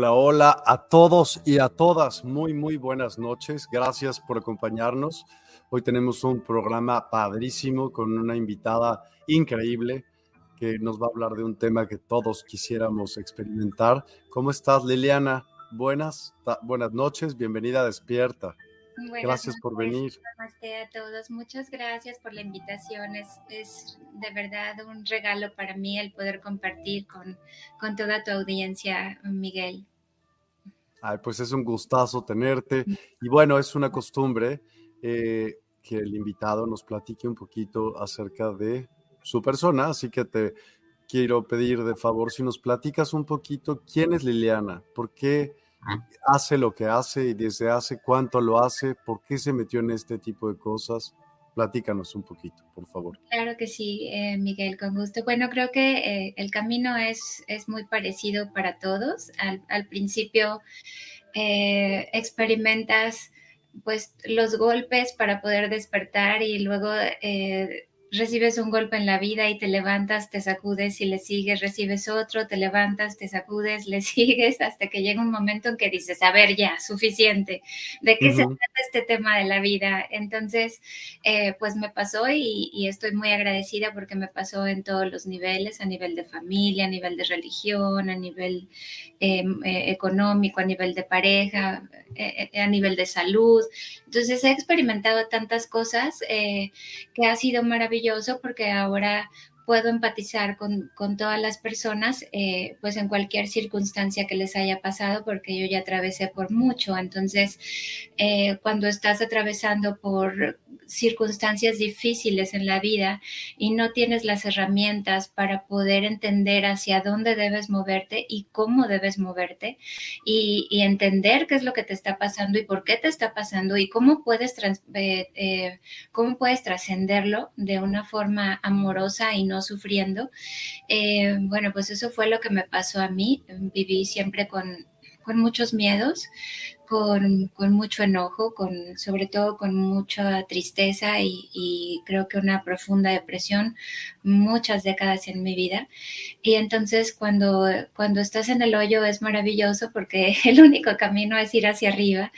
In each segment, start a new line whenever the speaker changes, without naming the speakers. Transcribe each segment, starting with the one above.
Hola, hola a todos y a todas. Muy, muy buenas noches. Gracias por acompañarnos. Hoy tenemos un programa padrísimo con una invitada increíble que nos va a hablar de un tema que todos quisiéramos experimentar. ¿Cómo estás, Liliana? Buenas, buenas noches. Bienvenida a Despierta. gracias por venir.
a todos. Muchas gracias por la invitación. Es, es, de verdad un regalo para mí el poder compartir con, con toda tu audiencia, Miguel.
Ay, pues es un gustazo tenerte. Y bueno, es una costumbre eh, que el invitado nos platique un poquito acerca de su persona, así que te quiero pedir de favor si nos platicas un poquito quién es Liliana, por qué hace lo que hace y desde hace cuánto lo hace, por qué se metió en este tipo de cosas. Platícanos un poquito, por favor.
Claro que sí, eh, Miguel, con gusto. Bueno, creo que eh, el camino es, es muy parecido para todos. Al, principio eh, experimentas pues los golpes para poder despertar y luego recibes un golpe en la vida y te levantas, te sacudes y le sigues, recibes otro, te levantas, te sacudes, le sigues, hasta que llega un momento en que dices, a ver, ya, suficiente, ¿de qué se trata este tema de la vida? Entonces, eh, pues me pasó y, estoy muy agradecida porque me pasó en todos los niveles, a nivel de familia, a nivel de religión, a nivel em, eh, económico, a nivel de pareja, eh, a nivel de salud. Entonces, he experimentado tantas cosas que ha sido maravilloso porque ahora puedo empatizar con, todas las personas, eh, pues en cualquier circunstancia que les haya pasado, porque yo ya atravesé por mucho. Entonces, eh, cuando estás atravesando por circunstancias difíciles en la vida y no tienes las herramientas para poder entender hacia dónde debes moverte y cómo debes moverte y, entender qué es lo que te está pasando y por qué te está pasando y cómo puedes, eh, eh, cómo puedes trascenderlo de una forma amorosa y no sufriendo. Eh, bueno, pues eso fue lo que me pasó a mí. Viví siempre con, con muchos miedos, con, mucho enojo, con, sobre todo con mucha tristeza y, creo que una profunda depresión muchas décadas en mi vida. Y entonces cuando, cuando estás en el hoyo es maravilloso porque el único camino es ir hacia arriba.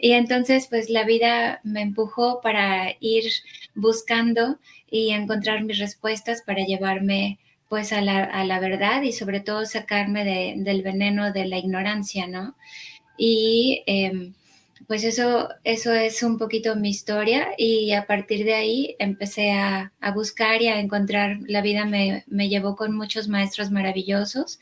Y entonces pues la vida me empujó para ir buscando y encontrar mis respuestas para llevarme pues a la, a verdad y sobre todo sacarme del veneno de la ignorancia, ¿no? Y em, pues eso, eso es un poquito mi historia y a partir de ahí empecé a, buscar y a encontrar, la vida me, llevó con muchos maestros maravillosos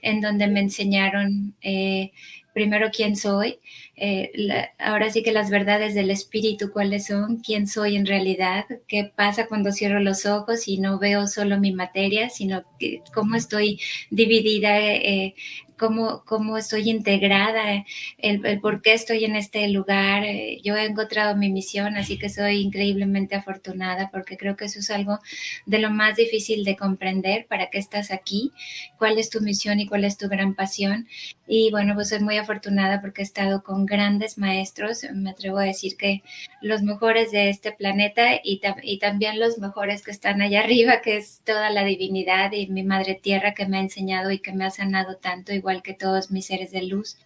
en donde me enseñaron eh, primero quién soy, eh, ahora sí que las verdades del espíritu, cuáles son, quién soy en realidad, qué pasa cuando cierro los ojos y no veo solo mi materia, sino que, cómo estoy dividida eh, cómo, cómo estoy integrada, el, por qué estoy en este lugar. Eh, yo he encontrado mi misión, así que soy increíblemente afortunada porque creo que eso es algo de lo más difícil de comprender, para qué estás aquí, cuál es tu misión y cuál es tu gran pasión. Y bueno, pues soy muy afortunada porque he estado con grandes maestros, me atrevo a decir que los mejores de este planeta y, y también los mejores que están allá arriba, que es toda la divinidad y mi madre tierra que me ha enseñado y que me ha sanado tanto, igual que todos mis seres de luz.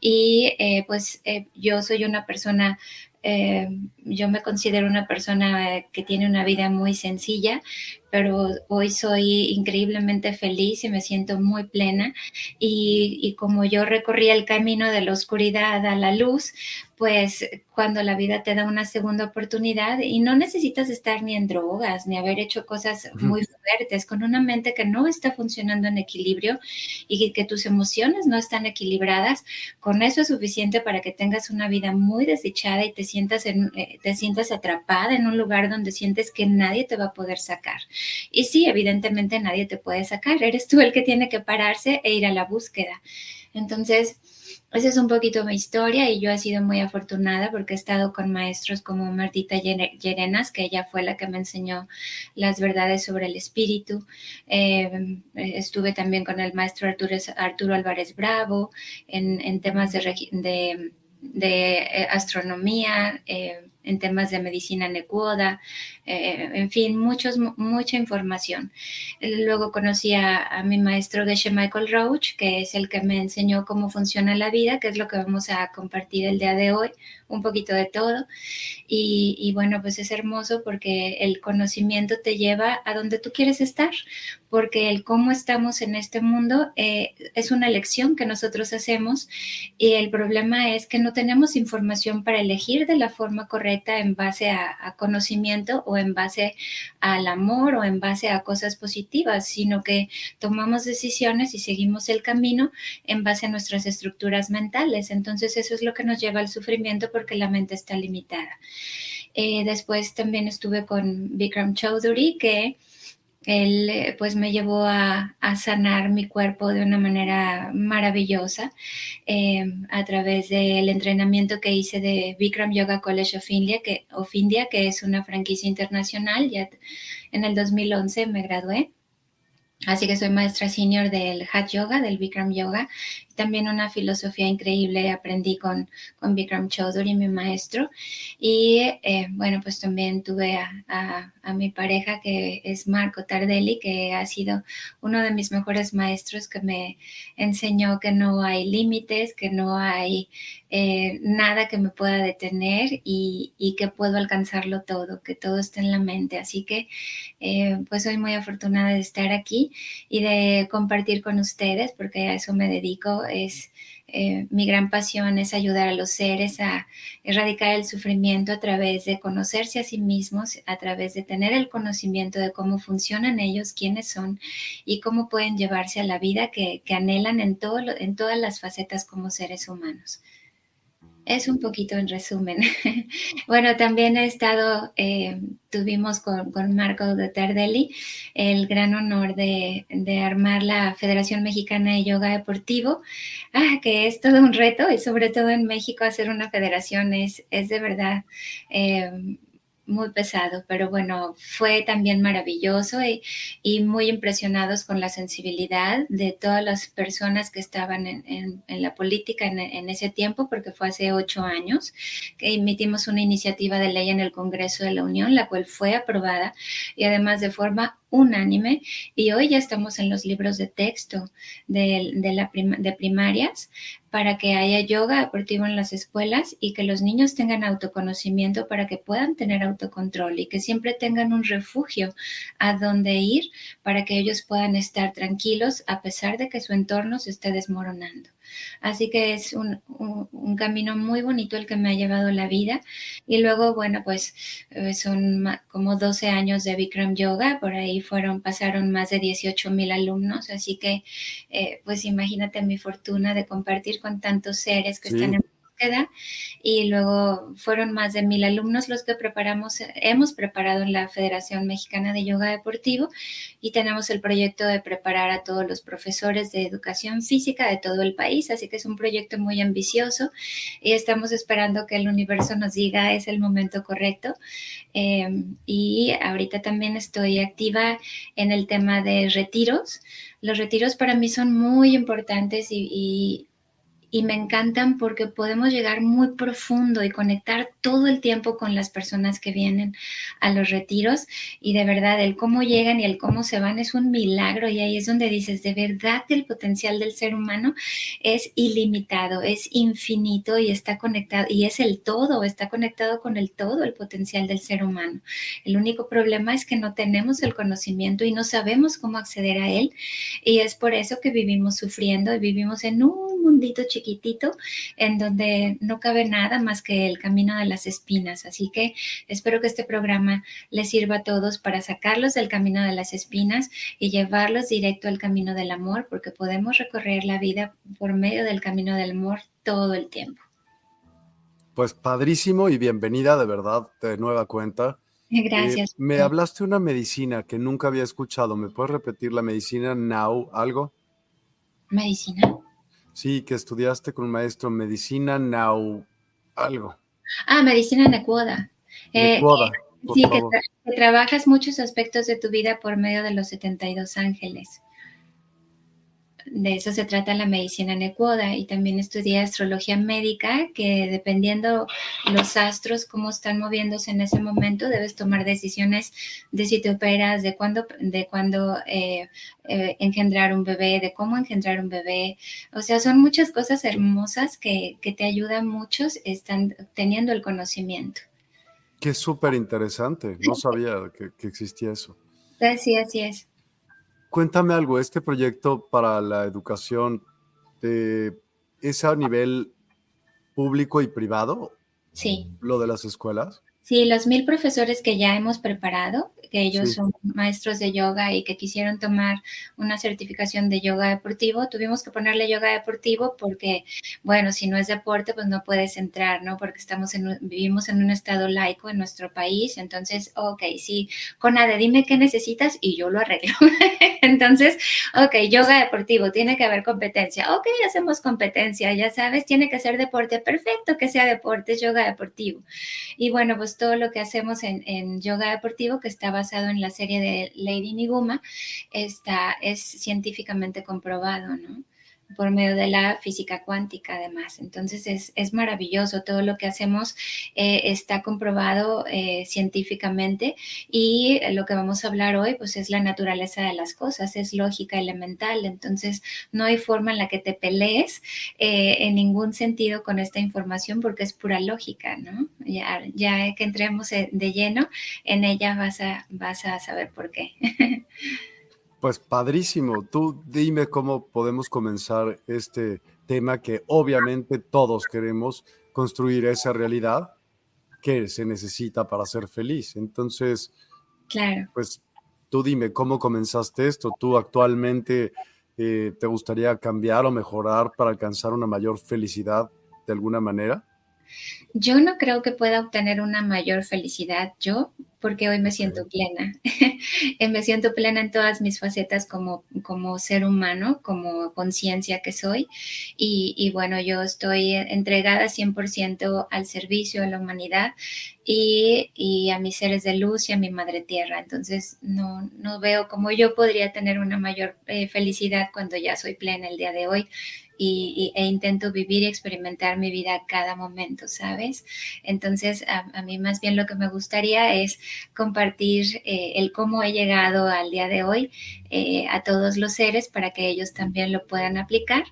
Y eh, pues eh, yo soy una persona, eh, yo me considero una persona que tiene una vida muy sencilla, pero hoy soy increíblemente feliz y me siento muy plena. Y, y, como yo recorrí el camino de la oscuridad a la luz, pues cuando la vida te da una segunda oportunidad y no necesitas estar ni en drogas ni haber hecho cosas muy fuertes, con una mente que no está funcionando en equilibrio y que tus emociones no están equilibradas, con eso es suficiente para que tengas una vida muy desdichada y te sientas, en, eh, te sientas atrapada en un lugar donde sientes que nadie te va a poder sacar. Y sí, evidentemente nadie te puede sacar, eres tú el que tiene que pararse e ir a la búsqueda. Entonces, esa es un poquito mi historia y yo he sido muy afortunada porque he estado con maestros como Martita Llerenas, que ella fue la que me enseñó las verdades sobre el espíritu. Eh, estuve también con el maestro Arturo, Arturo Álvarez Bravo en, temas de, eh, astronomía. Eh, en temas de medicina necuoda, eh, en fin, muchos, mucha información. Luego conocí a, mi maestro Geshe Michael Roach, que es el que me enseñó cómo funciona la vida, que es lo que vamos a compartir el día de hoy, un poquito de todo. Y, bueno, pues es hermoso porque el conocimiento te lleva a donde tú quieres estar, porque el cómo estamos en este mundo eh, es una elección que nosotros hacemos y el problema es que no tenemos información para elegir de la forma correcta en base a, conocimiento o en base al amor o en base a cosas positivas, sino que tomamos decisiones y seguimos el camino en base a nuestras estructuras mentales. Entonces eso es lo que nos lleva al sufrimiento porque la mente está limitada. Eh, después también estuve con Bikram Chowdhury, que él eh, pues me llevó a, sanar mi cuerpo de una manera maravillosa eh, a través del entrenamiento que hice de Bikram Yoga College of India, que, of India, que es una franquicia internacional. Ya en el 2011 me gradué. Así que soy maestra senior del Hat Yoga, del Bikram Yoga, también una filosofía increíble aprendí con, con Bikram Chaudhuri, mi maestro. Y eh, bueno, pues también tuve a, a, mi pareja que es Marco Tardelli, que ha sido uno de mis mejores maestros que me enseñó que no hay límites, que no hay eh, nada que me pueda detener y, y, que puedo alcanzarlo todo, que todo está en la mente. Así que eh, pues soy muy afortunada de estar aquí y de compartir con ustedes, porque a eso me dedico es eh, mi gran pasión es ayudar a los seres a erradicar el sufrimiento a través de conocerse a sí mismos, a través de tener el conocimiento de cómo funcionan ellos, quiénes son y cómo pueden llevarse a la vida que, anhelan en, todo en todas las facetas como seres humanos. Es un poquito en resumen. bueno, también he estado, eh, tuvimos con, Marco de Tardelli el gran honor de, armar la Federación Mexicana de Yoga Deportivo, ah, que es todo un reto y sobre todo en México hacer una federación es, es de verdad eh, muy pesado, pero bueno, fue también maravilloso y, muy impresionados con la sensibilidad de todas las personas que estaban en, la política en, ese tiempo, porque fue hace ocho años que emitimos una iniciativa de ley en el Congreso de la Unión, la cual fue aprobada y además de forma unánime y hoy ya estamos en los libros de texto de, la de primarias para que haya yoga deportivo en las escuelas y que los niños tengan autoconocimiento para que puedan tener autocontrol y que siempre tengan un refugio a donde ir para que ellos puedan estar tranquilos a pesar de que su entorno se esté desmoronando. Así que es un, camino muy bonito el que me ha llevado la vida. Y luego, bueno, pues eh, son como 12 años de Bikram Yoga, por ahí fueron, pasaron más de 18 mil alumnos, así que eh, pues imagínate mi fortuna de compartir con tantos seres que están en y luego fueron más de mil alumnos los que preparamos, hemos preparado en la Federación Mexicana de Yoga Deportivo y tenemos el proyecto de preparar a todos los profesores de educación física de todo el país, así que es un proyecto muy ambicioso y estamos esperando que el universo nos diga es el momento correcto. Em, y ahorita también estoy activa en el tema de retiros. Los retiros para mí son muy importantes y me encantan porque podemos llegar muy profundo y conectar todo el tiempo con las personas que vienen a los retiros. Y de verdad el cómo llegan y el cómo se van es un milagro. Y ahí es donde dices de verdad el potencial del ser humano es ilimitado, es infinito y está conectado y es el todo, está conectado con el todo el potencial del ser humano. El único problema es que no tenemos el conocimiento y no sabemos cómo acceder a él. Y es por eso que vivimos sufriendo y vivimos en un mundito chiquito chiquitito en donde no cabe nada más que el camino de las espinas. Así que espero que este programa les sirva a todos para sacarlos del camino de las espinas y llevarlos directo al camino del amor, porque podemos recorrer la vida por medio del camino del amor todo el tiempo.
Pues padrísimo y bienvenida de verdad de nueva cuenta.
Gracias.
Eh, me hablaste de una medicina que nunca había escuchado. ¿Me puedes repetir la medicina Now algo?
Medicina.
Sí, que estudiaste con un maestro medicina now algo.
Ah, medicina necuoda. Eh, sí, que, que, trabajas muchos aspectos de tu vida por medio de los 72 ángeles de eso se trata la medicina necuoda y también estudié astrología médica, que dependiendo los astros, cómo están moviéndose en ese momento, debes tomar decisiones de si te operas, de cuándo, de cuándo eh, eh, engendrar un bebé, de cómo engendrar un bebé. O sea, son muchas cosas hermosas que, que te ayudan muchos, están teniendo el conocimiento.
Qué súper interesante, no sabía que, que existía eso.
Sí, así es.
Cuéntame algo, este proyecto para la educación eh, es a nivel público y privado.
Sí.
Lo de las escuelas.
Sí, los mil profesores que ya hemos preparado, que ellos son maestros de yoga y que quisieron tomar una certificación de yoga deportivo, tuvimos que ponerle yoga deportivo porque, bueno, si no es deporte, pues no puedes entrar, ¿no? Porque estamos en, vivimos en un estado laico en nuestro país, entonces, ok, sí, Conade, dime qué necesitas y yo lo arreglo. entonces, ok, yoga deportivo, tiene que haber competencia, ok, hacemos competencia, ya sabes, tiene que ser deporte, perfecto que sea deporte, es yoga deportivo. Y bueno, pues todo lo que hacemos en, yoga deportivo, que está basado en la serie de Lady Niguma, está, es científicamente comprobado, ¿no? Por medio de la física cuántica además. Entonces es, es maravilloso, todo lo que hacemos eh, está comprobado eh, científicamente y lo que vamos a hablar hoy pues es la naturaleza de las cosas, es lógica elemental, entonces no hay forma en la que te pelees eh, en ningún sentido con esta información porque es pura lógica, ¿no? Ya, ya que entremos de lleno, en ella vas a, vas a saber por qué.
Pues padrísimo. Tú dime cómo podemos comenzar este tema que obviamente todos queremos construir esa realidad que se necesita para ser feliz. Entonces,
claro.
pues tú dime cómo comenzaste esto. ¿Tú actualmente eh, te gustaría cambiar o mejorar para alcanzar una mayor felicidad de alguna manera?
Yo no creo que pueda obtener una mayor felicidad yo, porque hoy me siento plena. Eh, me siento plena en todas mis facetas como, como ser humano, como conciencia que soy. Y, y, bueno, yo estoy entregada 100% al servicio a la humanidad y, y, a mis seres de luz y a mi madre tierra. Entonces, no, no veo cómo yo podría tener una mayor eh, felicidad cuando ya soy plena el día de hoy y, e intento vivir y experimentar mi vida cada momento, ¿sabes? Entonces, a, mí más bien lo que me gustaría es compartir eh, el cómo he llegado al día de hoy eh, a todos los seres para que ellos también lo puedan aplicar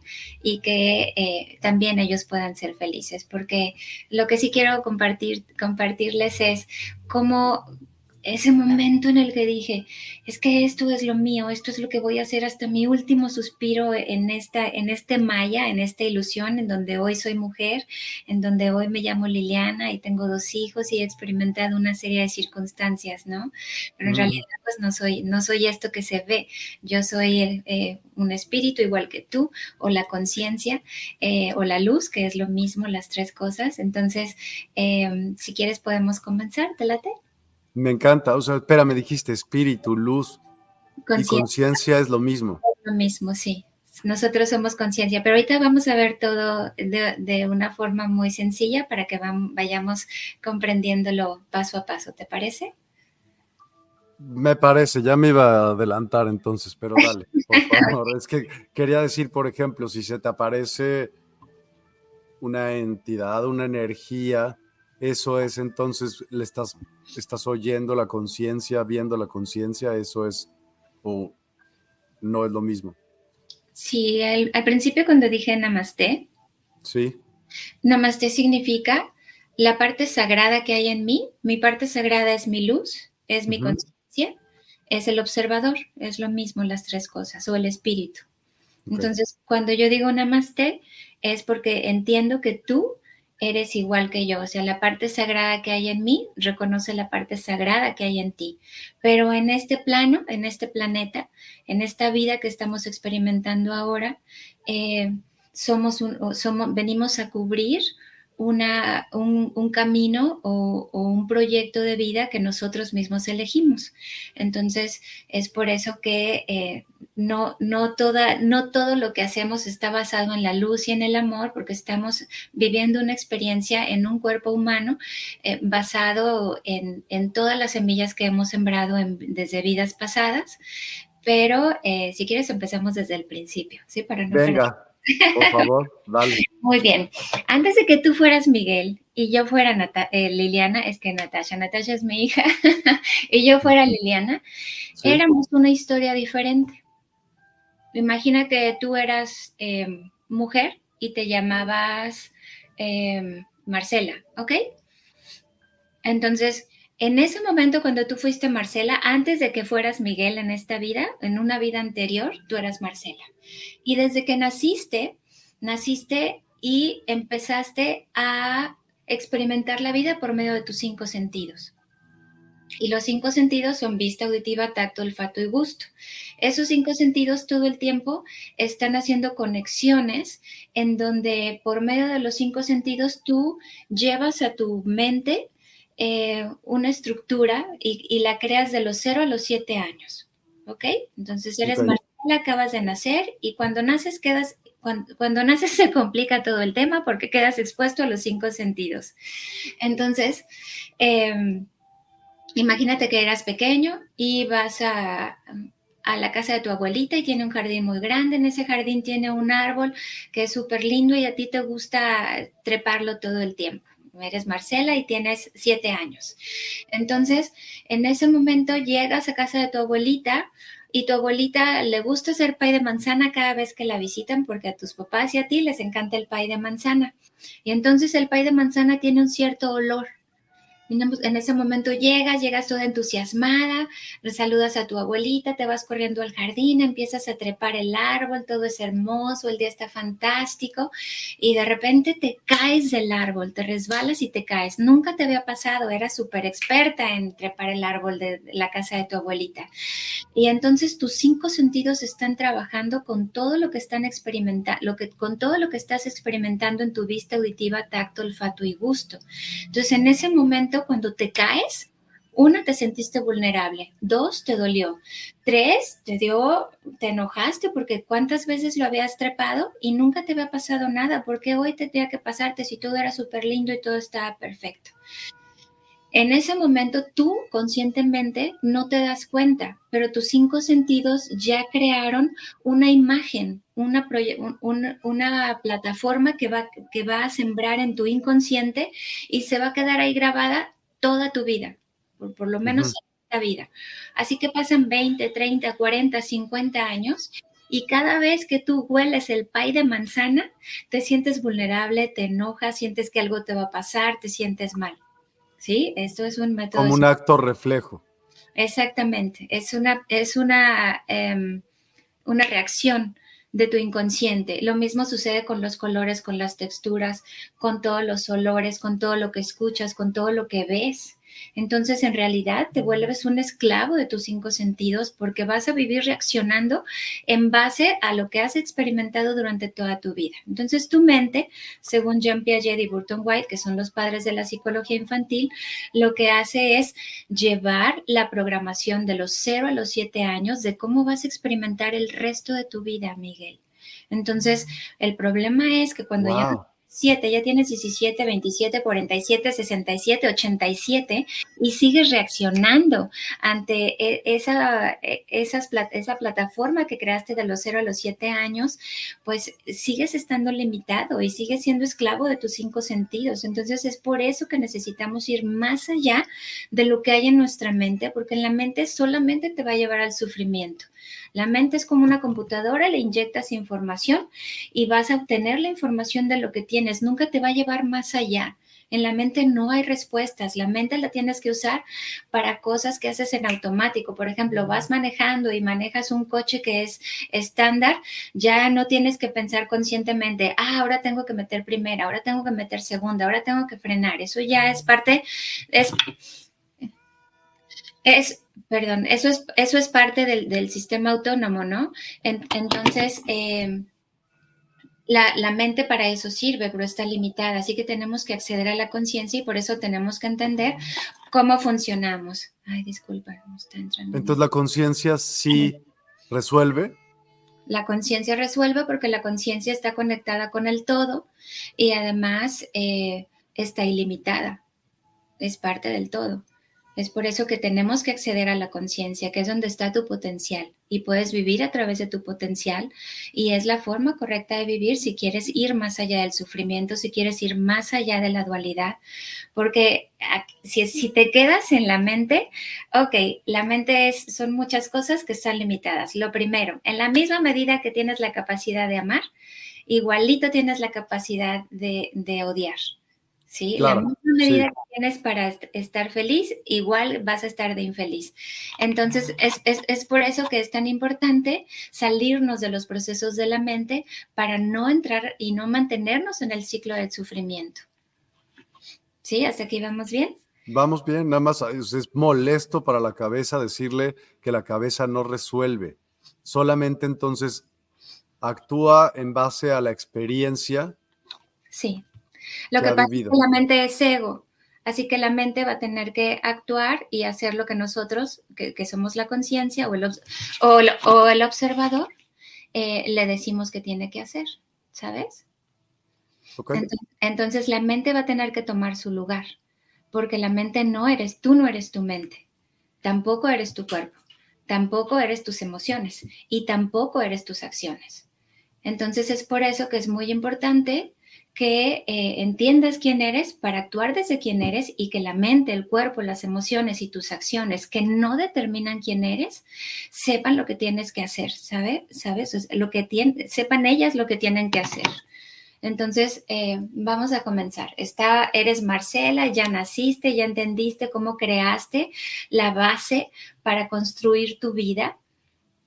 y que eh, también ellos puedan ser felices, porque lo que sí quiero compartir, compartirles es cómo ese momento en el que dije, es que esto es lo mío, esto es lo que voy a hacer hasta mi último suspiro en esta, en este maya, en esta ilusión, en donde hoy soy mujer, en donde hoy me llamo Liliana y tengo dos hijos y he experimentado una serie de circunstancias, ¿no? Pero en realidad, pues no soy, no soy esto que se ve. Yo soy eh, un espíritu igual que tú, o la conciencia, eh, o la luz, que es lo mismo, las tres cosas. Entonces, em, si quieres, podemos comenzar, ¿te late?
Me encanta, o sea, espera, me dijiste espíritu, luz y conciencia es lo mismo.
lo mismo, sí. Nosotros somos conciencia, pero ahorita vamos a ver todo de, una forma muy sencilla para que vayamos comprendiéndolo paso a paso, ¿te parece?
Me parece, ya me iba a adelantar entonces, pero dale, por favor. Es que quería decir, por ejemplo, si se te aparece una entidad, una energía, eso es entonces, le estás, estás oyendo la conciencia, viendo la conciencia, eso es, o no es lo mismo.
Sí, al, principio cuando dije namaste,
sí.
Namaste significa la parte sagrada que hay en mí, mi parte sagrada es mi luz, es mi conciencia, es el observador, es lo mismo las tres cosas, o el espíritu. Entonces, cuando yo digo namaste, es porque entiendo que tú eres igual que yo, o sea, la parte sagrada que hay en mí reconoce la parte sagrada que hay en ti. Pero en este plano, en este planeta, en esta vida que estamos experimentando ahora, eh, somos, un, somos venimos a cubrir una, un, camino o, un proyecto de vida que nosotros mismos elegimos. Entonces, es por eso que eh, no, no, toda, no todo lo que hacemos está basado en la luz y en el amor, porque estamos viviendo una experiencia en un cuerpo humano eh, basado en, todas las semillas que hemos sembrado desde vidas pasadas. Pero eh, si quieres empezamos desde el principio, ¿sí?
Para no Venga. Por favor, dale.
Muy bien. Antes de que tú fueras Miguel y yo fuera eh, Liliana, es que Natasha, Natasha es mi hija, y yo fuera Liliana, éramos una historia diferente. Imagina que tú eras em, mujer y te llamabas em, Marcela, ¿ok? Entonces, en ese momento cuando tú fuiste Marcela, antes de que fueras Miguel en esta vida, en una vida anterior, tú eras Marcela. Y desde que naciste, naciste y empezaste a experimentar la vida por medio de tus cinco sentidos. Y los cinco sentidos son vista, auditiva, tacto, olfato y gusto. Esos cinco sentidos todo el tiempo están haciendo conexiones en donde por medio de los cinco sentidos tú llevas a tu mente eh, una estructura y, la creas de los 0 a los 7 años. ¿Ok? Entonces eres Marcela, acabas de nacer y cuando naces quedas, cuando, naces se complica todo el tema porque quedas expuesto a los cinco sentidos. Entonces, em, imagínate que eras pequeño y vas a, la casa de tu abuelita y tiene un jardín muy grande. En ese jardín tiene un árbol que es súper lindo y a ti te gusta treparlo todo el tiempo eres Marcela y tienes siete años. Entonces, en ese momento llegas a casa de tu abuelita y tu abuelita le gusta hacer pay de manzana cada vez que la visitan porque a tus papás y a ti les encanta el pay de manzana. Y entonces el pay de manzana tiene un cierto olor. En ese momento llegas, llegas toda entusiasmada, saludas a tu abuelita, te vas corriendo al jardín, empiezas a trepar el árbol, todo es hermoso, el día está fantástico y de repente te caes del árbol, te resbalas y te caes. Nunca te había pasado, eras súper experta en trepar el árbol de la casa de tu abuelita. Y entonces tus cinco sentidos están trabajando con todo lo que están experimentando, con todo lo que estás experimentando en tu vista auditiva, tacto, olfato y gusto. Entonces en ese momento cuando te caes, una, te sentiste vulnerable. Dos, te dolió. Tres, te dio, te enojaste porque cuántas veces lo habías trepado y nunca te había pasado nada. porque hoy tendría que pasarte si todo era súper lindo y todo estaba perfecto? En ese momento tú conscientemente no te das cuenta, pero tus cinco sentidos ya crearon una imagen, una, una plataforma que va, que va a sembrar en tu inconsciente y se va a quedar ahí grabada toda tu vida, por, lo menos la vida. Así que pasan 20, 30, 40, 50 años y cada vez que tú hueles el pay de manzana, te sientes vulnerable, te enojas, sientes que algo te va a pasar, te sientes mal. ¿sí? Esto es un método.
Como un acto reflejo.
exactamente. Es una, es una, em, una reacción de tu inconsciente. Lo mismo sucede con los colores, con las texturas, con todos los olores, con todo lo que escuchas, con todo lo que ves. Entonces, en realidad, te vuelves un esclavo de tus cinco sentidos porque vas a vivir reaccionando en base a lo que has experimentado durante toda tu vida. Entonces, tu mente, según Jean Piaget y Burton White, que son los padres de la psicología infantil, lo que hace es llevar la programación de los 0 a los 7 años de cómo vas a experimentar el resto de tu vida, Miguel. Entonces, el problema es que cuando ya 7, ya tienes 17, 27, 47, 67, 87 y sigues reaccionando ante e, esa, e, esa plataforma que creaste de los 0 a los 7 años, pues sigues estando limitado y sigues siendo esclavo de tus cinco sentidos. Entonces es por eso que necesitamos ir más allá de lo que hay en nuestra mente, porque en la mente solamente te va a llevar al sufrimiento. La mente es como una computadora, le inyectas información y vas a obtener la información de lo que tienes. Nunca te va a llevar más allá. En la mente no hay respuestas. La mente la tienes que usar para cosas que haces en automático. Por ejemplo, vas manejando y manejas un coche que es estándar, ya no tienes que pensar conscientemente, ah, ahora tengo que meter primera, ahora tengo que meter segunda, ahora tengo que frenar. Eso ya es parte, es, es Perdón, eso es, eso es parte del, sistema autónomo, ¿no? entonces, em, la, mente para eso sirve, pero está limitada, así que tenemos que acceder a la conciencia y por eso tenemos que entender cómo funcionamos. Ay, disculpa, no está entrando.
Entonces, la conciencia sí resuelve.
La conciencia resuelve porque la conciencia está conectada con el todo y además eh, está ilimitada, es parte del todo. Es por eso que tenemos que acceder a la conciencia, que es donde está tu potencial y puedes vivir a través de tu potencial y es la forma correcta de vivir si quieres ir más allá del sufrimiento, si quieres ir más allá de la dualidad, porque si, si te quedas en la mente, ok, la mente es, son muchas cosas que están limitadas. Lo primero, en la misma medida que tienes la capacidad de amar, igualito tienes la capacidad de, de odiar. ¿Sí? la misma medida que tienes para estar feliz, igual vas a estar de infeliz. Entonces, es, por eso que es tan importante salirnos de los procesos de la mente para no entrar y no mantenernos en el ciclo del sufrimiento. ¿Sí? ¿Hasta aquí vamos bien?
Vamos bien, nada más es molesto para la cabeza decirle que la cabeza no resuelve. Solamente entonces actúa en base a la experiencia.
Sí. Lo que, pasa es que la mente es ego, así que la mente va a tener que actuar y hacer lo que nosotros, que, somos la conciencia o el, o, el observador, eh, le decimos que tiene que hacer, ¿sabes? Entonces, la mente va a tener que tomar su lugar, porque la mente no eres, tú no eres tu mente, tampoco eres tu cuerpo, tampoco eres tus emociones y tampoco eres tus acciones. Entonces es por eso que es muy importante que eh, entiendas quién eres para actuar desde quién eres y que la mente, el cuerpo, las emociones y tus acciones que no determinan quién eres, sepan lo que tienes que hacer, ¿sabes? ¿Sabes? Lo que sepan ellas lo que tienen que hacer. Entonces, eh, vamos a comenzar. Está, eres Marcela, ya naciste, ya entendiste cómo creaste la base para construir tu vida.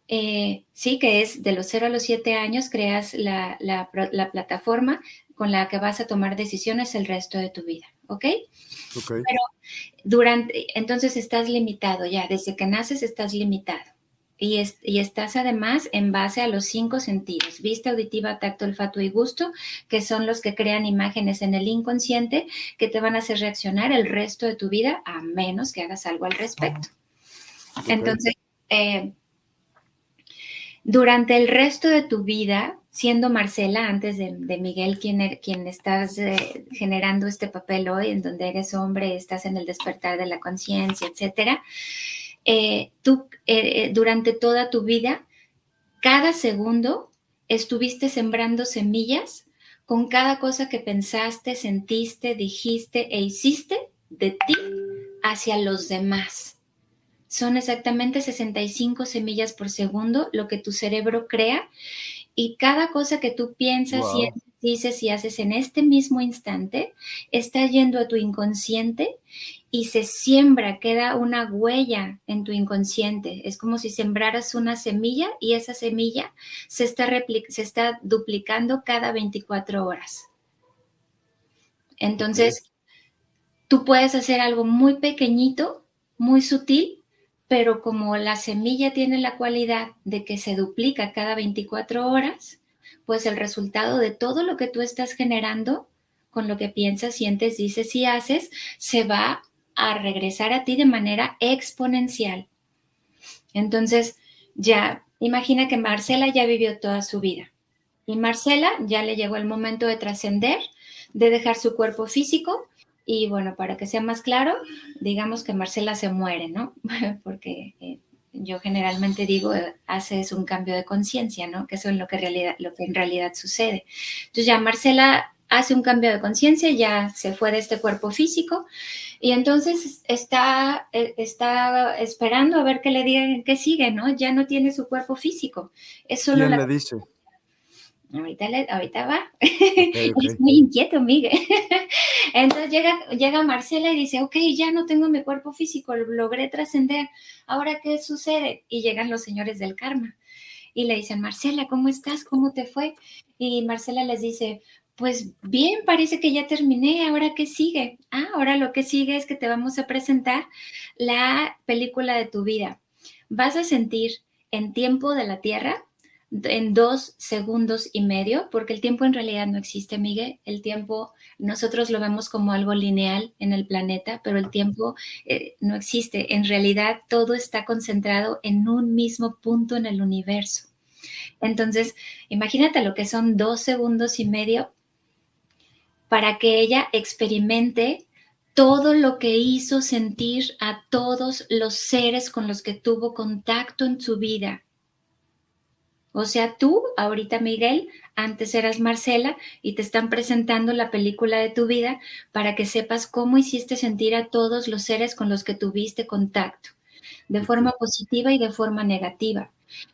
Eh, sí, que es de los 0 a los 7 años, creas la, la plataforma con la que vas a tomar decisiones el resto de tu vida, ¿ok? Pero durante, entonces estás limitado ya, desde que naces estás limitado. Y, y, estás además en base a los cinco sentidos, vista, auditiva, tacto, olfato y gusto, que son los que crean imágenes en el inconsciente que te van a hacer reaccionar el resto de tu vida, a menos que hagas algo al respecto. Entonces, eh, durante el resto de tu vida, siendo Marcela, antes de, Miguel, quien, er, quien estás eh, generando este papel hoy, en donde eres hombre, estás en el despertar de la conciencia, etcétera, eh, tú eh, durante toda tu vida, cada segundo estuviste sembrando semillas con cada cosa que pensaste, sentiste, dijiste e hiciste de ti hacia los demás. Son exactamente 65 semillas por segundo lo que tu cerebro crea y cada cosa que tú piensas, y dices y haces en este mismo instante está yendo a tu inconsciente y se siembra, queda una huella en tu inconsciente. Es como si sembraras una semilla y esa semilla se está, se está duplicando cada 24 horas. Entonces, tú puedes hacer algo muy pequeñito, muy sutil, pero como la semilla tiene la cualidad de que se duplica cada 24 horas, pues el resultado de todo lo que tú estás generando, con lo que piensas, sientes, dices y haces, se va a regresar a ti de manera exponencial. Entonces, ya, imagina que Marcela ya vivió toda su vida y Marcela ya le llegó el momento de trascender, de dejar su cuerpo físico y bueno, para que sea más claro, digamos que Marcela se muere, ¿no? Porque eh, yo generalmente digo, eh, haces un cambio de conciencia, ¿no? Que eso es lo que, realidad, lo que en realidad sucede. Entonces ya Marcela hace un cambio de conciencia, ya se fue de este cuerpo físico y entonces está, eh, está esperando a ver qué le digan que sigue, ¿no? Ya no tiene su cuerpo físico. Es solo
¿Quién le dice?
Ahorita, ahorita va. es muy inquieto, Miguel. Entonces llega, llega Marcela y dice, ok, ya no tengo mi cuerpo físico, logré trascender. Ahora, ¿qué sucede? Y llegan los señores del karma y le dicen, Marcela, ¿cómo estás? ¿Cómo te fue? Y Marcela les dice, pues bien, parece que ya terminé, ahora qué sigue. Ah, ahora lo que sigue es que te vamos a presentar la película de tu vida. Vas a sentir en tiempo de la Tierra en dos segundos y medio, porque el tiempo en realidad no existe, Miguel. El tiempo nosotros lo vemos como algo lineal en el planeta, pero el tiempo eh, no existe. En realidad todo está concentrado en un mismo punto en el universo. Entonces, imagínate lo que son dos segundos y medio para que ella experimente todo lo que hizo sentir a todos los seres con los que tuvo contacto en su vida o sea, tú, ahorita Miguel, antes eras Marcela y te están presentando la película de tu vida para que sepas cómo hiciste sentir a todos los seres con los que tuviste contacto, de forma positiva y de forma negativa.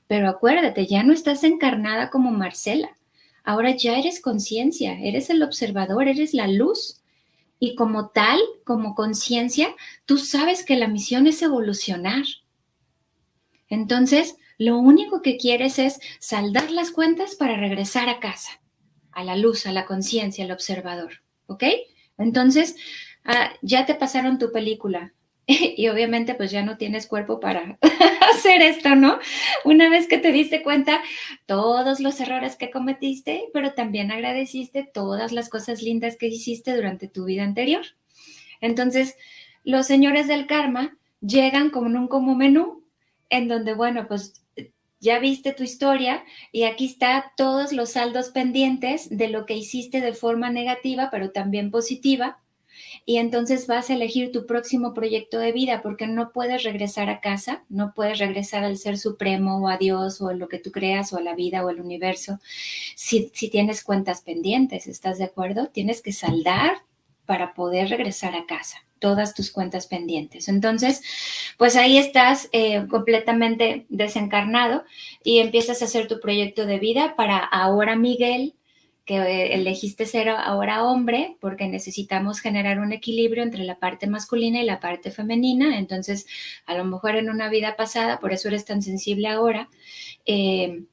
Pero acuérdate, ya no estás encarnada como Marcela. Ahora ya eres conciencia, eres el observador, eres la luz. Y como tal, como conciencia, tú sabes que la misión es evolucionar. Entonces, lo único que quieres es saldar las cuentas para regresar a casa, a la luz, a la conciencia, al observador. ¿Ok? Entonces, ah, ya te pasaron tu película. y obviamente pues ya no tienes cuerpo para hacer esto, ¿no? Una vez que te diste cuenta todos los errores que cometiste, pero también agradeciste todas las cosas lindas que hiciste durante tu vida anterior. Entonces, los señores del karma llegan como en un como menú en donde, bueno, pues ya viste tu historia y aquí está todos los saldos pendientes de lo que hiciste de forma negativa, pero también positiva. Y entonces vas a elegir tu próximo proyecto de vida porque no puedes regresar a casa, no puedes regresar al ser supremo o a Dios o a lo que tú creas o a la vida o al universo si, si tienes cuentas pendientes, ¿estás de acuerdo? Tienes que saldar para poder regresar a casa todas tus cuentas pendientes. Entonces, pues ahí estás eh, completamente desencarnado y empiezas a hacer tu proyecto de vida para ahora Miguel, que eh, elegiste ser ahora hombre, porque necesitamos generar un equilibrio entre la parte masculina y la parte femenina. Entonces, a lo mejor en una vida pasada, por eso eres tan sensible ahora. Eh,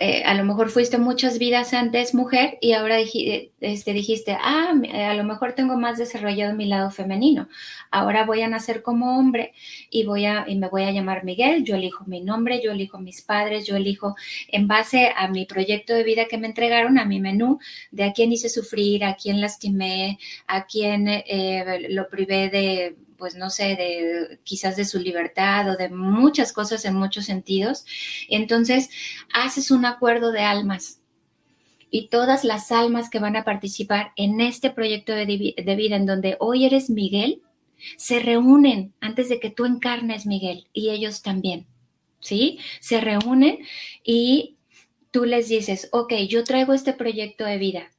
eh, a lo mejor fuiste muchas vidas antes mujer y ahora este, dijiste, ah, a lo mejor tengo más desarrollado mi lado femenino. Ahora voy a nacer como hombre y, voy a, y me voy a llamar Miguel. Yo elijo mi nombre, yo elijo mis padres, yo elijo en base a mi proyecto de vida que me entregaron, a mi menú, de a quién hice sufrir, a quién lastimé, a quién eh, lo privé de pues no sé, de quizás de su libertad o de muchas cosas en muchos sentidos. Entonces, haces un acuerdo de almas y todas las almas que van a participar en este proyecto de, vida en donde hoy eres Miguel, se reúnen antes de que tú encarnes Miguel y ellos también, ¿sí? Se reúnen y tú les dices, ok, yo traigo este proyecto de vida.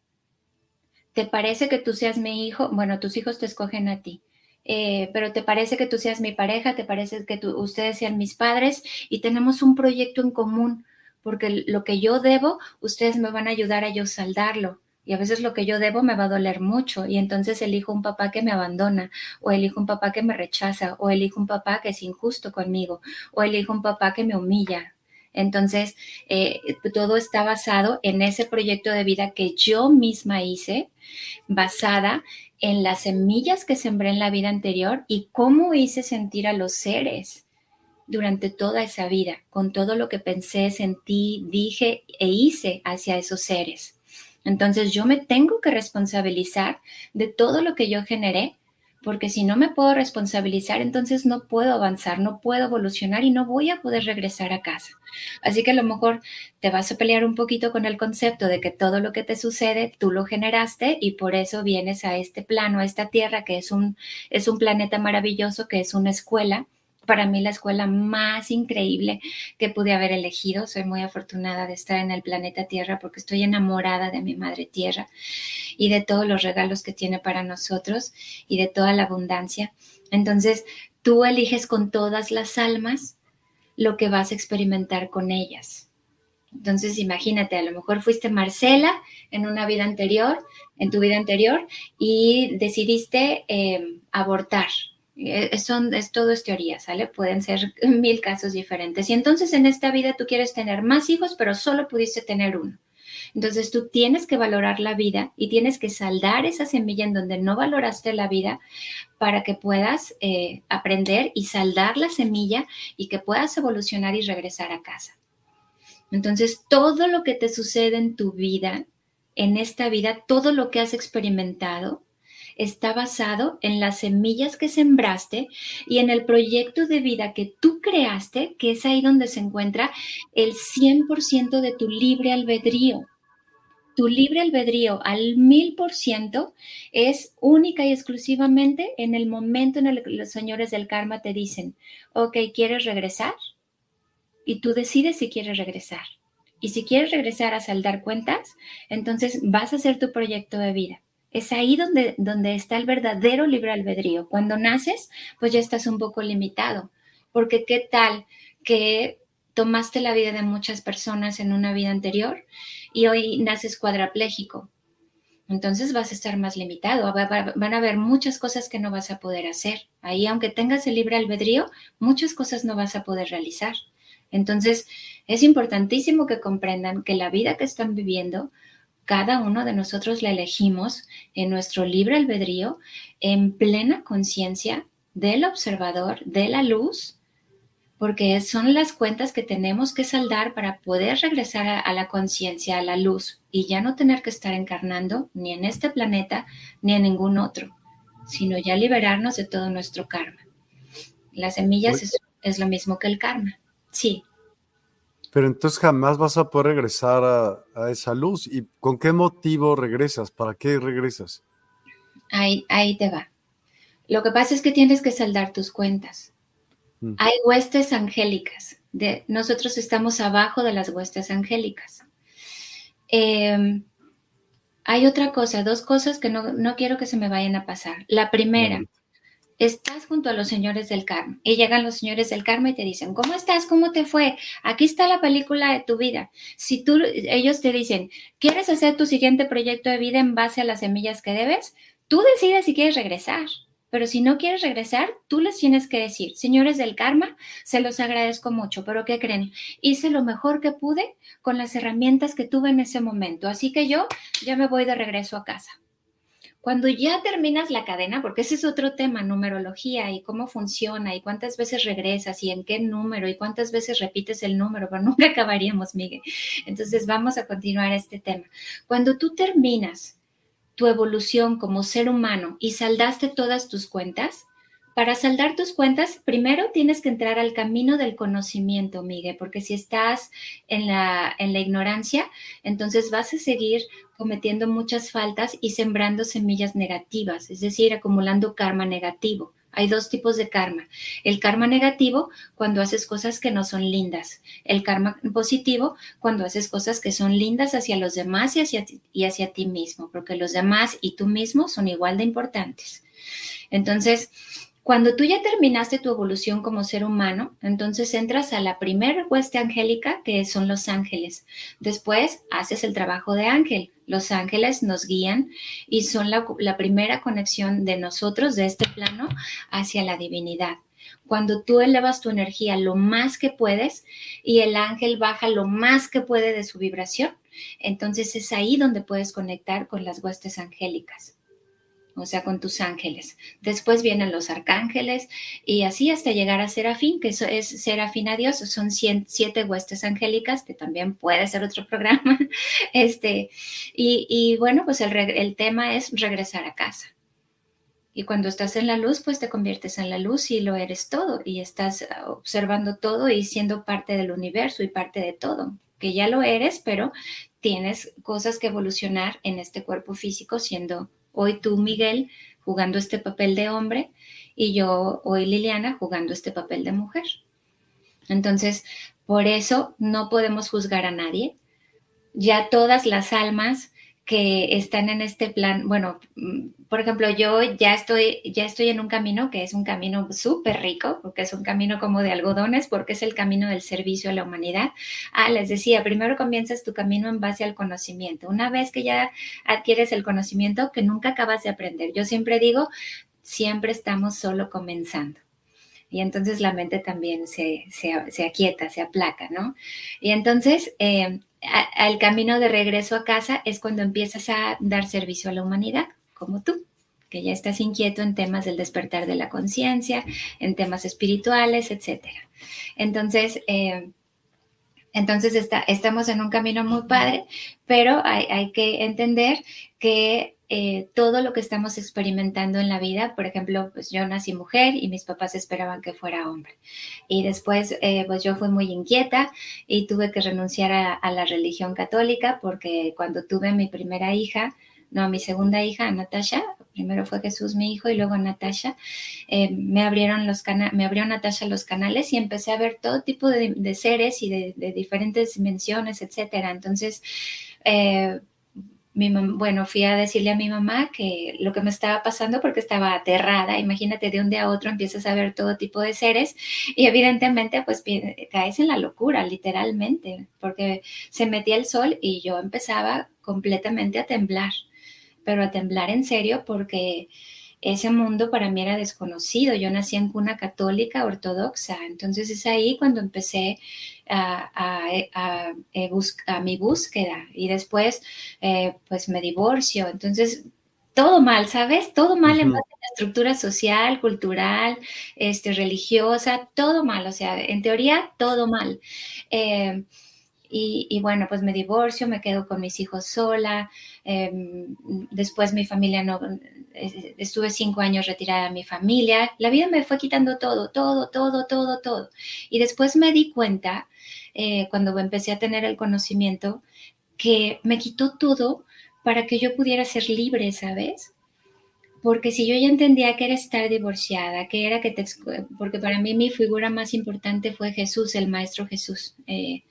¿Te parece que tú seas mi hijo? Bueno, tus hijos te escogen a ti. Eh, pero te parece que tú seas mi pareja, te parece que ustedes sean mis padres y tenemos un proyecto en común, porque lo que yo debo, ustedes me van a ayudar a yo saldarlo, Y a veces lo que yo debo me va a doler mucho y entonces elijo un papá que me abandona o elijo un papá que me rechaza o elijo un papá que es injusto conmigo o elijo un papá que me humilla. Entonces, eh, todo está basado en ese proyecto de vida que yo misma hice, basada en las semillas que sembré en la vida anterior y cómo hice sentir a los seres durante toda esa vida, con todo lo que pensé, sentí, dije e hice hacia esos seres. Entonces yo me tengo que responsabilizar de todo lo que yo generé, porque si no me puedo responsabilizar, entonces no puedo avanzar, no puedo evolucionar y no voy a poder regresar a casa. Así que a lo mejor te vas a pelear un poquito con el concepto de que todo lo que te sucede tú lo generaste y por eso vienes a este plano, a esta tierra que es un, es un planeta maravilloso, que es una escuela para mí la escuela más increíble que pude haber elegido. Soy muy afortunada de estar en el planeta Tierra porque estoy enamorada de mi madre Tierra y de todos los regalos que tiene para nosotros y de toda la abundancia. Entonces, tú eliges con todas las almas lo que vas a experimentar con ellas. Entonces, imagínate, a lo mejor fuiste Marcela en una vida anterior, en tu vida anterior, y decidiste eh, abortar, eh, son, es, todo es teoría, ¿sale? Pueden ser mil casos diferentes. Y entonces en esta vida tú quieres tener más hijos, pero solo pudiste tener uno. Entonces tú tienes que valorar la vida y tienes que saldar esa semilla en donde no valoraste la vida para que puedas eh, aprender y saldar la semilla y que puedas evolucionar y regresar a casa. Entonces todo lo que te sucede en tu vida, en esta vida, todo lo que has experimentado, está basado en las semillas que sembraste y en el proyecto de vida que tú creaste, que es ahí donde se encuentra el 100% de tu libre albedrío. Tu libre albedrío al mil por ciento es única y exclusivamente en el momento en el que los señores del karma te dicen, ok, ¿quieres regresar? Y tú decides si quieres regresar. Y si quieres regresar a saldar cuentas, entonces vas a hacer tu proyecto de vida. Es ahí donde, donde está el verdadero libre albedrío. Cuando naces, pues ya estás un poco limitado, porque qué tal que tomaste la vida de muchas personas en una vida anterior y hoy naces cuadraplégico. Entonces vas a estar más limitado. Van a haber muchas cosas que no vas a poder hacer. Ahí, aunque tengas el libre albedrío, muchas cosas no vas a poder realizar. Entonces, es importantísimo que comprendan que la vida que están viviendo cada uno de nosotros la elegimos en nuestro libre albedrío, en plena conciencia del observador, de la luz, porque son las cuentas que tenemos que saldar para poder regresar a, la conciencia, a la luz, y ya no tener que estar encarnando ni en este planeta ni en ningún otro, sino ya liberarnos de todo nuestro karma. Las semillas es, es lo mismo que el karma. Sí.
Pero entonces jamás vas a poder regresar a, esa luz. ¿Y con qué motivo regresas? ¿Para qué regresas?
Ahí, ahí te va. Lo que pasa es que tienes que saldar tus cuentas. Mm. Hay huestes angélicas. De, nosotros estamos abajo de las huestes angélicas. Em, hay otra cosa, dos cosas que no, no, quiero que se me vayan a pasar. La primera, estás junto a los señores del karma y llegan los señores del karma y te dicen, ¿cómo estás? ¿Cómo te fue? Aquí está la película de tu vida. Si tú, ellos te dicen, ¿quieres hacer tu siguiente proyecto de vida en base a las semillas que debes? Tú decides si quieres regresar. Pero si no quieres regresar, tú les tienes que decir, señores del karma, se los agradezco mucho, pero ¿qué creen? Hice lo mejor que pude con las herramientas que tuve en ese momento, así que yo ya me voy de regreso a casa. Cuando ya terminas la cadena, porque ese es otro tema, numerología y cómo funciona y cuántas veces regresas y en qué número y cuántas veces repites el número, pero nunca acabaríamos, Miguel. Entonces vamos a continuar este tema. Cuando tú terminas tu evolución como ser humano y saldaste todas tus cuentas, para saldar tus cuentas, primero tienes que entrar al camino del conocimiento, Miguel, porque si estás en la, en la ignorancia, entonces vas a seguir cometiendo muchas faltas y sembrando semillas negativas, es decir, acumulando karma negativo. Hay dos tipos de karma. El karma negativo cuando haces cosas que no son lindas. El karma positivo cuando haces cosas que son lindas hacia los demás y hacia, y hacia ti mismo, porque los demás y tú mismo son igual de importantes. Entonces, cuando tú ya terminaste tu evolución como ser humano, entonces entras a la primera hueste angélica, que son los ángeles. Después haces el trabajo de ángel Los ángeles nos guían y son la, primera conexión de nosotros, de este plano, hacia la divinidad. Cuando tú elevas tu energía lo más que puedes y el ángel baja lo más que puede de su vibración, entonces es ahí donde puedes conectar con las huestes angélicas o sea, con tus ángeles. Después vienen los arcángeles y así hasta llegar a Serafín, que eso es Serafín a Dios, son siete huestes angélicas, que también puede ser otro programa. Este, y, bueno, pues el, el tema es regresar a casa. Y cuando estás en la luz, pues te conviertes en la luz y lo eres todo y estás observando todo y siendo parte del universo y parte de todo, que ya lo eres, pero tienes cosas que evolucionar en este cuerpo físico siendo hoy tú, Miguel, jugando este papel de hombre y yo, hoy Liliana, jugando este papel de mujer. Entonces, por eso no podemos juzgar a nadie. Ya todas las almas que están en este plan, bueno, mm, por ejemplo, yo ya estoy, ya estoy en un camino que es un camino súper rico, porque es un camino como de algodones, porque es el camino del servicio a la humanidad. Ah, les decía, primero comienzas tu camino en base al conocimiento. Una vez que ya adquieres el conocimiento, que nunca acabas de aprender. Yo siempre digo, siempre estamos solo comenzando y entonces la mente también se, se, aquieta, se aplaca, ¿no? Y entonces eh, al camino de regreso a casa es cuando empiezas a dar servicio a la humanidad, como tú, que ya estás inquieto en temas del despertar de la conciencia, en temas espirituales, etc. Entonces, eh, entonces está, estamos en un camino muy padre, pero hay, que entender que eh, todo lo que estamos experimentando en la vida. Por ejemplo, pues yo nací mujer y mis papás esperaban que fuera hombre. Y después, eh, pues yo fui muy inquieta y tuve que renunciar a, la religión católica porque cuando tuve mi primera hija, no, a mi segunda hija, Natasha, primero fue Jesús mi hijo y luego Natasha, eh, me abrieron los me abrió Natasha los canales y empecé a ver todo tipo de, seres y de, diferentes dimensiones, etcétera. Entonces, bueno, fui a decirle a mi mamá que lo que me estaba pasando porque estaba aterrada. Imagínate, de un día a otro empiezas a ver todo tipo de seres y evidentemente pues caes en la locura, literalmente, porque se metía el sol y yo empezaba completamente a temblar, pero a temblar en serio porque ese mundo para mí era desconocido. Yo nací en cuna católica ortodoxa, entonces es ahí cuando empecé a, a, a, mi búsqueda y después eh, pues me divorcio. Entonces todo mal, ¿sabes? Todo mal en base a la estructura social, cultural, este, religiosa, todo mal, o sea, en teoría todo mal. Eh, y, bueno, pues me divorcio, me quedo con mis hijos sola. Em, después mi familia no, estuve cinco años retirada de mi familia. La vida me fue quitando todo, todo, todo, todo, todo. Y después me di cuenta, eh, cuando empecé a tener el conocimiento, que me quitó todo para que yo pudiera ser libre, ¿sabes? Porque si yo ya entendía que era estar divorciada, que era que te... Porque para mí mi figura más importante fue Jesús, el Maestro Jesús. Eh,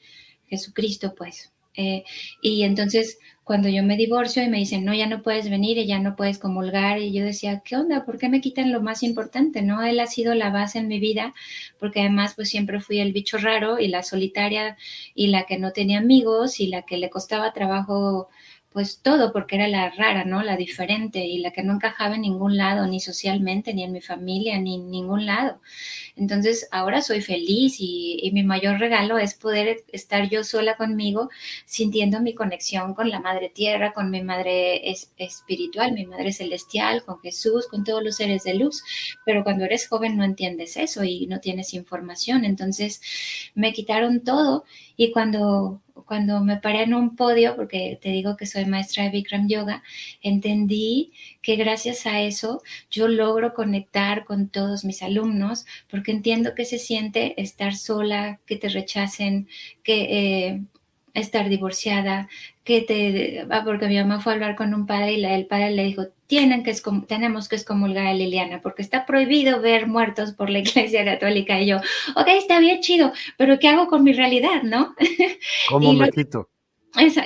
Jesucristo, pues. Eh, y entonces cuando yo me divorcio y me dicen, no, ya no puedes venir y ya no puedes comulgar, y yo decía, ¿qué onda? ¿Por qué me quitan lo más importante? ¿No? Él ha sido la base en mi vida, porque además pues siempre fui el bicho raro y la solitaria y la que no tenía amigos y la que le costaba trabajo pues todo, porque era la rara, ¿no? La diferente y la que no encajaba en ningún lado, ni socialmente, ni en mi familia, ni en ningún lado. Entonces, ahora soy feliz y, mi mayor regalo es poder estar yo sola conmigo, sintiendo mi conexión con la Madre Tierra, con mi Madre espiritual, mi Madre Celestial, con Jesús, con todos los seres de luz. Pero cuando eres joven no entiendes eso y no tienes información. Entonces, me quitaron todo y cuando cuando me paré en un podio, porque te digo que soy maestra de Bikram Yoga, entendí que gracias a eso yo logro conectar con todos mis alumnos, porque entiendo que se siente estar sola, que te rechacen, que eh, estar divorciada, que te, ah, porque mi mamá fue a hablar con un padre y el padre le dijo, tienen que tenemos que excomulgar a Liliana porque está prohibido ver muertos por la iglesia católica. Y yo, ok, está bien chido, pero ¿qué hago con mi realidad, no?
¿Cómo me quito?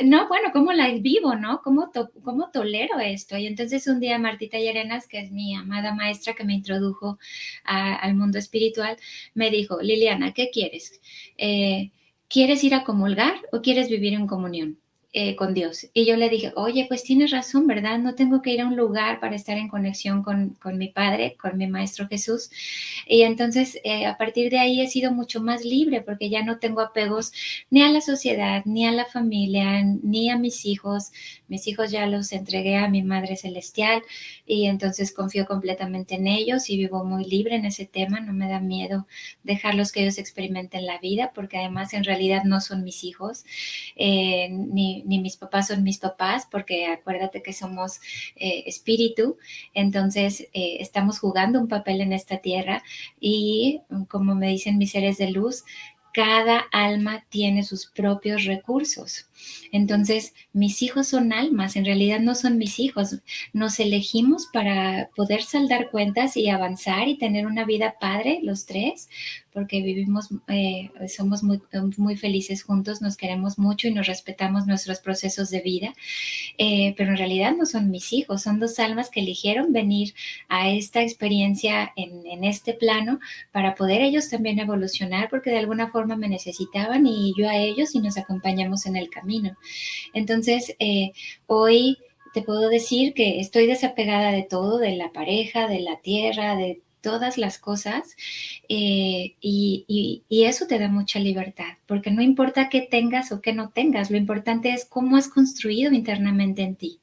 no, bueno, ¿cómo la vivo, no? ¿Cómo, ¿Cómo tolero esto? Y entonces un día Martita Llerenas, que es mi amada maestra que me introdujo al mundo espiritual, me dijo, Liliana, ¿qué quieres? Eh, ¿Quieres ir a comulgar o quieres vivir en comunión? Eh, con Dios. Y yo le dije, oye, pues tienes razón, ¿verdad? No tengo que ir a un lugar para estar en conexión con, mi Padre, con mi Maestro Jesús. Y entonces, eh, a partir de ahí he sido mucho más libre porque ya no tengo apegos ni a la sociedad, ni a la familia, ni a mis hijos. Mis hijos ya los entregué a mi Madre Celestial y entonces confío completamente en ellos y vivo muy libre en ese tema. No me da miedo dejarlos que ellos experimenten la vida porque además en realidad no son mis hijos, eh, ni ni, mis papás son mis papás, porque acuérdate que somos eh, espíritu, entonces eh, estamos jugando un papel en esta tierra y como me dicen mis seres de luz, cada alma tiene sus propios recursos. Entonces, mis hijos son almas, en realidad no son mis hijos. Nos elegimos para poder saldar cuentas y avanzar y tener una vida padre, los tres, porque vivimos, eh, somos muy, felices juntos, nos queremos mucho y nos respetamos nuestros procesos de vida, eh, pero en realidad no son mis hijos, son dos almas que eligieron venir a esta experiencia en, en este plano para poder ellos también evolucionar, porque de alguna forma me necesitaban y yo a ellos y nos acompañamos en el camino. Entonces, eh, hoy te puedo decir que estoy desapegada de todo, de la pareja, de la tierra, de todas las cosas eh, y, y, eso te da mucha libertad, porque no importa qué tengas o qué no tengas, lo importante es cómo has construido internamente en ti.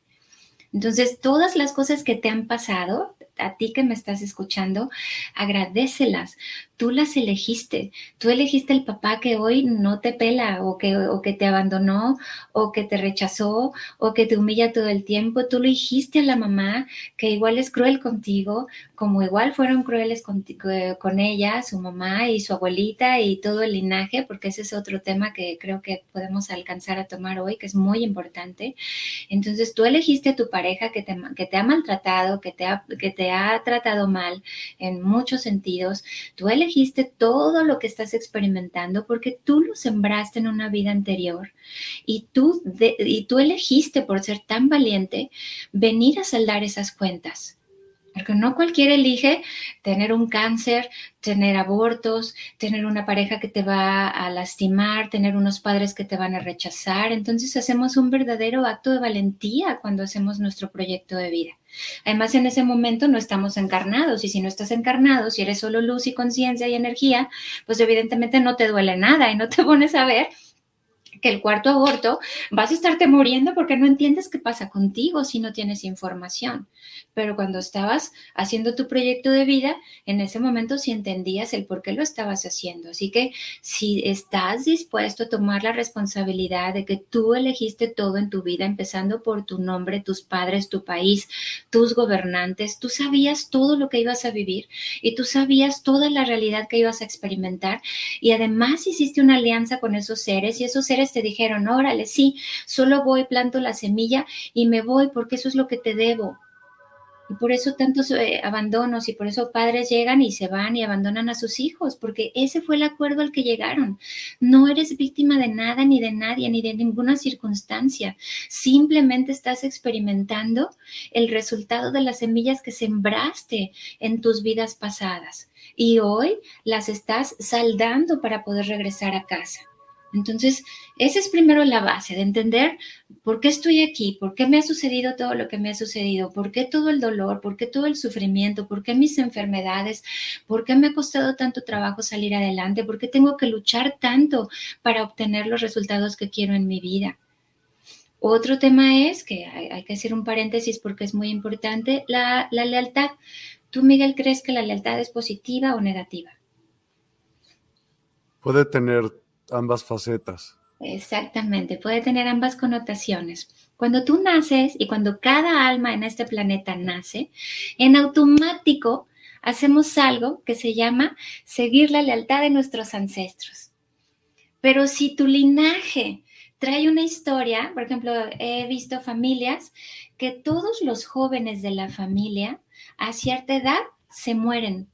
Entonces, todas las cosas que te han pasado, a ti que me estás escuchando, agradecelas, tú las elegiste, tú elegiste el papá que hoy no te pela o que, o que te abandonó o que te rechazó o que te humilla todo el tiempo, tú elegiste a la mamá que igual es cruel contigo, como igual fueron crueles con, con ella, su mamá y su abuelita y todo el linaje, porque ese es otro tema que creo que podemos alcanzar a tomar hoy, que es muy importante. Entonces tú elegiste a tu pareja que te, que te ha maltratado, que te ha, que te ha tratado mal en muchos sentidos, tú elegiste todo lo que estás experimentando porque tú lo sembraste en una vida anterior y tú, y tú elegiste por ser tan valiente venir a saldar esas cuentas. Porque no cualquiera elige tener un cáncer, tener abortos, tener una pareja que te va a lastimar, tener unos padres que te van a rechazar. Entonces hacemos un verdadero acto de valentía cuando hacemos nuestro proyecto de vida. Además, en ese momento no estamos encarnados y si no estás encarnado, si eres solo luz y conciencia y energía, pues evidentemente no te duele nada y no te pones a ver que el cuarto aborto vas a estarte muriendo porque no entiendes qué pasa contigo si no tienes información. Pero cuando estabas haciendo tu proyecto de vida, en ese momento sí entendías el por qué lo estabas haciendo. Así que si estás dispuesto a tomar la responsabilidad de que tú elegiste todo en tu vida, empezando por tu nombre, tus padres, tu país, tus gobernantes, tú sabías todo lo que ibas a vivir y tú sabías toda la realidad que ibas a experimentar y además hiciste una alianza con esos seres y esos seres te dijeron, órale, sí, solo voy, planto la semilla y me voy porque eso es lo que te debo. Y por eso tantos eh, abandonos y por eso padres llegan y se van y abandonan a sus hijos, porque ese fue el acuerdo al que llegaron. No eres víctima de nada, ni de nadie, ni de ninguna circunstancia. Simplemente estás experimentando el resultado de las semillas que sembraste en tus vidas pasadas. Y hoy las estás saldando para poder regresar a casa. Entonces, esa es primero la base de entender por qué estoy aquí, por qué me ha sucedido todo lo que me ha sucedido, por qué todo el dolor, por qué todo el sufrimiento, por qué mis enfermedades, por qué me ha costado tanto trabajo salir adelante, por qué tengo que luchar tanto para obtener los resultados que quiero en mi vida. Otro tema es, que hay, que hacer un paréntesis porque es muy importante, la, la lealtad. ¿Tú, Miguel, crees que la lealtad es positiva o negativa?
Puede tener ambas facetas.
Exactamente, puede tener ambas connotaciones. Cuando tú naces y cuando cada alma en este planeta nace, en automático hacemos algo que se llama seguir la lealtad de nuestros ancestros. Pero si tu linaje trae una historia, por ejemplo, he visto familias que todos los jóvenes de la familia a cierta edad se mueren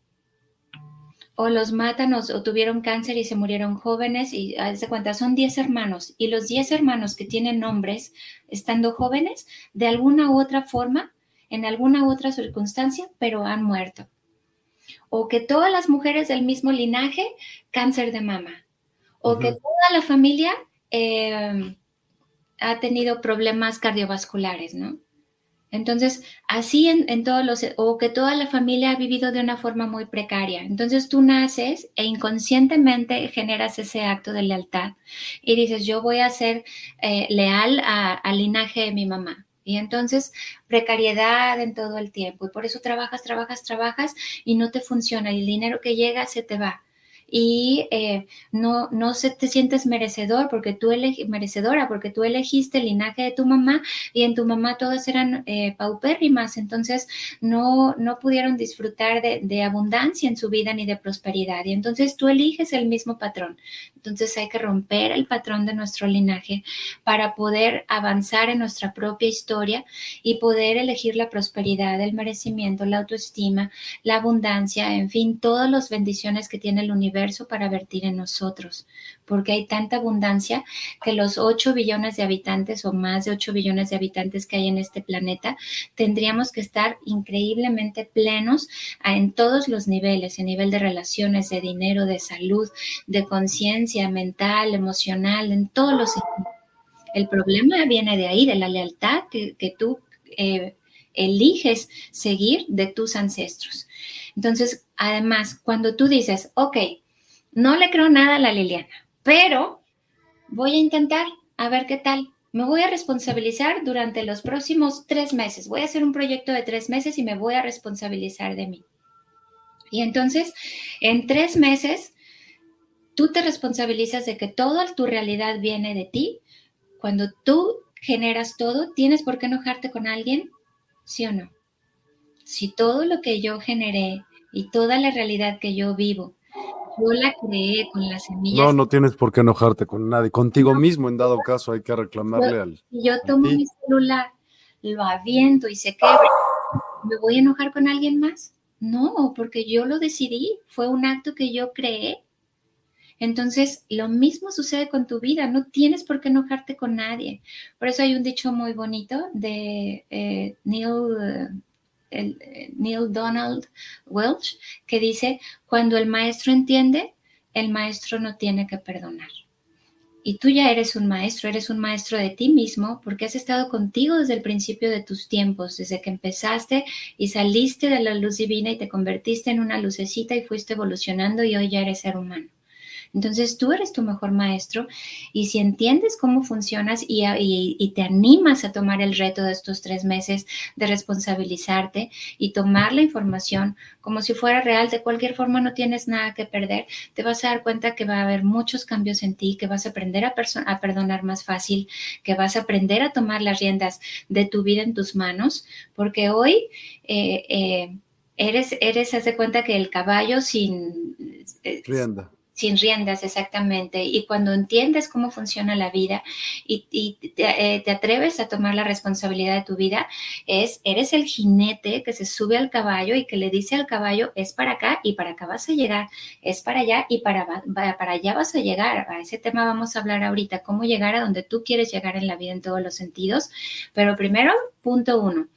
o los matan o, tuvieron cáncer y se murieron jóvenes y se cuenta, son 10 hermanos y los 10 hermanos que tienen nombres estando jóvenes, de alguna u otra forma, en alguna u otra circunstancia, pero han muerto. O que todas las mujeres del mismo linaje, cáncer de mama. O que toda la familia, em, ha tenido problemas cardiovasculares, ¿no? Entonces, así en, todos los, o que toda la familia ha vivido de una forma muy precaria. Entonces tú naces e inconscientemente generas ese acto de lealtad y dices, yo voy a ser eh, leal al linaje de mi mamá. Y entonces, precariedad en todo el tiempo. Y por eso trabajas, trabajas, trabajas y no te funciona. Y el dinero que llega se te va y eh, no, no se te sientes merecedor porque tú merecedora porque tú elegiste el linaje de tu mamá y en tu mamá todas eran eh, paupérrimas, entonces no, no pudieron disfrutar de, de, abundancia en su vida ni de prosperidad y entonces tú eliges el mismo patrón. Entonces hay que romper el patrón de nuestro linaje para poder avanzar en nuestra propia historia y poder elegir la prosperidad, el merecimiento, la autoestima, la abundancia, en fin, todas las bendiciones que tiene el universo para vertir en nosotros, porque hay tanta abundancia que los 8 billones de habitantes o más de 8 billones de habitantes que hay en este planeta, tendríamos que estar increíblemente plenos en todos los niveles, en nivel de relaciones, de dinero, de salud, de conciencia mental, emocional, en todos los El problema viene de ahí, de la lealtad que, tú eh, eliges seguir de tus ancestros. Entonces, además, cuando tú dices, ok, no le creo nada a la Liliana, pero voy a intentar a ver qué tal. Me voy a responsabilizar durante los próximos tres meses. Voy a hacer un proyecto de tres meses y me voy a responsabilizar de mí. Y entonces, en tres meses, tú te responsabilizas de que toda tu realidad viene de ti. Cuando tú generas todo, ¿tienes por qué enojarte con alguien? ¿Sí o no? Si todo lo que yo generé y toda la realidad que yo vivo yo la creé con las semillas.
No, no tienes por qué enojarte con nadie. Contigo mismo, en dado caso, hay que reclamarle al.
Si yo tomo mi celular, lo aviento y se quebra, ¿me voy a enojar con alguien más? No, porque yo lo decidí. Fue un acto que yo creé. Entonces, lo mismo sucede con tu vida. No tienes por qué enojarte con nadie. Por eso hay un dicho muy bonito de eh, Neil el, eh, Neil Donald Welch, que dice, cuando el maestro entiende, el maestro no tiene que perdonar. Y tú ya eres un maestro, eres un maestro de ti mismo porque has estado contigo desde el principio de tus tiempos, desde que empezaste y saliste de la luz divina y te convertiste en una lucecita y fuiste evolucionando y hoy ya eres ser humano. Entonces tú eres tu mejor maestro y si entiendes cómo funcionas y, te animas a tomar el reto de estos tres meses de responsabilizarte y tomar la información como si fuera real, de cualquier forma no tienes nada que perder, te vas a dar cuenta que va a haber muchos cambios en ti, que vas a aprender a, a perdonar más fácil, que vas a aprender a tomar las riendas de tu vida en tus manos, porque hoy... Eh, eh, eres, eres, haz de cuenta que el caballo sin...
Eh, Rienda
sin riendas exactamente. Y cuando entiendes cómo funciona la vida y, eh, te, atreves a tomar la responsabilidad de tu vida, es, eres el jinete que se sube al caballo y que le dice al caballo, es para acá y para acá vas a llegar, es para allá y para, para allá vas a llegar. A ese tema vamos a hablar ahorita, cómo llegar a donde tú quieres llegar en la vida en todos los sentidos. Pero primero, punto uno,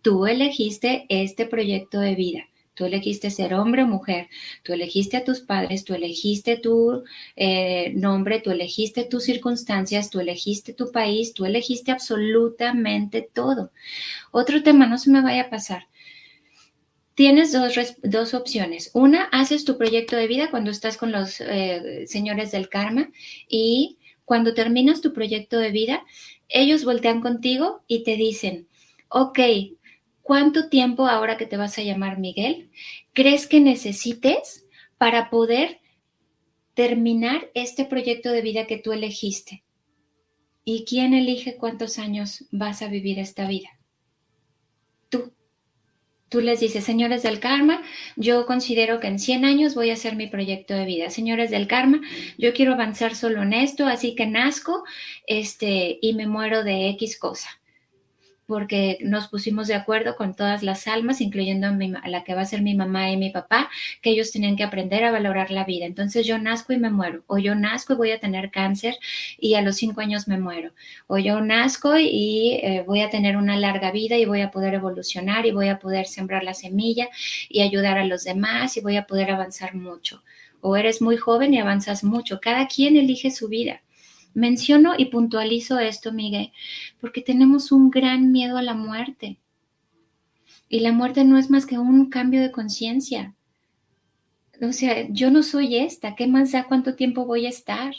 tú elegiste este proyecto de vida Tú elegiste ser hombre o mujer, tú elegiste a tus padres, tú elegiste tu eh, nombre, tú elegiste tus circunstancias, tú elegiste tu país, tú elegiste absolutamente todo. Otro tema, no se me vaya a pasar. Tienes dos, opciones. Una, haces tu proyecto de vida cuando estás con los eh, señores del karma y cuando terminas tu proyecto de vida, ellos voltean contigo y te dicen, ok, ¿Cuánto tiempo ahora que te vas a llamar Miguel crees que necesites para poder terminar este proyecto de vida que tú elegiste? ¿Y quién elige cuántos años vas a vivir esta vida? Tú. Tú les dices, señores del karma, yo considero que en 100 años voy a hacer mi proyecto de vida. Señores del karma, yo quiero avanzar solo en esto, así que nazco este, y me muero de X cosa porque nos pusimos de acuerdo con todas las almas, incluyendo a, la que va a ser mi mamá y mi papá, que ellos tenían que aprender a valorar la vida. Entonces yo nazco y me muero, o yo nazco y voy a tener cáncer y a los cinco años me muero, o yo nazco y eh, voy a tener una larga vida y voy a poder evolucionar y voy a poder sembrar la semilla y ayudar a los demás y voy a poder avanzar mucho. O eres muy joven y avanzas mucho. Cada quien elige su vida. Menciono y puntualizo esto, Miguel, porque tenemos un gran miedo a la muerte. Y la muerte no es más que un cambio de conciencia. O sea, yo no soy esta, ¿qué más da cuánto tiempo voy a estar?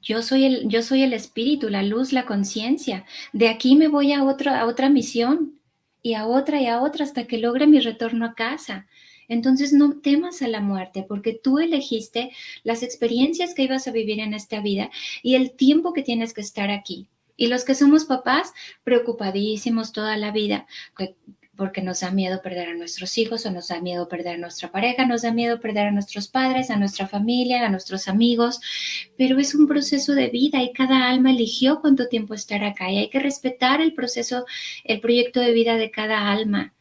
Yo soy el, yo soy el espíritu, la luz, la conciencia. De aquí me voy a, a otra misión y a otra y a otra hasta que logre mi retorno a casa. Entonces no temas a la muerte porque tú elegiste las experiencias que ibas a vivir en esta vida y el tiempo que tienes que estar aquí. Y los que somos papás, preocupadísimos toda la vida, porque nos da miedo perder a nuestros hijos o nos da miedo perder a nuestra pareja, nos da miedo perder a nuestros padres, a nuestra familia, a nuestros amigos, pero es un proceso de vida y cada alma eligió cuánto tiempo estar acá y hay que respetar el proceso, el proyecto de vida de cada alma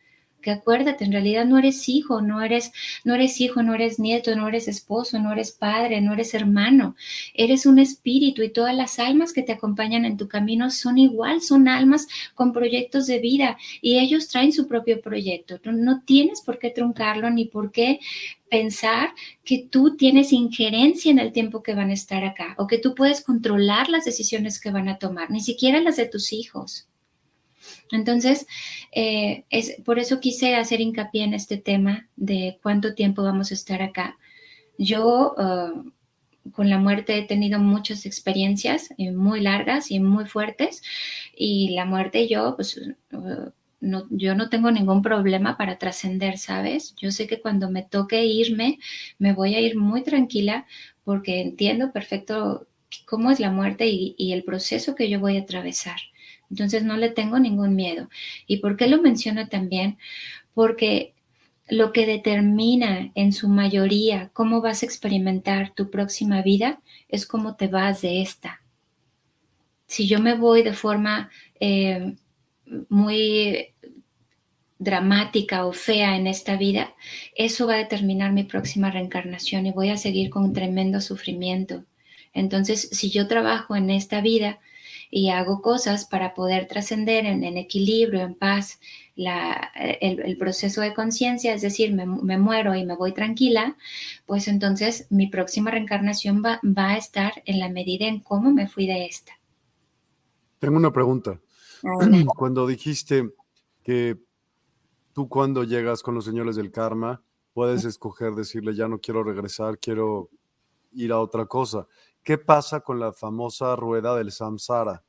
que acuérdate, en realidad no eres hijo, no eres, no eres hijo, no eres nieto, no eres esposo, no eres padre, no eres hermano, eres un espíritu y todas las almas que te acompañan en tu camino son igual, son almas con proyectos de vida y ellos traen su propio proyecto. No, no tienes por qué truncarlo ni por qué pensar que tú tienes injerencia en el tiempo que van a estar acá o que tú puedes controlar las decisiones que van a tomar, ni siquiera las de tus hijos. Entonces, eh, es, por eso quise hacer hincapié en este tema de cuánto tiempo vamos a estar acá. Yo uh, con la muerte he tenido muchas experiencias eh, muy largas y muy fuertes y la muerte yo, pues, no, yo no tengo ningún problema para trascender, ¿sabes? Yo sé que cuando me toque irme, me voy a ir muy tranquila porque entiendo perfecto cómo es la muerte y el proceso que yo voy a atravesar. Entonces no le tengo ningún miedo. ¿Y por qué lo menciono también? Porque lo que determina en su mayoría cómo vas a experimentar tu próxima vida es cómo te vas de esta. Si yo me voy de forma eh, muy dramática o fea en esta vida, eso va a determinar mi próxima reencarnación y voy a seguir con tremendo sufrimiento. Entonces, si yo trabajo en esta vida y hago cosas para poder trascender en, equilibrio, en paz, el, proceso de conciencia, es decir, me, muero y me voy tranquila, pues entonces mi próxima reencarnación va, va, a estar en la medida en cómo me fui de esta.
Tengo una pregunta. Cuando dijiste que tú cuando llegas con los señores del karma, puedes escoger decirle, ya no quiero regresar, quiero ir a otra cosa. ¿Qué pasa con la famosa rueda del samsara?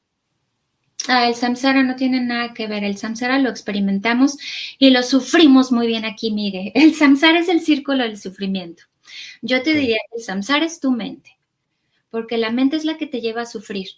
Ah, el samsara no tiene nada que ver. El samsara lo experimentamos y lo sufrimos muy bien aquí, mire. El samsara es el círculo del sufrimiento. Yo te diría que el samsara es tu mente, porque la mente es la que te lleva a sufrir.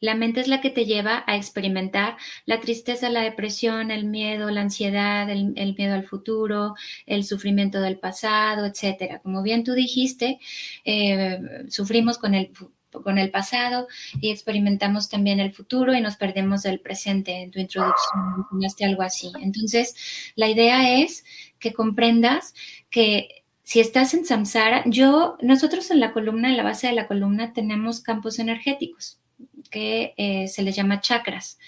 La mente es la que te lleva a experimentar la tristeza, la depresión, el miedo, la ansiedad, el, miedo al futuro, el sufrimiento del pasado, etcétera. Como bien tú dijiste, eh, sufrimos con el con el pasado y experimentamos también el futuro y nos perdemos del presente. En tu introducción enseñaste algo así. Entonces, la idea es que comprendas que si estás en samsara, yo, nosotros en la columna, en la base de la columna, tenemos campos energéticos que eh, se les llama chakras.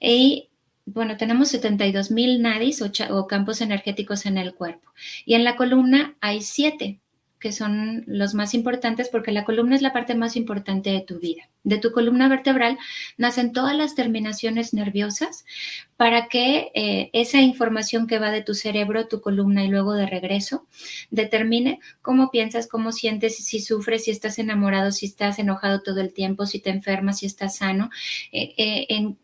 Y bueno, tenemos 72 mil nadis o, o, campos energéticos en el cuerpo. Y en la columna hay siete, que son los más importantes porque la columna es la parte más importante de tu vida. De tu columna vertebral nacen todas las terminaciones nerviosas para que eh, esa información que va de tu cerebro tu columna y luego de regreso determine cómo piensas, cómo sientes, si sufres, si estás enamorado, si estás enojado todo el tiempo, si te enfermas, si estás sano, eh, eh,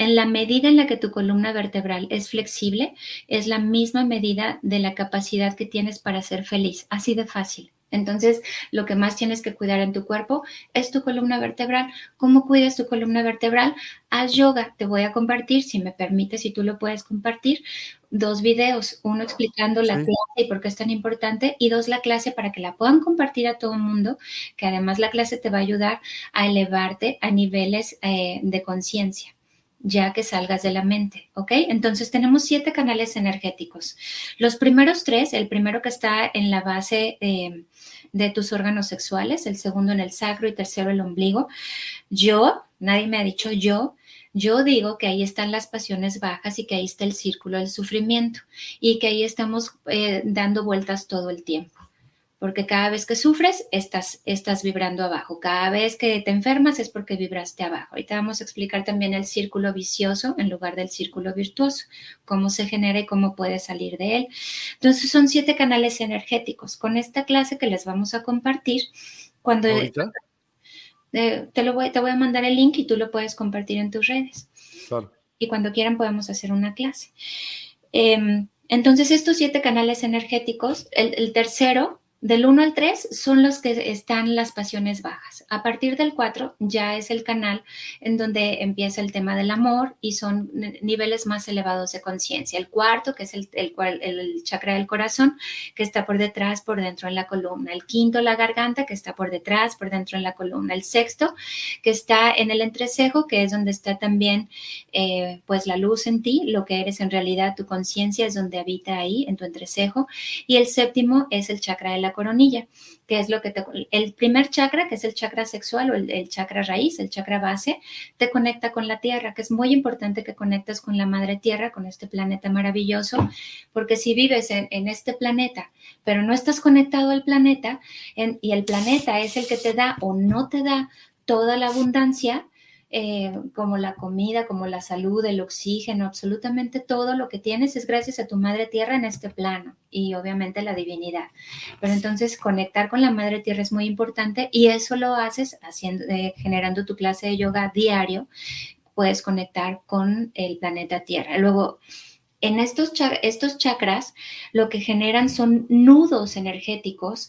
en la medida en la que tu columna vertebral es flexible, es la misma medida de la capacidad que tienes para ser feliz, así de fácil. Entonces, lo que más tienes que cuidar en tu cuerpo es tu columna vertebral. ¿Cómo cuidas tu columna vertebral? Haz yoga. Te voy a compartir, si me permites, si tú lo puedes compartir, dos videos. Uno explicando la clase y por qué es tan importante y dos, la clase para que la puedan compartir a todo el mundo, que además la clase te va a ayudar a elevarte a niveles eh, de conciencia ya que salgas de la mente, ¿ok? Entonces tenemos siete canales energéticos. Los primeros tres, el primero que está en la base eh, de tus órganos sexuales, el segundo en el sacro y tercero el ombligo. Yo, nadie me ha dicho yo, yo digo que ahí están las pasiones bajas y que ahí está el círculo del sufrimiento y que ahí estamos eh, dando vueltas todo el tiempo. Porque cada vez que sufres estás, estás vibrando abajo, cada vez que te enfermas es porque vibraste abajo. Ahorita vamos a explicar también el círculo vicioso en lugar del círculo virtuoso, cómo se genera y cómo puedes salir de él. Entonces son siete canales energéticos. Con esta clase que les vamos a compartir, cuando... Eh, te, lo voy, te voy a mandar el link y tú lo puedes compartir en tus redes. Y cuando quieran podemos hacer una clase. Em, entonces, estos siete canales energéticos, el tercero del 1 al 3 son los que están las pasiones bajas. A partir del 4 ya es el canal en donde empieza el tema del amor y son niveles más elevados de conciencia. El cuarto, que es el, el, chakra del corazón, que está por detrás, por dentro en la columna. El quinto, la garganta, que está por detrás, por dentro en la columna. El sexto, que está en el entrecejo, que es donde está también eh, pues la luz en ti, lo que eres en realidad, tu conciencia es donde habita ahí, en tu entrecejo. Y el séptimo es el chakra de la coronilla, que es lo que te... El primer chakra, que es el chakra sexual o el, chakra raíz, el chakra base, te conecta con la tierra, que es muy importante que conectes con la madre tierra, con este planeta maravilloso, porque si vives en, este planeta, pero no estás conectado al planeta, y el planeta es el que te da o no te da toda la abundancia, eh, como la comida, como la salud, el oxígeno, absolutamente todo lo que tienes es gracias a tu madre tierra en este plano y obviamente la divinidad. Pero entonces conectar con la madre tierra es muy importante y eso lo haces haciendo, eh, generando tu clase de yoga diario. Puedes conectar con el planeta Tierra. Luego, en estos, estos chakras lo que generan son nudos energéticos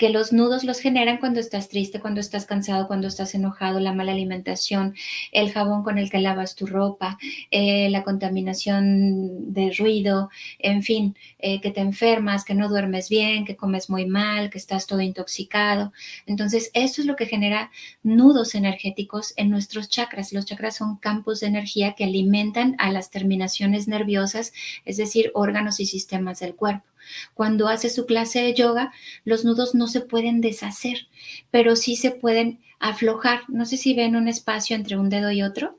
que los nudos los generan cuando estás triste, cuando estás cansado, cuando estás enojado, la mala alimentación, el jabón con el que lavas tu ropa, eh, la contaminación de ruido, en fin, eh, que te enfermas, que no duermes bien, que comes muy mal, que estás todo intoxicado. Entonces, eso es lo que genera nudos energéticos en nuestros chakras. Los chakras son campos de energía que alimentan a las terminaciones nerviosas, es decir, órganos y sistemas del cuerpo. Cuando hace su clase de yoga, los nudos no se pueden deshacer, pero sí se pueden aflojar. No sé si ven un espacio entre un dedo y otro.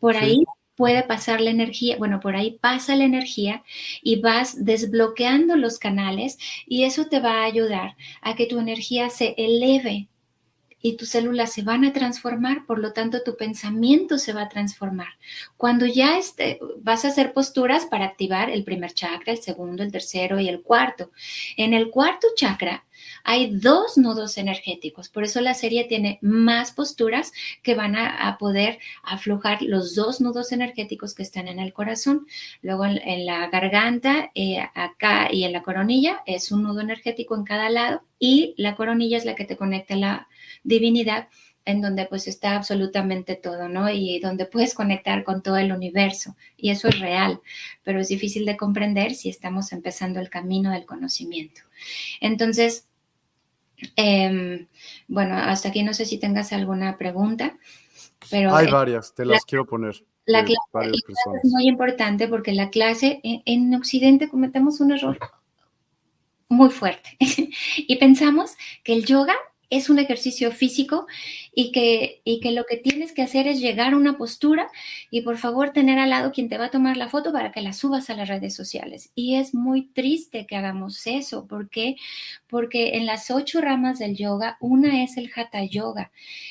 Por ahí puede pasar la energía, bueno, por ahí pasa la energía y vas desbloqueando los canales y eso te va a ayudar a que tu energía se eleve y tus células se van a transformar, por lo tanto tu pensamiento se va a transformar. Cuando ya esté, vas a hacer posturas para activar el primer chakra, el segundo, el tercero y el cuarto. En el cuarto chakra hay dos nudos energéticos, por eso la serie tiene más posturas que van a, poder aflojar los dos nudos energéticos que están en el corazón. Luego en, la garganta, eh, acá y en la coronilla es un nudo energético en cada lado y la coronilla es la que te conecta la divinidad en donde pues está absolutamente todo, ¿no? Y donde puedes conectar con todo el universo. Y eso es real, pero es difícil de comprender si estamos empezando el camino del conocimiento. Entonces, em, bueno, hasta aquí no sé si tengas alguna pregunta, pero...
Hay varias, te las quiero poner.
La clase, es muy importante porque la clase, en, en Occidente cometemos un error muy fuerte y pensamos que el yoga es un ejercicio físico y que, y que lo que tienes que hacer es llegar a una postura y por favor tener al lado quien te va a tomar la foto para que la subas a las redes sociales. Y es muy triste que hagamos eso. ¿Por qué? Porque en las ocho ramas del yoga, una es el hatha yoga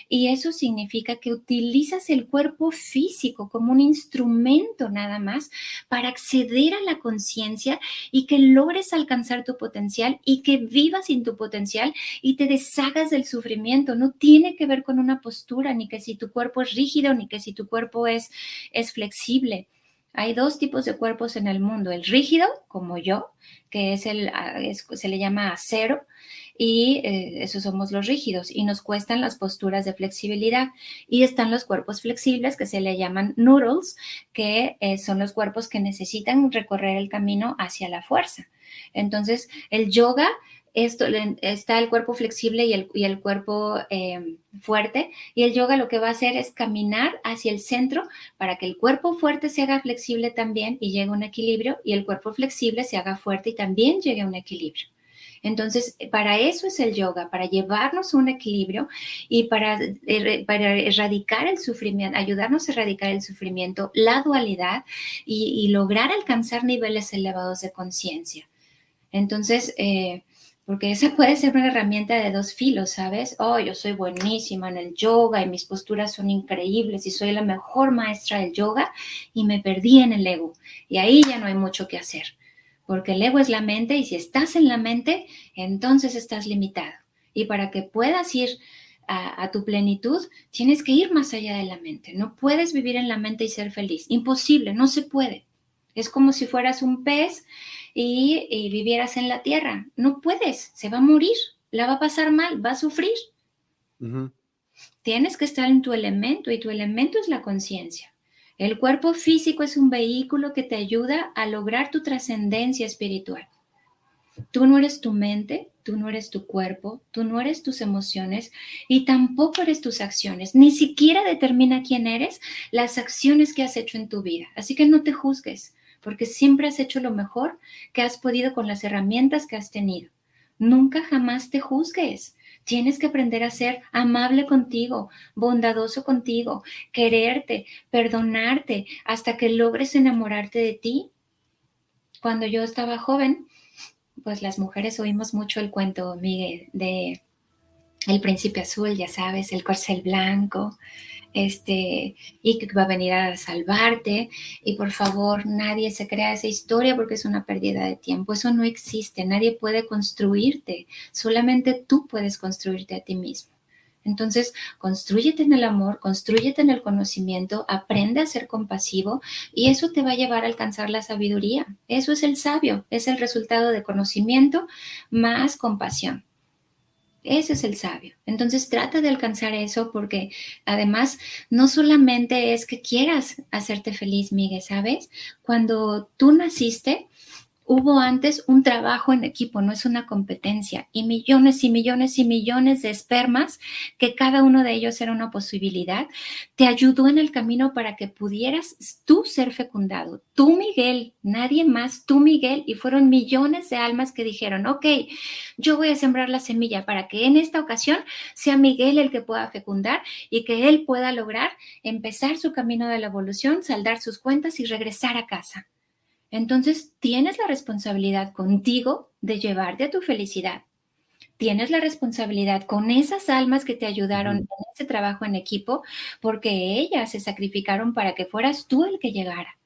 y eso significa que utilizas el cuerpo físico como un instrumento nada más para acceder a la conciencia y que logres alcanzar tu potencial y que vivas sin tu potencial y te deshagas del sufrimiento. No tiene que ver con una postura, ni que si tu cuerpo es rígido, ni que si tu cuerpo es, es flexible. Hay dos tipos de cuerpos en el mundo, el rígido, como yo, que es el, se le llama acero, y eh, esos somos los rígidos, y nos cuestan las posturas de flexibilidad. Y están los cuerpos flexibles, que se le llaman noodles, que eh, son los cuerpos que necesitan recorrer el camino hacia la fuerza. Entonces, el yoga esto, está el cuerpo flexible y el, y el cuerpo eh, fuerte. Y el yoga lo que va a hacer es caminar hacia el centro para que el cuerpo fuerte se haga flexible también y llegue a un equilibrio y el cuerpo flexible se haga fuerte y también llegue a un equilibrio. Entonces, para eso es el yoga, para llevarnos a un equilibrio y para, para erradicar el sufrimiento, ayudarnos a erradicar el sufrimiento, la dualidad y, lograr alcanzar niveles elevados de conciencia. Entonces, eh, porque esa puede ser una herramienta de dos filos, ¿sabes? Oh, yo soy buenísima en el yoga y mis posturas son increíbles y soy la mejor maestra del yoga y me perdí en el ego. Y ahí ya no hay mucho que hacer, porque el ego es la mente y si estás en la mente, entonces estás limitado. Y para que puedas ir a, tu plenitud, tienes que ir más allá de la mente. No puedes vivir en la mente y ser feliz. Imposible, no se puede. Es como si fueras un pez y, vivieras en la tierra. No puedes, se va a morir, la va a pasar mal, va a sufrir. Tienes que estar en tu elemento y tu elemento es la conciencia. El cuerpo físico es un vehículo que te ayuda a lograr tu trascendencia espiritual. Tú no eres tu mente, tú no eres tu cuerpo, tú no eres tus emociones y tampoco eres tus acciones. Ni siquiera determina quién eres las acciones que has hecho en tu vida. Así que no te juzgues porque siempre has hecho lo mejor que has podido con las herramientas que has tenido. Nunca jamás te juzgues. Tienes que aprender a ser amable contigo, bondadoso contigo, quererte, perdonarte, hasta que logres enamorarte de ti. Cuando yo estaba joven, pues las mujeres oímos mucho el cuento, Miguel, de El príncipe azul, ya sabes, el corcel blanco, este, y que va a venir a salvarte. Y por favor, nadie se crea esa historia porque es una pérdida de tiempo. Eso no existe. Nadie puede construirte. Solamente tú puedes construirte a ti mismo. Entonces, construyete en el amor, construyete en el conocimiento, aprende a ser compasivo y eso te va a llevar a alcanzar la sabiduría. Eso es el sabio, es el resultado de conocimiento más compasión. Ese es el sabio. Entonces trata de alcanzar eso porque además no solamente es que quieras hacerte feliz, Miguel, ¿sabes? Cuando tú naciste, hubo antes un trabajo en equipo, no es una competencia, y millones y millones y millones de espermas, que cada uno de ellos era una posibilidad, te ayudó en el camino para que pudieras tú ser fecundado. Tú, Miguel, nadie más, tú, Miguel, y fueron millones de almas que dijeron, ok, yo voy a sembrar la semilla para que en esta ocasión sea Miguel el que pueda fecundar y que él pueda lograr empezar su camino de la evolución, saldar sus cuentas y regresar a casa. Entonces tienes la responsabilidad contigo de llevarte a tu felicidad. Tienes la responsabilidad con esas almas que te ayudaron en ese trabajo en equipo, porque ellas se sacrificaron para que fueras tú el que llegara.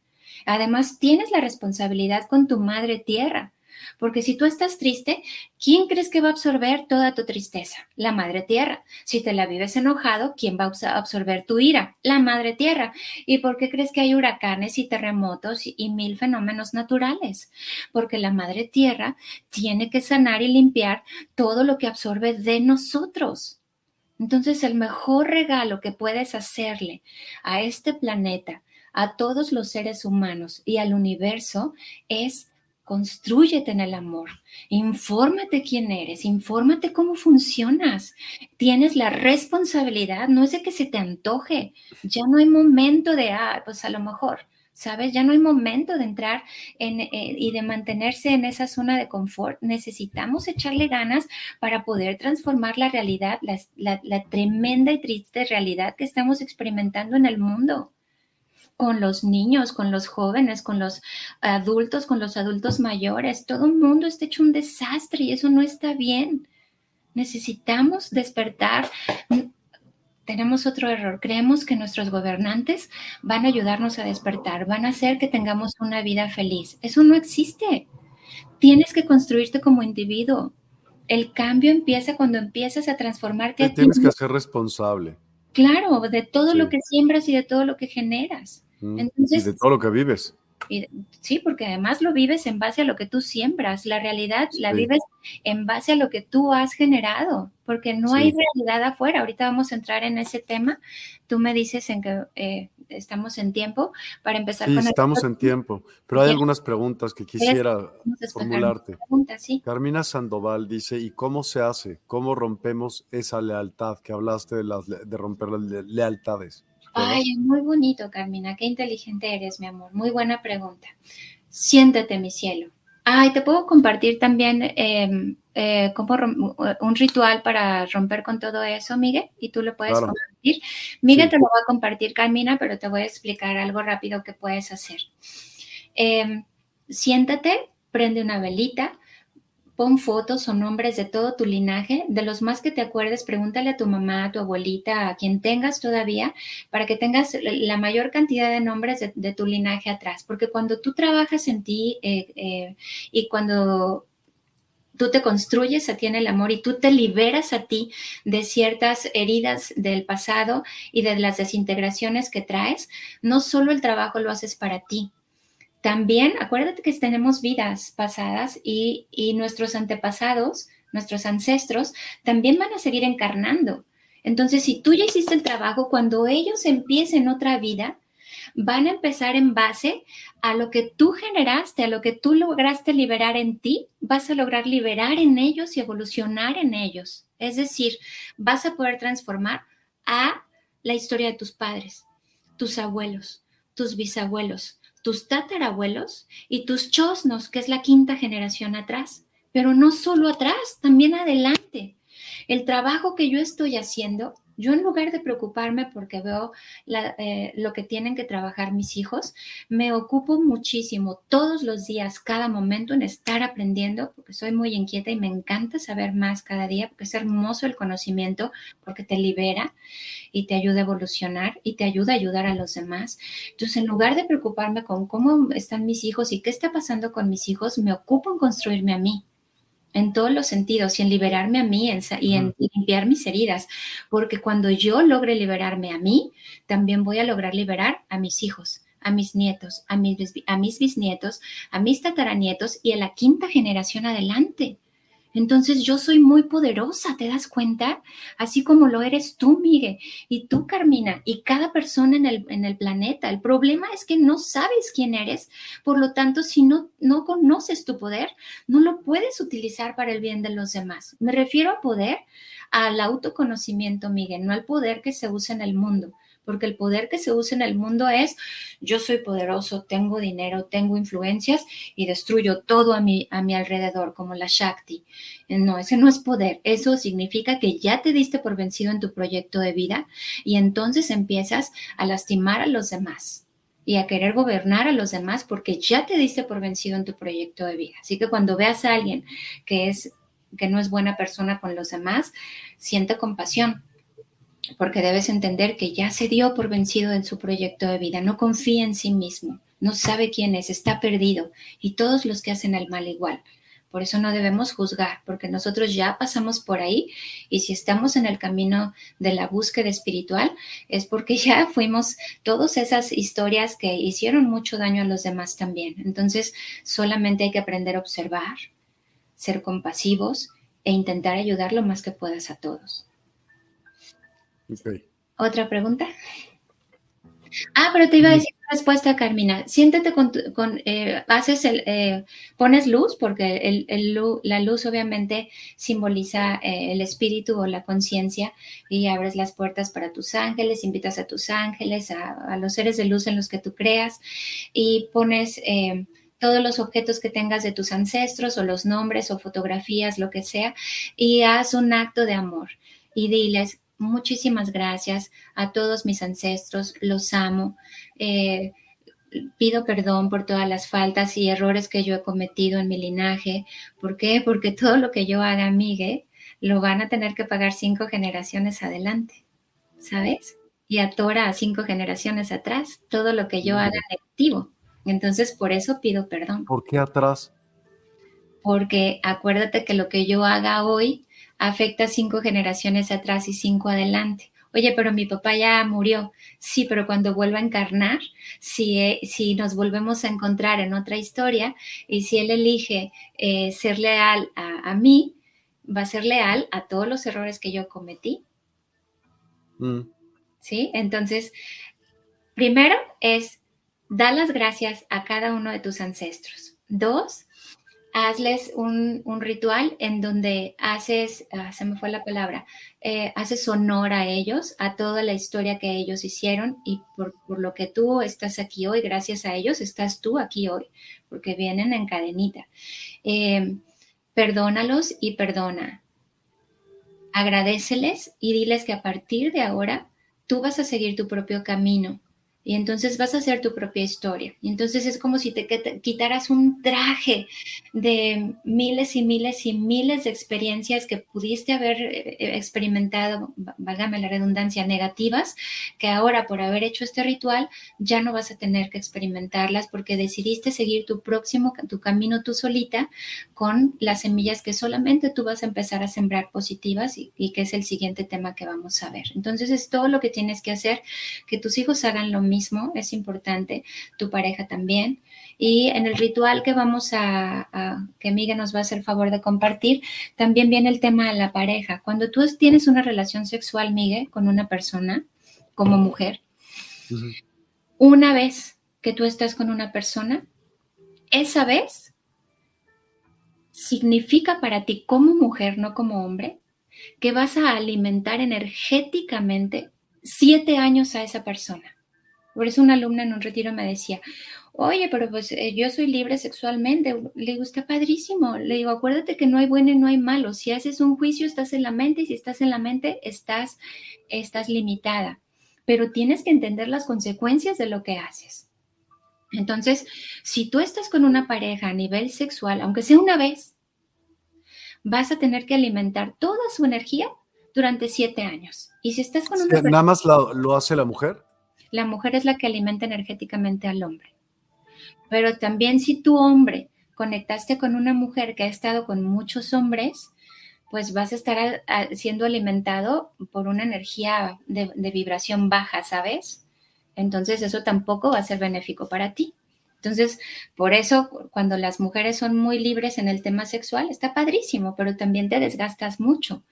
Además, tienes la responsabilidad con tu madre tierra, porque si tú estás triste, ¿quién crees que va a absorber toda tu tristeza? La madre tierra. Si te la vives enojado, ¿quién va a absorber tu ira? La madre tierra. ¿Y por qué crees que hay huracanes y terremotos y mil fenómenos naturales? Porque la madre tierra tiene que sanar y limpiar todo lo que absorbe de nosotros. Entonces, el mejor regalo que puedes hacerle a este planeta, a todos los seres humanos y al universo es Constrúyete en el amor. Infórmate quién eres, infórmate cómo funcionas. Tienes la responsabilidad, no es de que se te antoje. Ya no hay momento de, ah, pues a lo mejor, ¿sabes? Ya no hay momento de entrar en, eh, y de mantenerse en esa zona de confort. Necesitamos echarle ganas para poder transformar la realidad, la tremenda y triste realidad que estamos experimentando en el mundo con los niños, con los jóvenes, con los adultos, con los adultos mayores. Todo el mundo está hecho un desastre y eso no está bien. Necesitamos despertar. Tenemos otro error. Creemos que nuestros gobernantes van a ayudarnos a despertar, van a hacer que tengamos una vida feliz. Eso no existe. Tienes que construirte como individuo. El cambio empieza cuando empiezas a transformarte.
Te tienes que ser responsable.
Claro, de todo lo que siembras y de todo lo que generas.
Entonces, y de todo lo que vives.
sí, porque además lo vives en base a lo que tú siembras. La realidad la vives en base a lo que tú has generado, porque no hay realidad afuera. Ahorita vamos a entrar en ese tema. Tú me dices en que eh, estamos en tiempo para empezar
sí, Estamos en tiempo, pero hay algunas preguntas que quisiera formularte. Carmina Sandoval dice, ¿y cómo se hace? ¿Cómo rompemos esa lealtad que hablaste de, las, de romper las lealtades?
Ay, muy bonito, Carmina. Qué inteligente eres, mi amor. Muy buena pregunta. Siéntate, mi cielo. Ay, te puedo compartir también em, eh, como un ritual para romper con todo eso, Miguel, y tú lo puedes compartir. Miguel te lo va a compartir, Carmina, pero te voy a explicar algo rápido que puedes hacer. Em, siéntate, prende una velita, pon fotos o nombres de todo tu linaje, de los más que te acuerdes, pregúntale a tu mamá, a tu abuelita, a quien tengas todavía, para que tengas la mayor cantidad de nombres de, tu linaje atrás, porque cuando tú trabajas en ti eh, eh, y cuando tú te construyes a ti en el amor y tú te liberas a ti de ciertas heridas del pasado y de las desintegraciones que traes, no solo el trabajo lo haces para ti, también acuérdate que tenemos vidas pasadas y, nuestros antepasados, nuestros ancestros, también van a seguir encarnando. Entonces, si tú ya hiciste el trabajo, cuando ellos empiecen otra vida, van a empezar en base a lo que tú generaste, a lo que tú lograste liberar en ti, vas a lograr liberar en ellos y evolucionar en ellos. Es decir, vas a poder transformar a la historia de tus padres, tus abuelos, tus bisabuelos, tus tatarabuelos y tus chosnos, que es la quinta generación atrás. Pero no solo atrás, también adelante. El trabajo que yo estoy haciendo yo en lugar de preocuparme porque veo eh, lo que tienen que trabajar mis hijos, me ocupo muchísimo todos los días, cada momento en estar aprendiendo, porque soy muy inquieta y me encanta saber más cada día, porque es hermoso el conocimiento, porque te libera y te ayuda a evolucionar y te ayuda a ayudar a los demás. Entonces, en lugar de preocuparme con cómo están mis hijos y qué está pasando con mis hijos, me ocupo en construirme a mí en todos los sentidos y en liberarme a mí y en limpiar mis heridas, porque cuando yo logre liberarme a mí, también voy a lograr liberar a mis hijos, a mis nietos, a mis, a mis bisnietos, a mis tataranietos y a la quinta generación adelante. Entonces yo soy muy poderosa, ¿te das cuenta? Así como lo eres tú, Miguel, y tú, Carmina, y cada persona en el, en el planeta. El problema es que no sabes quién eres, por lo tanto, si no, no conoces tu poder, no lo puedes utilizar para el bien de los demás. Me refiero a poder, al autoconocimiento, Miguel, no al poder que se usa en el mundo porque el poder que se usa en el mundo es yo soy poderoso, tengo dinero, tengo influencias y destruyo todo a mi, a mi alrededor, como la Shakti. No, ese no es poder, eso significa que ya te diste por vencido en tu proyecto de vida y entonces empiezas a lastimar a los demás y a querer gobernar a los demás porque ya te diste por vencido en tu proyecto de vida. Así que cuando veas a alguien que es que no es buena persona con los demás, siente compasión, porque debes entender que ya se dio por vencido en su proyecto de vida, no confía en sí mismo, no sabe quién es, está perdido y todos los que hacen el mal igual. Por eso no debemos juzgar, porque nosotros ya pasamos por ahí y si estamos en el camino de la búsqueda espiritual es porque ya fuimos todas esas historias que hicieron mucho daño a los demás también. Entonces solamente hay que aprender a observar, ser compasivos e intentar ayudar lo más que puedas a todos. ¿Otra pregunta? Ah, pero te iba a decir respuesta, Carmina. Siéntate con, eh, haces el, eh, pones luz, porque el, la luz obviamente simboliza eh, el espíritu o la conciencia, y abres las puertas para tus ángeles, invitas a tus ángeles, a, a los seres de luz en los que tú creas, y pones todos los objetos que tengas de tus ancestros, o los nombres, o fotografías, lo que sea, y haz un acto de amor. Y diles, muchísimas gracias a todos mis ancestros, los amo. Eh, pido perdón por todas las faltas y errores que yo he cometido en mi linaje. ¿Por qué? Porque todo lo que yo haga, Miguel, lo van a tener que pagar cinco generaciones adelante, ¿sabes? Y atora a cinco generaciones atrás todo lo que yo haga negativo. Entonces, por eso pido perdón.
¿Por qué atrás?
Porque acuérdate que lo que yo haga hoy afecta cinco generaciones atrás y cinco adelante. Oye, pero mi papá ya murió. Sí, pero cuando vuelva a encarnar, si, eh, si nos volvemos a encontrar en otra historia y si él elige eh, ser leal a, mí, va a ser leal a todos los errores que yo cometí. Mm. ¿Sí? Entonces, primero es dar las gracias a cada uno de tus ancestros. Dos, hazles un, ritual en donde haces, ah, se me fue la palabra, eh, haces honor a ellos, a toda la historia que ellos hicieron y por, lo que tú estás aquí hoy, gracias a ellos estás tú aquí hoy, porque vienen en cadenita. Em, perdónalos y perdona. Agradeceles y diles que a partir de ahora tú vas a seguir tu propio camino y entonces vas a hacer tu propia historia. Y entonces es como si te quitaras un traje de miles y miles y miles de experiencias que pudiste haber eh, eh, experimentado, válgame la redundancia, negativas, que ahora por haber hecho este ritual ya no vas a tener que experimentarlas porque decidiste seguir tu próximo, tu camino tú solita con las semillas que solamente tú vas a empezar a sembrar positivas y, y que es el siguiente tema que vamos a ver. Entonces es todo lo que tienes que hacer, que tus hijos hagan lo mismo es importante, tu pareja también. Y en el ritual que vamos a, que Miguel nos va a hacer favor de compartir, también viene el tema de la pareja. Cuando tú tienes una relación sexual, Miguel, con una persona, como mujer, una vez que tú estás con una persona, esa vez significa para ti como mujer, no como hombre, que vas a alimentar energéticamente siete años a esa persona. Por eso una alumna en un retiro me decía, oye, pero pues eh, yo soy libre sexualmente. Le digo, está padrísimo. Le digo, acuérdate que no hay bueno y no hay malo. Si haces un juicio, estás en la mente y si estás en la mente, estás, estás limitada. Pero tienes que entender las consecuencias de lo que haces. Entonces, si tú estás con una pareja a nivel sexual, aunque sea una vez, vas a tener que alimentar toda su energía durante siete años. Y si estás con una
¿Nada más lo hace la mujer?
La mujer es la que alimenta energéticamente al hombre. Pero también si tu hombre conectaste con una mujer que ha estado con muchos hombres, pues vas a estar siendo alimentado por una energía de, de, vibración baja, ¿sabes? Entonces eso tampoco va a ser benéfico para ti. Entonces, por eso cuando las mujeres son muy libres en el tema sexual, está padrísimo, pero también te desgastas mucho,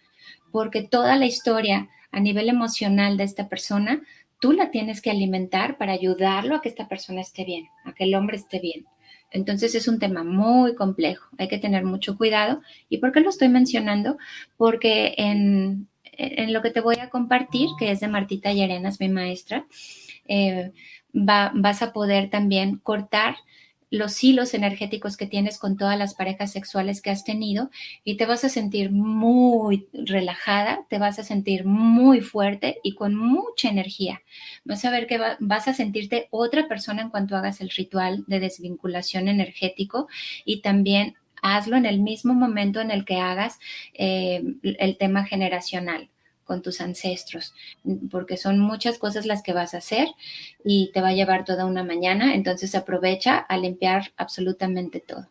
porque toda la historia a nivel emocional de esta persona tú la tienes que alimentar para ayudarlo a que esta persona esté bien, a que el hombre esté bien. Entonces es un tema muy complejo, hay que tener mucho cuidado. ¿Y por qué lo estoy mencionando? Porque en, lo que te voy a compartir, que es de Martita Arenas, mi maestra, eh, vas a poder también cortar los hilos energéticos que tienes con todas las parejas sexuales que has tenido y te vas a sentir muy relajada, te vas a sentir muy fuerte y con mucha energía. Vas a ver que vas a sentirte otra persona en cuanto hagas el ritual de desvinculación energético y también hazlo en el mismo momento en el que hagas eh, el tema generacional con tus ancestros, porque son muchas cosas las que vas a hacer y te va a llevar toda una mañana, entonces aprovecha a limpiar absolutamente todo.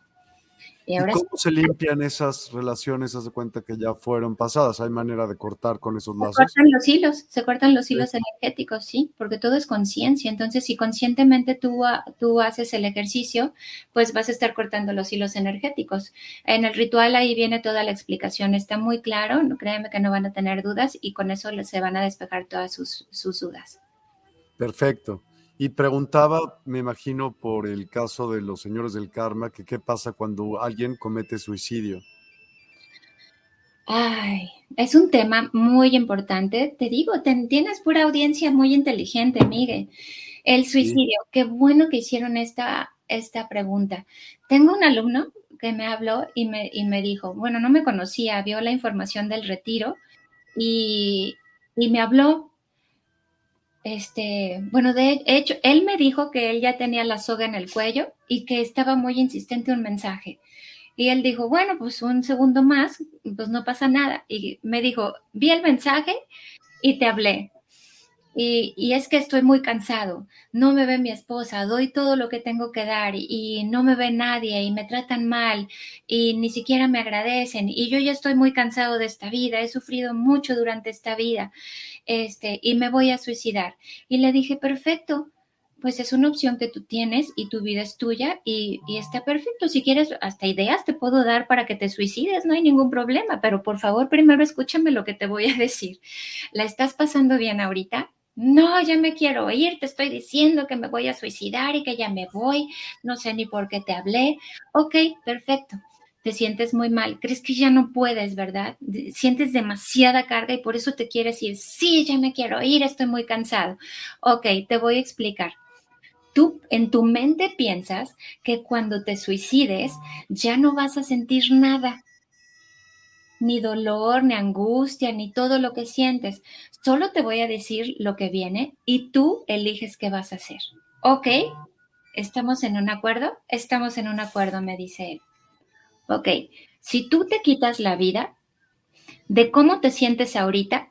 ¿Y, cómo se limpian esas relaciones? Haz de cuenta que ya fueron pasadas. ¿Hay manera de cortar con esos lazos?
Se cortan los hilos, se cortan los hilos energéticos, sí, porque todo es conciencia. Entonces, si conscientemente tú, tú haces el ejercicio, pues vas a estar cortando los hilos energéticos. En el ritual ahí viene toda la explicación. Está muy claro, créeme que no van a tener dudas y con eso se van a despejar todas sus, sus dudas.
Perfecto. Y preguntaba, me imagino, por el caso de los señores del karma, que qué pasa cuando alguien comete suicidio.
Ay, es un tema muy importante. Te digo, tienes pura audiencia muy inteligente, Miguel. El suicidio, qué bueno que hicieron esta, esta pregunta. Tengo un alumno que me habló y me, y me dijo, bueno, no me conocía, vio la información del retiro y, y me habló este, bueno, de hecho, él me dijo que él ya tenía la soga en el cuello y que estaba muy insistente un mensaje. Y él dijo, bueno, pues un segundo más, pues no pasa nada. Y me dijo, vi el mensaje y te hablé. Y, es que estoy muy cansado, no me ve mi esposa, doy todo lo que tengo que dar y no me ve nadie y me tratan mal y ni siquiera me agradecen y yo ya estoy muy cansado de esta vida, he sufrido mucho durante esta vida este, y me voy a suicidar. Y le dije, perfecto, pues es una opción que tú tienes y tu vida es tuya y, está perfecto. Si quieres, hasta ideas te puedo dar para que te suicides, no hay ningún problema, pero por favor, primero escúchame lo que te voy a decir. ¿La estás pasando bien ahorita? No, ya me quiero ir, te estoy diciendo que me voy a suicidar y que ya me voy, no sé ni por qué te hablé. Ok, perfecto te sientes muy mal, crees que ya no puedes, ¿verdad? Sientes demasiada carga y por eso te quieres ir. Sí, ya me quiero ir, estoy muy cansado. Ok, te voy a explicar. Tú en tu mente piensas que cuando te suicides ya no vas a sentir nada. Ni dolor, ni angustia, ni todo lo que sientes. Solo te voy a decir lo que viene y tú eliges qué vas a hacer. ¿Ok? ¿Estamos en un acuerdo? Estamos en un acuerdo, me dice él. Ok, si tú te quitas la vida, de cómo te sientes ahorita,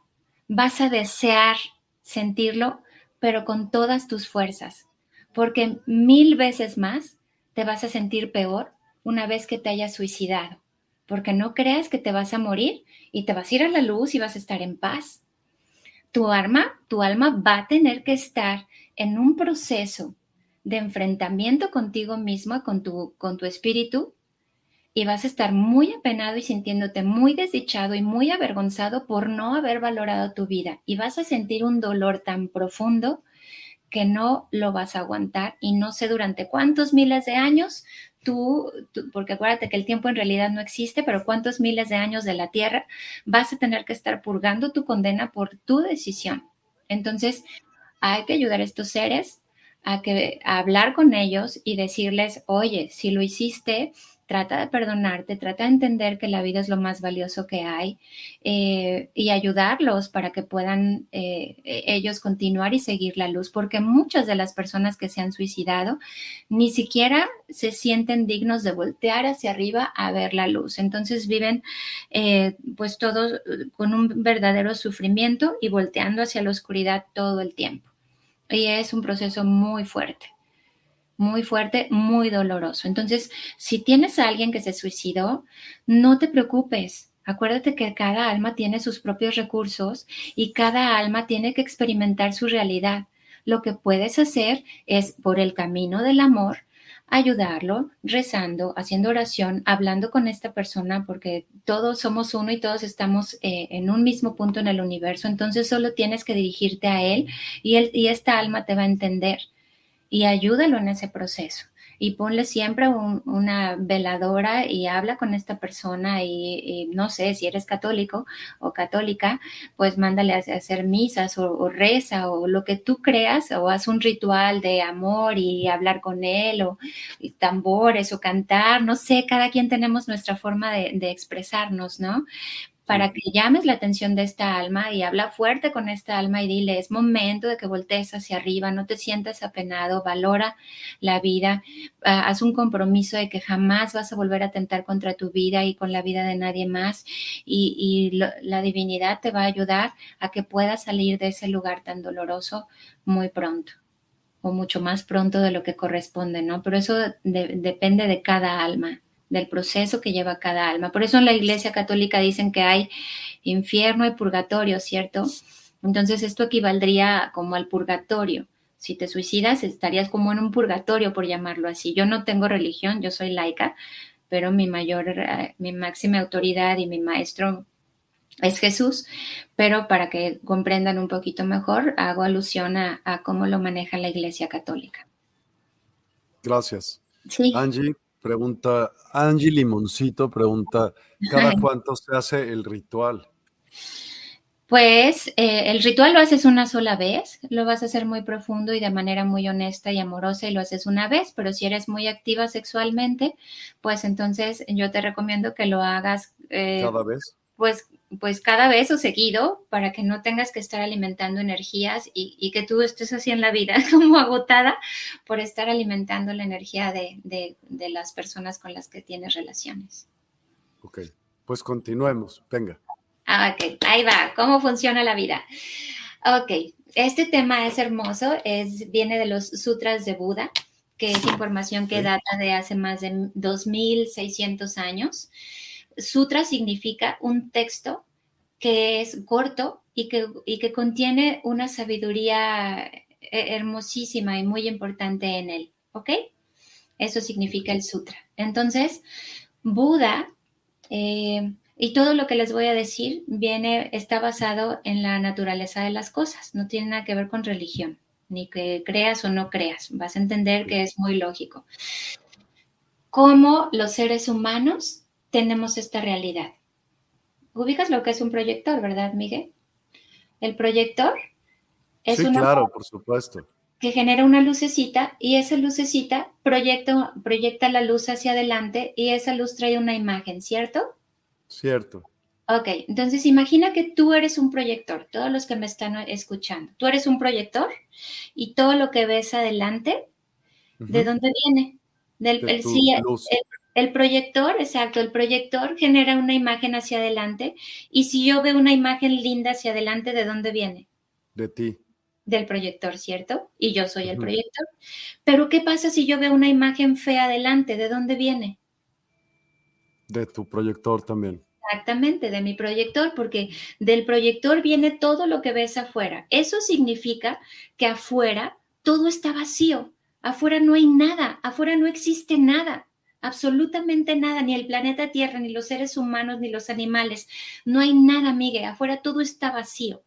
vas a desear sentirlo, pero con todas tus fuerzas, porque mil veces más te vas a sentir peor una vez que te hayas suicidado, porque no creas que te vas a morir y te vas a ir a la luz y vas a estar en paz. Tu alma, tu alma va a tener que estar en un proceso de enfrentamiento contigo mismo, con tu, con tu espíritu, y vas a estar muy apenado y sintiéndote muy desdichado y muy avergonzado por no haber valorado tu vida. Y vas a sentir un dolor tan profundo que no lo vas a aguantar y no sé durante cuántos miles de años tú, porque acuérdate que el tiempo en realidad no existe, pero cuántos miles de años de la Tierra vas a tener que estar purgando tu condena por tu decisión. Entonces, hay que ayudar a estos seres a, que, a hablar con ellos y decirles, oye, si lo hiciste, trata de perdonarte, trata de entender que la vida es lo más valioso que hay eh, y ayudarlos para que puedan eh, e-, ellos continuar y seguir la luz, porque muchas de las personas que se han suicidado ni siquiera se sienten dignos de voltear hacia arriba a ver la luz. Entonces viven eh, pues todos con un verdadero sufrimiento y volteando hacia la oscuridad todo el tiempo. Y es un proceso muy fuerte muy fuerte, muy doloroso. Entonces, si tienes a alguien que se suicidó, no te preocupes. Acuérdate que cada alma tiene sus propios recursos y cada alma tiene que experimentar su realidad. Lo que puedes hacer es, por el camino del amor, ayudarlo rezando, haciendo oración, hablando con esta persona, porque todos somos uno y todos estamos eh, en un mismo punto en el universo. Entonces solo tienes que dirigirte a él y, él y esta alma te va a entender y ayúdalo en ese proceso. Y ponle siempre una veladora y habla con esta persona y, no sé, si eres católico o católica, pues mándale a hacer misas o, reza o lo que tú creas o haz un ritual de amor y hablar con él o tambores o cantar, no sé, cada quien tenemos nuestra forma de expresarnos, ¿no? Para que llames la atención de esta alma y habla fuerte con esta alma y dile, es momento de que voltees hacia arriba, no te sientas apenado, valora la vida, ah, haz un compromiso de que jamás vas a volver a tentar contra tu vida y con la vida de nadie más y, la divinidad te va a ayudar a que puedas salir de ese lugar tan doloroso muy pronto o mucho más pronto de lo que corresponde, ¿no? Pero eso depende de cada alma del proceso que lleva cada alma. Por eso en la Iglesia Católica dicen que hay infierno y purgatorio, ¿cierto? Entonces esto equivaldría como al purgatorio. Si te suicidas, estarías como en un purgatorio, por llamarlo así. Yo no tengo religión, yo soy laica, pero mi mayor, eh, mi máxima autoridad y mi maestro es Jesús, pero para que comprendan un poquito mejor, hago alusión a, a cómo lo maneja la Iglesia Católica.
Gracias. Sí. Angie, Pregunta, Angie Limoncito pregunta, ¿cada cuánto se hace el ritual?
Pues eh, el ritual lo haces una sola vez, lo vas a hacer muy profundo y de manera muy honesta y amorosa y lo haces una vez, pero si eres muy activa sexualmente, pues entonces yo te recomiendo que lo hagas.
Eh, ¿Cada vez?
Pues pues cada vez o seguido para que no tengas que estar alimentando energías y, que tú estés así en la vida como agotada por estar alimentando la energía de, las personas con las que tienes relaciones.
Ok, pues continuemos, venga.
Ah, ok, ahí va, ¿cómo funciona la vida? Ok, este tema es hermoso, es, viene de los sutras de Buda, que es información que data de hace más de 2600 años. Sutra significa un texto que es corto y que, que contiene una sabiduría eh, hermosísima y muy importante en él, ¿ok? Eso significa el sutra. Entonces, Buda, eh, y todo lo que les voy a decir, viene, está basado en la naturaleza de las cosas, no tiene nada que ver con religión, ni que creas o no creas, vas a entender que es muy lógico. Cómo los seres humanos tenemos esta realidad. Ubicas lo que es un proyector, ¿verdad, Miguel? El proyector
es sí, claro, por supuesto.
Que genera una lucecita y esa lucecita proyecta, proyecta la luz hacia adelante y esa luz trae una imagen, ¿cierto?
Cierto.
Ok, entonces imagina que tú eres un proyector, todos los que me están escuchando, tú eres un proyector y todo lo que ves adelante, ¿de dónde viene? Del, el, el, proyector, exacto, el proyector genera una imagen hacia adelante y si yo veo una imagen linda hacia adelante, ¿de dónde viene?
De ti.
Del proyector, ¿cierto? Y yo soy el proyector. Pero ¿qué pasa si yo veo una imagen fea adelante? ¿De dónde viene?
De tu proyector también.
Exactamente, de mi proyector, porque del proyector viene todo lo que ves afuera. Eso significa que afuera todo está vacío, afuera no hay nada, afuera no existe nada, absolutamente nada, ni el planeta Tierra, ni los seres humanos, ni los animales. No hay nada, Miguel, afuera todo está vacío.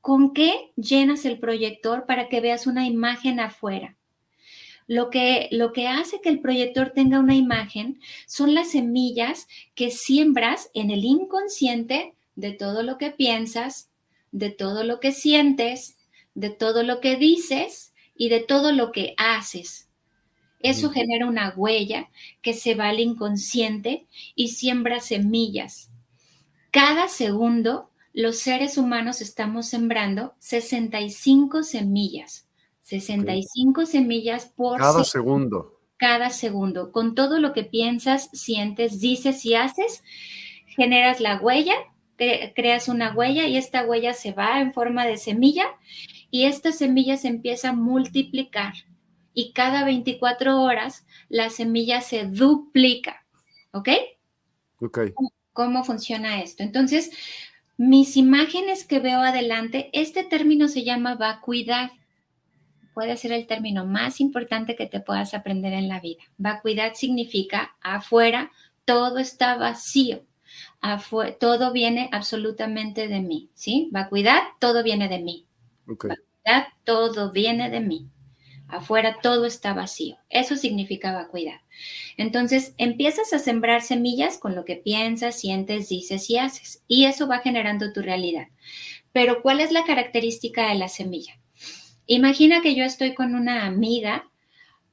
¿Con qué llenas el proyector para que veas una imagen afuera? Lo que, lo que hace que el proyector tenga una imagen son las semillas que siembras en el inconsciente de todo lo que piensas, de todo lo que sientes, de todo lo que dices y de todo lo que haces. Eso genera una huella que se va al inconsciente y siembra semillas. Cada segundo, los seres humanos estamos sembrando 65 semillas. 65 semillas por
cada segundo.
Cada segundo. Con todo lo que piensas, sientes, dices y haces, generas la huella, creas una huella y esta huella se va en forma de semilla y esta semilla se empieza a multiplicar y cada 24 horas la semilla se duplica. ¿Ok?
Ok.
¿Cómo funciona esto? Entonces, mis imágenes que veo adelante, este término se llama vacuidad puede ser el término más importante que te puedas aprender en la vida. Vacuidad significa afuera todo está vacío. todo viene absolutamente de mí, ¿sí? Vacuidad, todo viene de mí. Vacuidad, todo viene de mí. Afuera todo está vacío. Eso significa vacuidad. Entonces empiezas a sembrar semillas con lo que piensas, sientes, dices y haces. Y eso va generando tu realidad. Pero ¿cuál es la característica de la semilla? Imagina que yo estoy con una amiga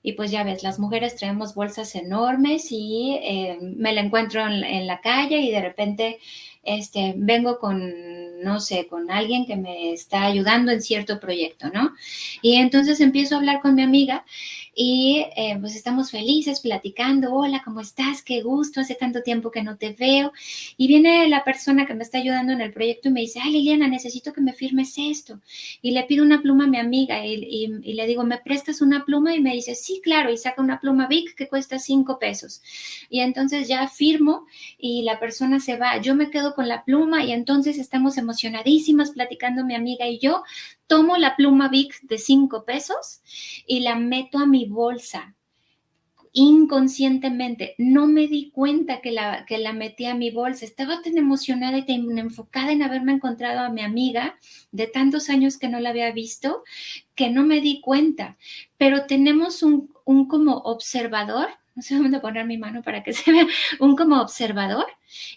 y pues ya ves, las mujeres traemos bolsas enormes y eh, me la encuentro en, la calle y de repente este, vengo con, no sé, con alguien que me está ayudando en cierto proyecto, ¿no? Y entonces empiezo a hablar con mi amiga y eh, pues estamos felices platicando, hola, ¿cómo estás? Qué gusto, hace tanto tiempo que no te veo. Y viene la persona que me está ayudando en el proyecto y me dice, ay, Liliana, necesito que me firmes esto. Y le pido una pluma a mi amiga y, le digo, ¿me prestas una pluma? Y me dice, sí, claro, y saca una pluma Vic que cuesta cinco pesos. Y entonces ya firmo y la persona se va. Yo me quedo con la pluma y entonces estamos emocionadísimas platicando mi amiga y yo tomo la pluma Vic de cinco pesos y la meto a mi bolsa inconscientemente. No me di cuenta que la, que la metí a mi bolsa. Estaba tan emocionada y tan enfocada en haberme encontrado a mi amiga de tantos años que no la había visto que no me di cuenta. Pero tenemos un, un como observador no sé dónde poner mi mano para que se vea, un como observador,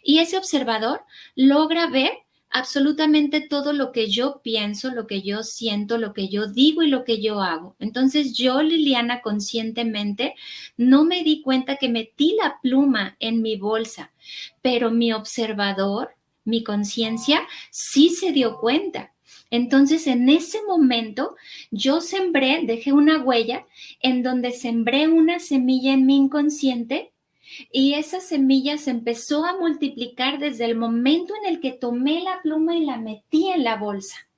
y ese observador logra ver absolutamente todo lo que yo pienso, lo que yo siento, lo que yo digo y lo que yo hago. Entonces yo, Liliana, conscientemente no me di cuenta que metí la pluma en mi bolsa, pero mi observador, mi conciencia, sí se dio cuenta. Entonces, en ese momento, yo sembré, dejé una huella en donde sembré una semilla en mi inconsciente y esa semilla se empezó a multiplicar desde el momento en el que tomé la pluma y la metí en la bolsa.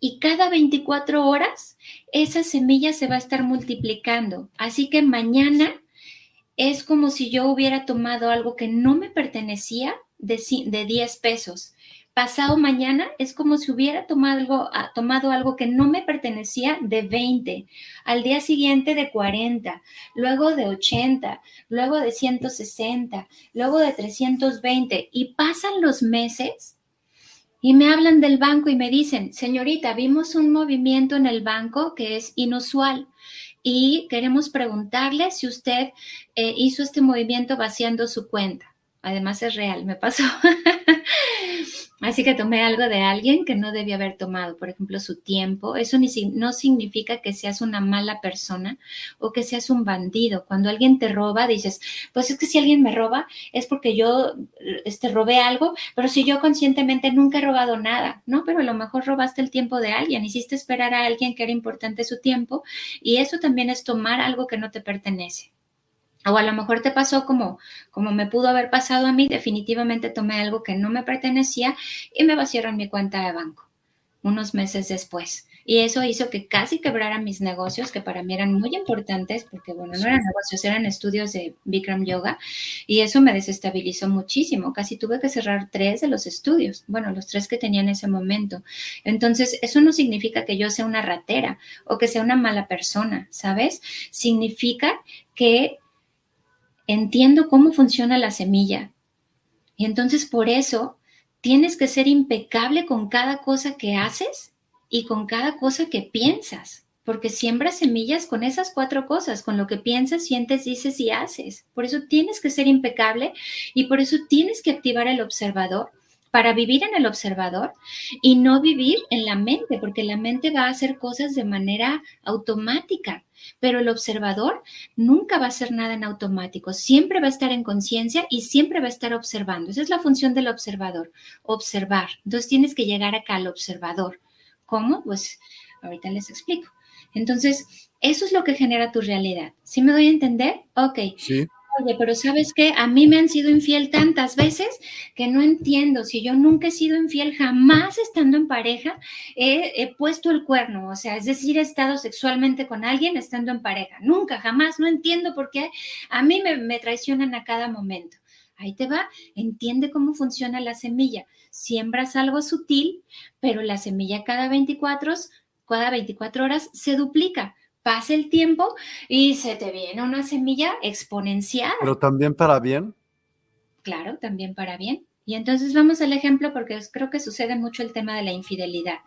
Y cada 24 horas esa semilla se va a estar multiplicando. Así que mañana es como si yo hubiera tomado algo que no me pertenecía de, de 10 pesos pasado mañana es como si hubiera tomado algo, ah, tomado algo que no me pertenecía de 20, al día siguiente de 40, luego de 80, luego de 160, luego de 320 y pasan los meses y me hablan del banco y me dicen, señorita, vimos un movimiento en el banco que es inusual y queremos preguntarle si usted eh, hizo este movimiento vaciando su cuenta. Además es real, me pasó. Así que tomé algo de alguien que no debía haber tomado, por ejemplo, su tiempo. Eso ni, no significa que seas una mala persona o que seas un bandido. Cuando alguien te roba, dices, pues es que si alguien me roba es porque yo este, robé algo, pero si yo conscientemente nunca he robado nada, ¿no? Pero a lo mejor robaste el tiempo de alguien, hiciste esperar a alguien que era importante su tiempo y eso también es tomar algo que no te pertenece. O a lo mejor te pasó como, como me pudo haber pasado a mí, definitivamente tomé algo que no me pertenecía y me vaciaron mi cuenta de banco unos meses después. Y eso hizo que casi quebraran mis negocios, que para mí eran muy importantes, porque bueno, no eran negocios, eran estudios de Bikram Yoga, y eso me desestabilizó muchísimo. Casi tuve que cerrar tres de los estudios, bueno, los tres que tenía en ese momento. Entonces, eso no significa que yo sea una ratera o que sea una mala persona, ¿sabes? Significa que entiendo cómo funciona la semilla. Y entonces por eso tienes que ser impecable con cada cosa que haces y con cada cosa que piensas, porque siembras semillas con esas cuatro cosas, con lo que piensas, sientes, dices y haces. Por eso tienes que ser impecable y por eso tienes que activar el observador para vivir en el observador y no vivir en la mente, porque la mente va a hacer cosas de manera automática, pero el observador nunca va a hacer nada en automático, siempre va a estar en conciencia y siempre va a estar observando. Esa es la función del observador, observar. Entonces tienes que llegar acá al observador. ¿Cómo? Pues ahorita les explico. Entonces, eso es lo que genera tu realidad. ¿Sí me doy a entender? Ok. Sí. Pero ¿sabes qué? A mí me han sido infiel tantas veces que no entiendo. Si yo nunca he sido infiel, jamás estando en pareja, he, puesto el cuerno. O sea, es decir, he estado sexualmente con alguien estando en pareja. Nunca, jamás. No entiendo por qué a mí me, me traicionan a cada momento. Ahí te va, entiende cómo funciona la semilla. Siembras algo sutil, pero la semilla cada 24, cada 24 horas se duplica pasa el tiempo y se te viene una semilla exponencial.
Pero también para bien.
Claro, también para bien. Y entonces vamos al ejemplo porque creo que sucede mucho el tema de la infidelidad.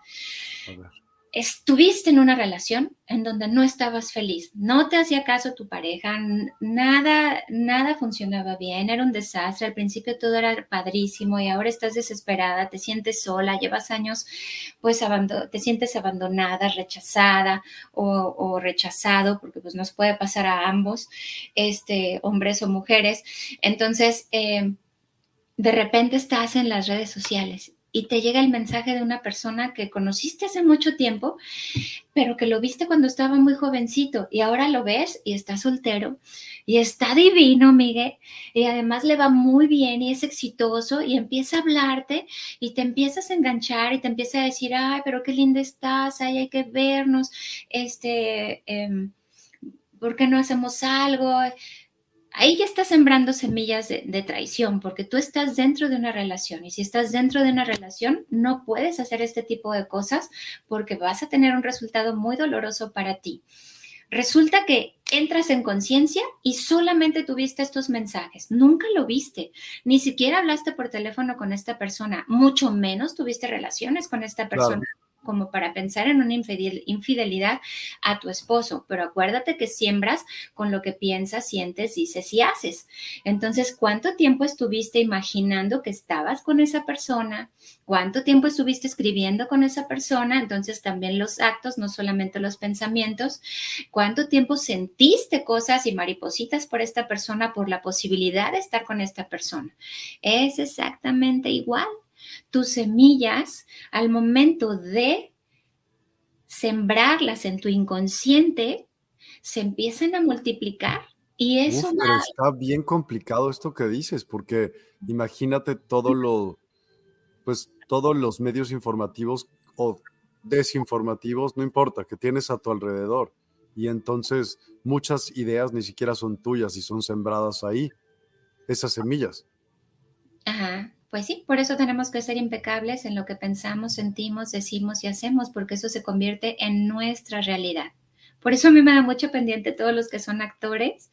A ver estuviste en una relación en donde no estabas feliz, no te hacía caso tu pareja, nada, nada funcionaba bien, era un desastre, al principio todo era padrísimo y ahora estás desesperada, te sientes sola, llevas años, pues te sientes abandonada, rechazada o, rechazado, porque pues nos puede pasar a ambos, este, hombres o mujeres. Entonces, eh, de repente estás en las redes sociales y te llega el mensaje de una persona que conociste hace mucho tiempo, pero que lo viste cuando estaba muy jovencito y ahora lo ves y está soltero y está divino, Miguel, y además le va muy bien y es exitoso y empieza a hablarte y te empiezas a enganchar y te empieza a decir, ay, pero qué linda estás, ay, hay que vernos, este, eh, ¿por qué no hacemos algo? Ahí ya estás sembrando semillas de, traición, porque tú estás dentro de una relación y si estás dentro de una relación no puedes hacer este tipo de cosas porque vas a tener un resultado muy doloroso para ti. Resulta que entras en conciencia y solamente tuviste estos mensajes, nunca lo viste, ni siquiera hablaste por teléfono con esta persona, mucho menos tuviste relaciones con esta persona como para pensar en una infidelidad a tu esposo, pero acuérdate que siembras con lo que piensas, sientes, dices y haces. Entonces, ¿cuánto tiempo estuviste imaginando que estabas con esa persona? ¿Cuánto tiempo estuviste escribiendo con esa persona? Entonces, también los actos, no solamente los pensamientos. ¿Cuánto tiempo sentiste cosas y maripositas por esta persona, por la posibilidad de estar con esta persona? Es exactamente igual tus semillas al momento de sembrarlas en tu inconsciente, se empiezan a multiplicar. Y eso
está bien complicado esto que dices, porque imagínate todo lo, pues todos los medios informativos o desinformativos, no importa, que tienes a tu alrededor. Y entonces muchas ideas ni siquiera son tuyas y son sembradas ahí, esas semillas.
Ajá. Pues sí, por eso tenemos que ser impecables en lo que pensamos, sentimos, decimos y hacemos, porque eso se convierte en nuestra realidad. Por eso a mí me da mucho pendiente todos los que son actores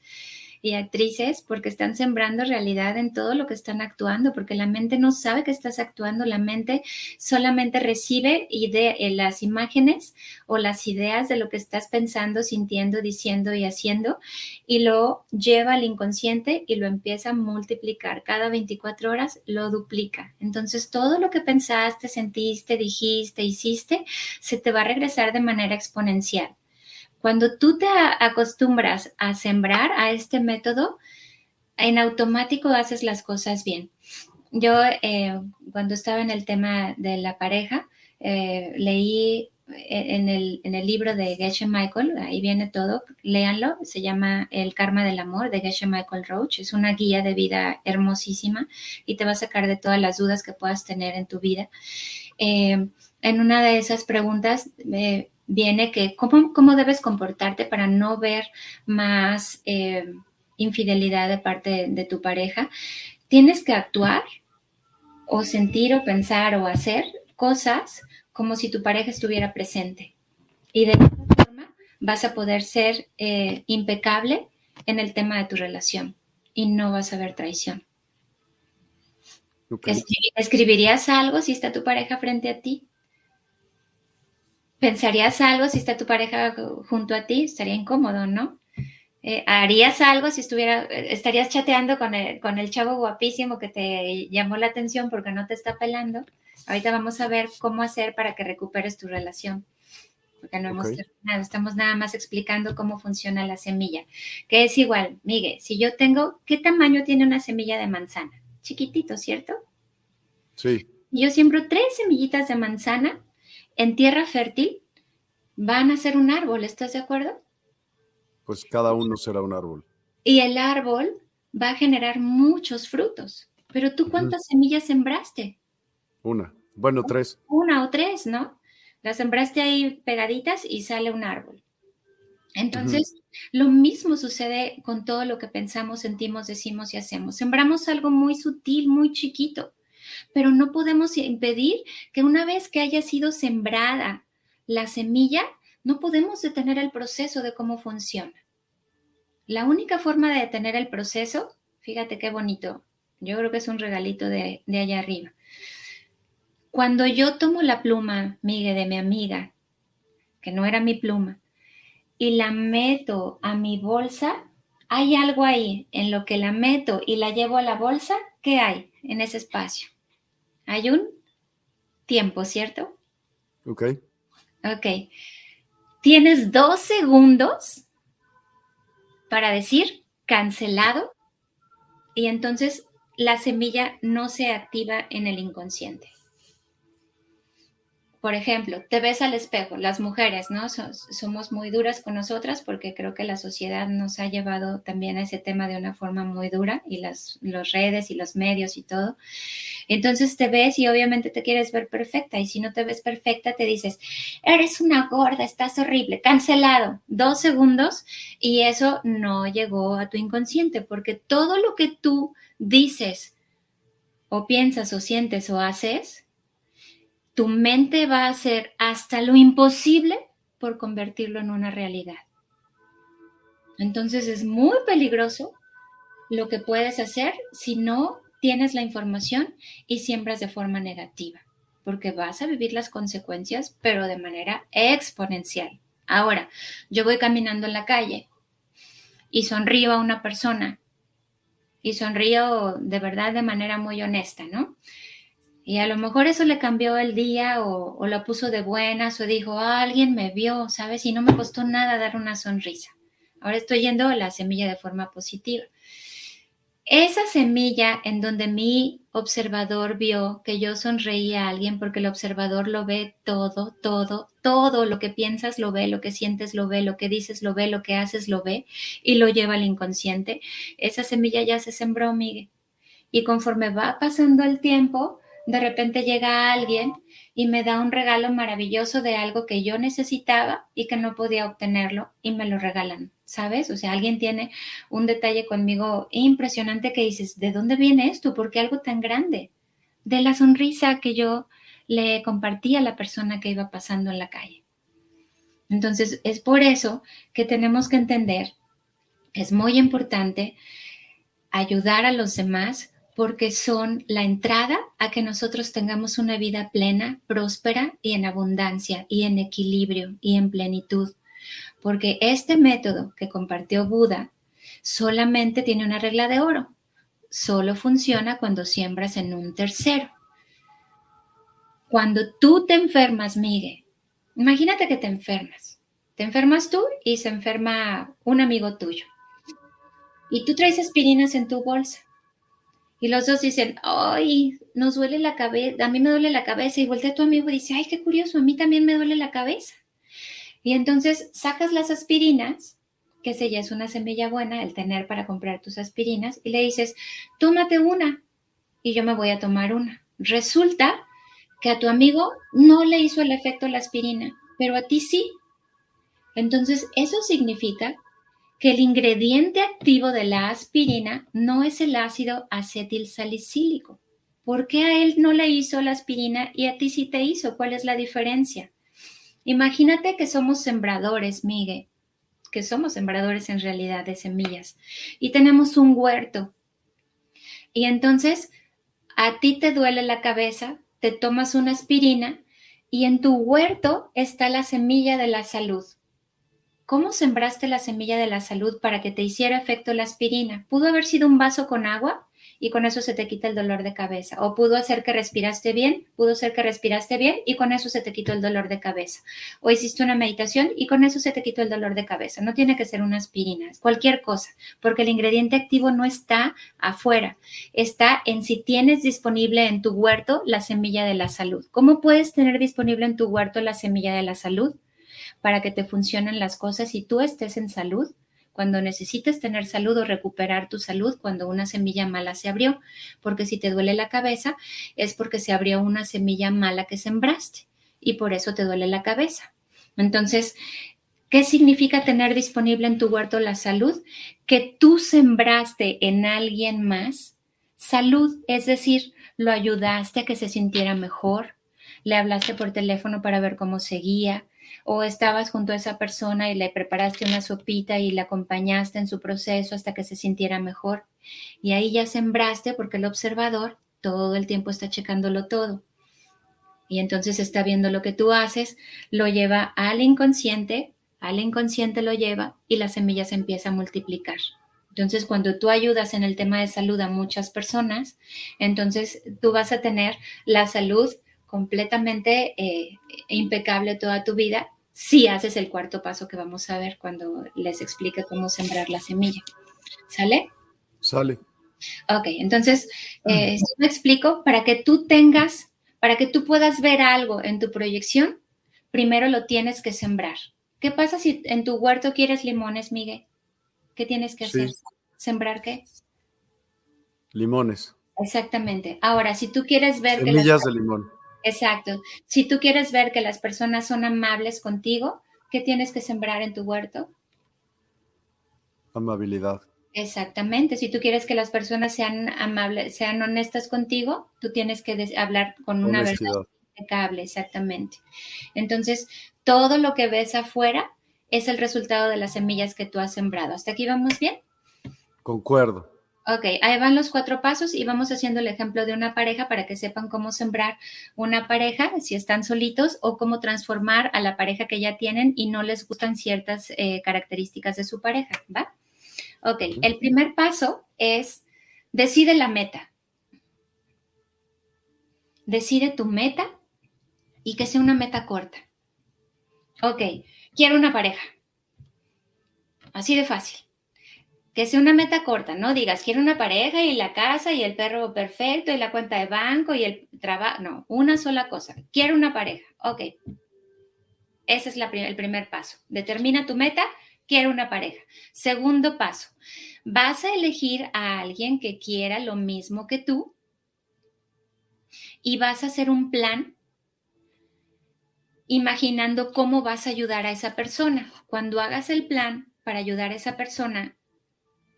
y actrices porque están sembrando realidad en todo lo que están actuando, porque la mente no sabe que estás actuando, la mente solamente recibe eh, las imágenes o las ideas de lo que estás pensando, sintiendo, diciendo y haciendo y lo lleva al inconsciente y lo empieza a multiplicar. Cada 24 horas lo duplica. Entonces todo lo que pensaste, sentiste, dijiste, hiciste, se te va a regresar de manera exponencial. Cuando tú te acostumbras a sembrar a este método, en automático haces las cosas bien. Yo, eh, cuando estaba en el tema de la pareja, eh, leí en el, en el, libro de Geshe Michael, ahí viene todo, léanlo, se llama El Karma del Amor de Geshe Michael Roach, es una guía de vida hermosísima y te va a sacar de todas las dudas que puedas tener en tu vida. Eh, en una de esas preguntas viene que cómo, cómo debes comportarte para no ver más eh, infidelidad de parte de, tu pareja. Tienes que actuar o sentir o pensar o hacer cosas como si tu pareja estuviera presente. Y de esa forma vas a poder ser eh, impecable en el tema de tu relación y no vas a ver traición. ¿Escribirías algo si está tu pareja frente a ti? ¿Pensarías algo si está tu pareja junto a ti? Estaría incómodo, ¿no? Eh, ¿Harías algo si estuviera, estarías chateando con el, con el chavo guapísimo que te llamó la atención porque no te está pelando? Ahorita vamos a ver cómo hacer para que recuperes tu relación, porque no hemos terminado, estamos nada más explicando cómo funciona la semilla, que es igual, Miguel, si yo tengo, ¿qué tamaño tiene una semilla de manzana? Chiquitito, ¿cierto?
Sí.
Yo siembro tres semillitas de manzana en tierra fértil van a ser un árbol, ¿estás de acuerdo?
Pues cada uno será un árbol.
Y el árbol va a generar muchos frutos. Pero tú cuántas semillas sembraste?
Una. Bueno, tres.
Una o tres, ¿no? Las sembraste ahí pegaditas y sale un árbol. Entonces, lo mismo sucede con todo lo que pensamos, sentimos, decimos y hacemos. Sembramos algo muy sutil, muy chiquito, pero no podemos impedir que una vez que haya sido sembrada la semilla, no podemos detener el proceso de cómo funciona. La única forma de detener el proceso, fíjate qué bonito, yo creo que es un regalito de, allá arriba. Cuando yo tomo la pluma, Miguel, de mi amiga, que no era mi pluma, y la meto a mi bolsa, hay algo ahí en lo que la meto y la llevo a la bolsa, ¿qué hay en ese espacio? Hay un tiempo, ¿cierto?
Ok.
Ok. Tienes dos segundos para decir cancelado y entonces la semilla no se activa en el inconsciente por ejemplo, te ves al espejo, las mujeres, ¿no? somos muy duras con nosotras porque creo que la sociedad nos ha llevado también a ese tema de una forma muy dura y las los redes y los medios y todo. Entonces te ves y obviamente te quieres ver perfecta y si no te ves perfecta te dices, eres una gorda, estás horrible, cancelado, dos segundos y eso no llegó a tu inconsciente porque todo lo que tú dices o piensas o sientes o haces, tu mente va a hacer hasta lo imposible por convertirlo en una realidad. Entonces es muy peligroso lo que puedes hacer si no tienes la información y siembras de forma negativa, porque vas a vivir las consecuencias, pero de manera exponencial. Ahora, yo voy caminando en la calle y sonrío a una persona y sonrío de verdad de manera muy honesta, ¿no? Y a lo mejor eso le cambió el día o, o lo puso de buenas o dijo, alguien me vio, ¿sabes? Y no me costó nada dar una sonrisa. Ahora estoy yendo a la semilla de forma positiva. Esa semilla en donde mi observador vio que yo sonreía a alguien porque el observador lo ve todo, todo, todo lo que piensas lo ve, lo que sientes lo ve, lo que dices lo ve, lo que haces lo ve y lo lleva al inconsciente. Esa semilla ya se sembró, Miguel. Y conforme va pasando el tiempo, de repente llega alguien y me da un regalo maravilloso de algo que yo necesitaba y que no podía obtenerlo y me lo regalan, ¿sabes? O sea, alguien tiene un detalle conmigo impresionante que dices, ¿de dónde viene esto? ¿Por qué algo tan grande? De la sonrisa que yo le compartí a la persona que iba pasando en la calle. Entonces, es por eso que tenemos que entender es muy importante ayudar a los demás porque son la entrada a que nosotros tengamos una vida plena, próspera y en abundancia y en equilibrio y en plenitud. Porque este método que compartió Buda solamente tiene una regla de oro. Solo funciona cuando siembras en un tercero. Cuando tú te enfermas, Miguel, imagínate que te enfermas. Te enfermas tú y se enferma un amigo tuyo. Y tú traes aspirinas en tu bolsa. Y los dos dicen, ay, nos duele la cabeza, a mí me duele la cabeza. Y voltea tu amigo y dice, ay, qué curioso, a mí también me duele la cabeza. Y entonces sacas las aspirinas, que esa ya es una semilla buena, el tener para comprar tus aspirinas, y le dices, tómate una y yo me voy a tomar una. Resulta que a tu amigo no le hizo el efecto la aspirina, pero a ti sí. Entonces, eso significa que el ingrediente activo de la aspirina no es el ácido acetilsalicílico. ¿Por qué a él no le hizo la aspirina y a ti sí te hizo? ¿Cuál es la diferencia? Imagínate que somos sembradores, Miguel, que somos sembradores en realidad de semillas y tenemos un huerto. Y entonces a ti te duele la cabeza, te tomas una aspirina y en tu huerto está la semilla de la salud. ¿Cómo sembraste la semilla de la salud para que te hiciera efecto la aspirina? ¿Pudo haber sido un vaso con agua y con eso se te quita el dolor de cabeza? ¿O pudo hacer que respiraste bien? ¿Pudo ser que respiraste bien y con eso se te quitó el dolor de cabeza? ¿O hiciste una meditación y con eso se te quitó el dolor de cabeza? No tiene que ser una aspirina, cualquier cosa, porque el ingrediente activo no está afuera, está en si tienes disponible en tu huerto la semilla de la salud. ¿Cómo puedes tener disponible en tu huerto la semilla de la salud? Para que te funcionen las cosas y tú estés en salud cuando necesites tener salud o recuperar tu salud cuando una semilla mala se abrió, porque si te duele la cabeza es porque se abrió una semilla mala que sembraste y por eso te duele la cabeza. Entonces, ¿qué significa tener disponible en tu huerto la salud? Que tú sembraste en alguien más salud, es decir, lo ayudaste a que se sintiera mejor, le hablaste por teléfono para ver cómo seguía, o estabas junto a esa persona y le preparaste una sopita y la acompañaste en su proceso hasta que se sintiera mejor. Y ahí ya sembraste porque el observador todo el tiempo está checándolo todo. Y entonces está viendo lo que tú haces, lo lleva al inconsciente, al inconsciente lo lleva y la semilla se empieza a multiplicar. Entonces, cuando tú ayudas en el tema de salud a muchas personas, entonces tú vas a tener la salud completamente eh, impecable toda tu vida si haces el cuarto paso que vamos a ver cuando les explique cómo sembrar la semilla. ¿Sale?
Sale.
Ok, entonces, eh, me explico, para que tú tengas, para que tú puedas ver algo en tu proyección, primero lo tienes que sembrar. ¿Qué pasa si en tu huerto quieres limones, Miguel? ¿Qué tienes que hacer? ¿Sembrar qué?
Limones.
Exactamente. Ahora, si tú quieres ver...
Semillas de limón.
Exacto. Si tú quieres ver que las personas son amables contigo, ¿qué tienes que sembrar en tu huerto?
Amabilidad.
Exactamente. Si tú quieres que las personas sean amables, sean honestas contigo, tú tienes que hablar con una verdad impecable, exactamente. Entonces, todo lo que ves afuera es el resultado de las semillas que tú has sembrado. ¿Hasta aquí vamos bien?
Concuerdo.
Ok, ahí van los cuatro pasos y vamos haciendo el ejemplo de una pareja para que sepan cómo sembrar una pareja si están solitos o cómo transformar a la pareja que ya tienen y no les gustan ciertas eh, características de su pareja, ¿va? Ok, el primer paso es decide la meta. Decide tu meta y que sea una meta corta. Ok, quiero una pareja. Así de fácil que sea una meta corta, no digas, quiero una pareja y la casa y el perro perfecto y la cuenta de banco y el trabajo, no, una sola cosa, quiero una pareja, ok. Ese es el primer paso. Determina tu meta, quiero una pareja. Segundo paso, vas a elegir a alguien que quiera lo mismo que tú y vas a hacer un plan imaginando cómo vas a ayudar a esa persona. Cuando hagas el plan para ayudar a esa persona,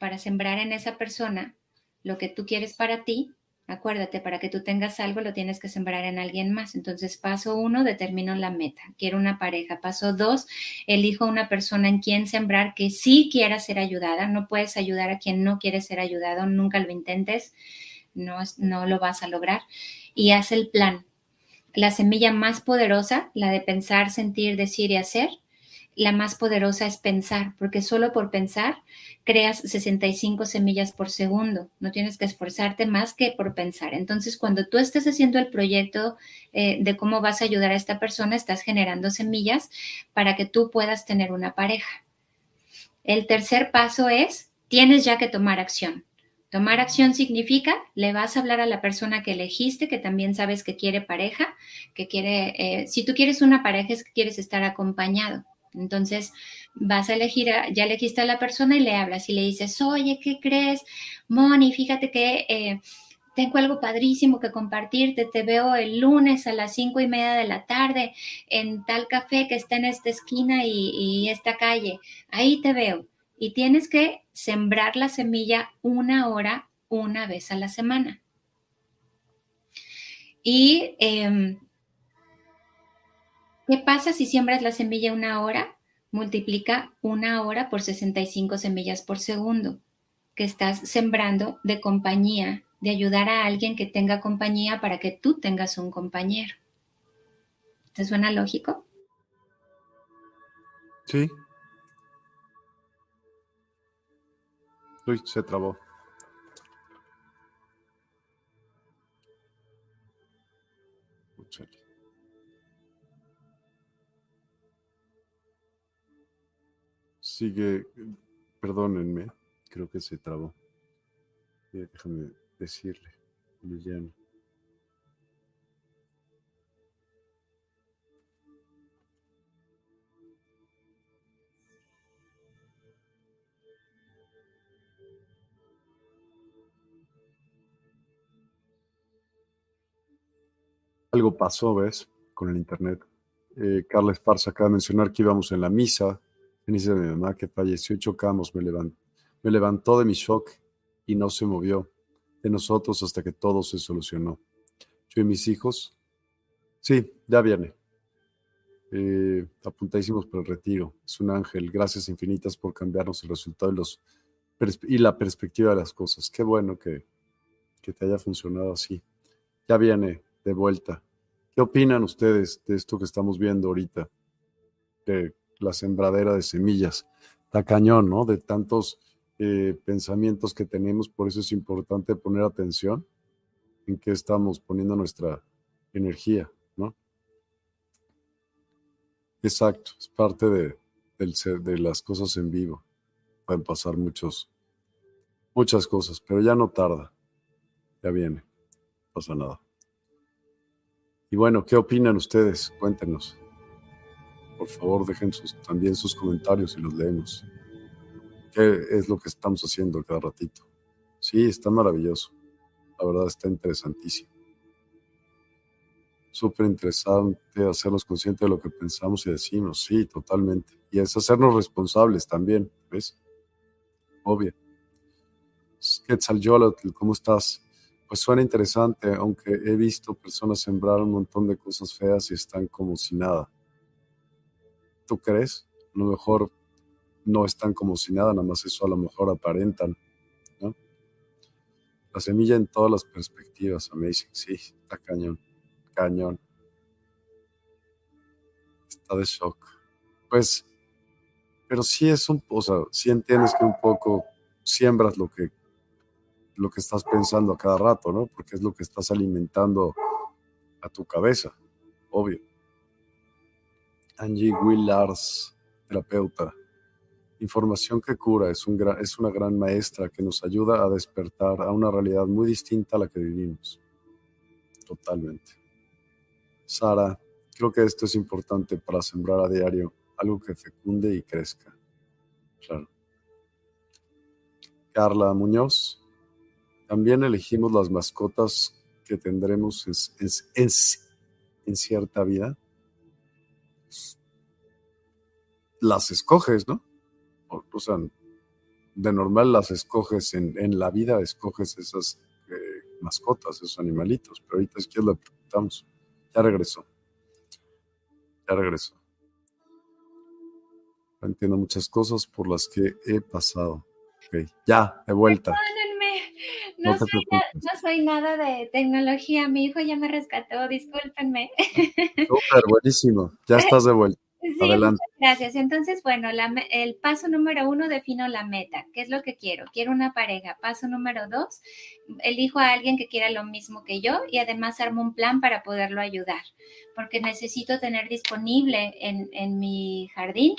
para sembrar en esa persona lo que tú quieres para ti, Acuérdate, para que tú tengas algo lo tienes que sembrar en alguien más. Entonces, paso uno, determino la meta. Quiero una pareja. Paso dos, elijo una persona en quien sembrar que sí quiera ser ayudada. No puedes ayudar a quien no quiere ser ayudado. Nunca lo intentes. No, no lo vas a lograr. Y haz el plan. La semilla más poderosa, la de pensar, sentir, decir y hacer, la más poderosa es pensar, porque solo por pensar creas 65 semillas por segundo. No tienes que esforzarte más que por pensar. Entonces, cuando tú estés haciendo el proyecto eh, de cómo vas a ayudar a esta persona, estás generando semillas para que tú puedas tener una pareja. El tercer paso es, tienes ya que tomar acción. Tomar acción significa, le vas a hablar a la persona que elegiste, que también sabes que quiere pareja, que quiere, eh, si tú quieres una pareja es que quieres estar acompañado. Entonces, vas a elegir, ya elegiste a la persona y le hablas y le dices, oye, ¿qué crees? Moni, fíjate que eh, tengo algo padrísimo que compartirte. Te veo el lunes a las cinco y media de la tarde en tal café que está en esta esquina y, esta calle. Ahí te veo. Y tienes que sembrar la semilla una hora, una vez a la semana. Y em, ¿Qué pasa si siembras la semilla una hora? Multiplica una hora por 65 semillas por segundo que estás sembrando de compañía, de ayudar a alguien que tenga compañía para que tú tengas un compañero. ¿Te suena lógico?
Sí. Uy, se trabó. Sigue, perdónenme, creo que se trabó. Déjame decirle, Liliana. Algo pasó, ¿ves? Con el internet. Eh, Carla Esparza acaba de mencionar que íbamos en la misa dice mi mamá que falleció y chocamos, me levantó, me levantó de mi shock y no se movió de nosotros hasta que todo se solucionó. Yo y mis hijos, sí, ya viene. Eh, apuntadísimos por el retiro. Es un ángel. Gracias infinitas por cambiarnos el resultado y, los, y la perspectiva de las cosas. Qué bueno que, que te haya funcionado así. Ya viene de vuelta. ¿Qué opinan ustedes de esto que estamos viendo ahorita? La sembradera de semillas. Está cañón, ¿no? De tantos eh, pensamientos que tenemos, por eso es importante poner atención en qué estamos poniendo nuestra energía, ¿no? Exacto, es parte de, de las cosas en vivo. Pueden pasar muchos, muchas cosas, pero ya no tarda. Ya viene, no pasa nada. Y bueno, ¿qué opinan ustedes? Cuéntenos por favor dejen también sus comentarios y los leemos. ¿Qué es lo que estamos haciendo cada ratito? Sí, está maravilloso. La verdad está interesantísimo. Súper interesante hacernos conscientes de lo que pensamos y decimos. Sí, totalmente. Y es hacernos responsables también, ¿ves? Obvio. Quetzalcoatl, ¿cómo estás? Pues suena interesante, aunque he visto personas sembrar un montón de cosas feas y están como si nada tú crees, a lo mejor no están como si nada, nada más eso a lo mejor aparentan. La semilla en todas las perspectivas, amazing, sí, está cañón, cañón. Está de shock. Pues, pero sí es un, o sea, sí entiendes que un poco siembras lo que, lo que estás pensando a cada rato, ¿no? Porque es lo que estás alimentando a tu cabeza, obvio. Angie Willars, terapeuta. Información que cura es, un es una gran maestra que nos ayuda a despertar a una realidad muy distinta a la que vivimos. Totalmente. Sara, creo que esto es importante para sembrar a diario algo que fecunde y crezca. Claro. Carla Muñoz, también elegimos las mascotas que tendremos en cierta vida las escoges, ¿no? O, sea, de normal las escoges en, la vida, escoges esas mascotas, esos animalitos. Pero ahorita es que le preguntamos. Ya regresó. Ya regresó. Entiendo muchas cosas por las que he pasado. Ok, ya, de vuelta.
No, soy nada de tecnología. Mi hijo ya me rescató, discúlpenme.
Súper, buenísimo. Ya estás de vuelta. Adelante.
gracias. Entonces, bueno, el paso número uno defino la meta. ¿Qué es lo que quiero? Quiero una pareja. Paso número dos, elijo a alguien que quiera lo mismo que yo y además armo un plan para poderlo ayudar porque necesito tener disponible en, mi jardín,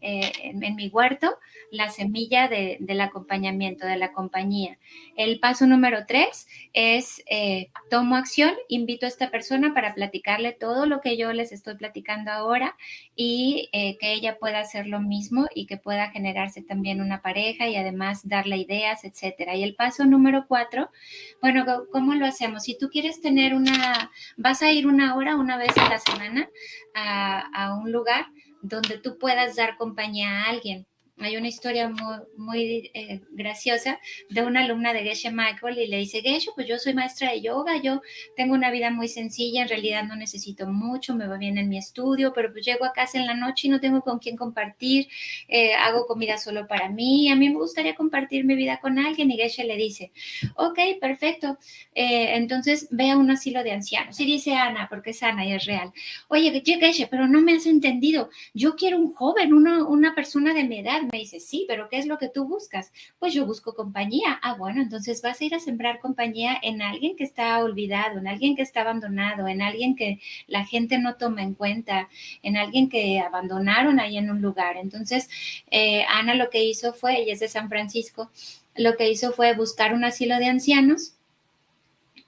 eh, en, mi huerto, la semilla del acompañamiento, de la compañía. El paso número tres es eh, tomo acción, invito a esta persona para platicarle todo lo que yo les estoy platicando ahora y eh, que ella pueda hacer lo mismo y que pueda generarse también una pareja y además darle ideas, etcétera. Y el paso número cuatro, bueno, ¿cómo lo hacemos? Si tú quieres tener una, vas a ir una hora una vez a la semana a, un lugar donde tú puedas dar compañía a alguien. Hay una historia muy, muy eh, graciosa de una alumna de Geshe Michael y le dice, Geshe, pues yo soy maestra de yoga, yo tengo una vida muy sencilla, en realidad no necesito mucho, me va bien en mi estudio, pero pues llego a casa en la noche y no tengo con quién compartir, eh, hago comida solo para mí, a mí me gustaría compartir mi vida con alguien y Geshe le dice, ok, perfecto, eh, entonces ve a un asilo de ancianos. Y dice Ana, porque es Ana y es real, oye, Geshe, pero no me has entendido, yo quiero un joven, una, una persona de mi edad me dice, sí, pero ¿qué es lo que tú buscas? Pues yo busco compañía. Ah, bueno, entonces vas a ir a sembrar compañía en alguien que está olvidado, en alguien que está abandonado, en alguien que la gente no toma en cuenta, en alguien que abandonaron ahí en un lugar. Entonces, eh, Ana lo que hizo fue, ella es de San Francisco, lo que hizo fue buscar un asilo de ancianos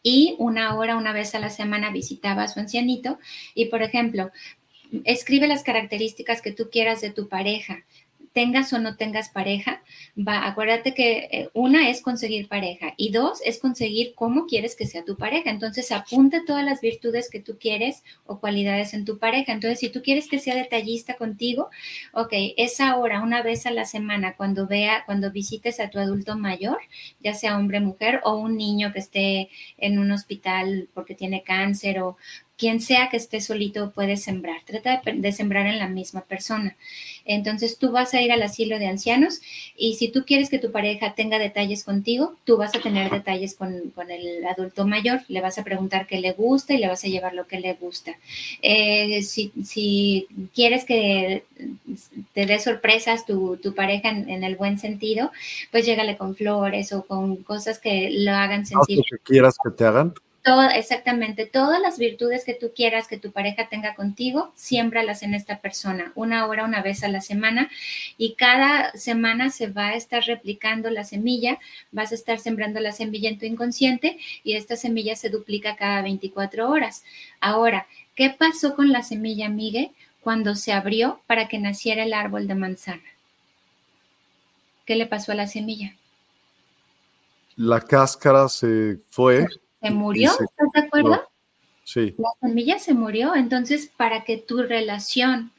y una hora, una vez a la semana visitaba a su ancianito y, por ejemplo, escribe las características que tú quieras de tu pareja, tengas o no tengas pareja, va, acuérdate que eh, una es conseguir pareja y dos es conseguir cómo quieres que sea tu pareja. Entonces apunta todas las virtudes que tú quieres o cualidades en tu pareja. Entonces, si tú quieres que sea detallista contigo, ok, esa hora, una vez a la semana, cuando vea, cuando visites a tu adulto mayor, ya sea hombre, mujer o un niño que esté en un hospital porque tiene cáncer o quien sea que esté solito puede sembrar. Trata de, sembrar en la misma persona. Entonces tú vas a ir al asilo de ancianos y si tú quieres que tu pareja tenga detalles contigo, tú vas a tener detalles con, el adulto mayor. Le vas a preguntar qué le gusta y le vas a llevar lo que le gusta. Eh, si, quieres que te dé sorpresas tu, pareja en, el buen sentido, pues llégale con flores o con cosas que lo hagan sentir.
que quieras que te hagan
exactamente, todas las virtudes que tú quieras que tu pareja tenga contigo, siémbralas en esta persona, una hora, una vez a la semana, y cada semana se va a estar replicando la semilla, vas a estar sembrando la semilla en tu inconsciente y esta semilla se duplica cada 24 horas. Ahora, ¿qué pasó con la semilla, Miguel, cuando se abrió para que naciera el árbol de manzana? ¿Qué le pasó a la semilla?
La cáscara se fue
se murió, ¿estás de acuerdo?
Sí.
La semilla se murió, entonces para que tu relación,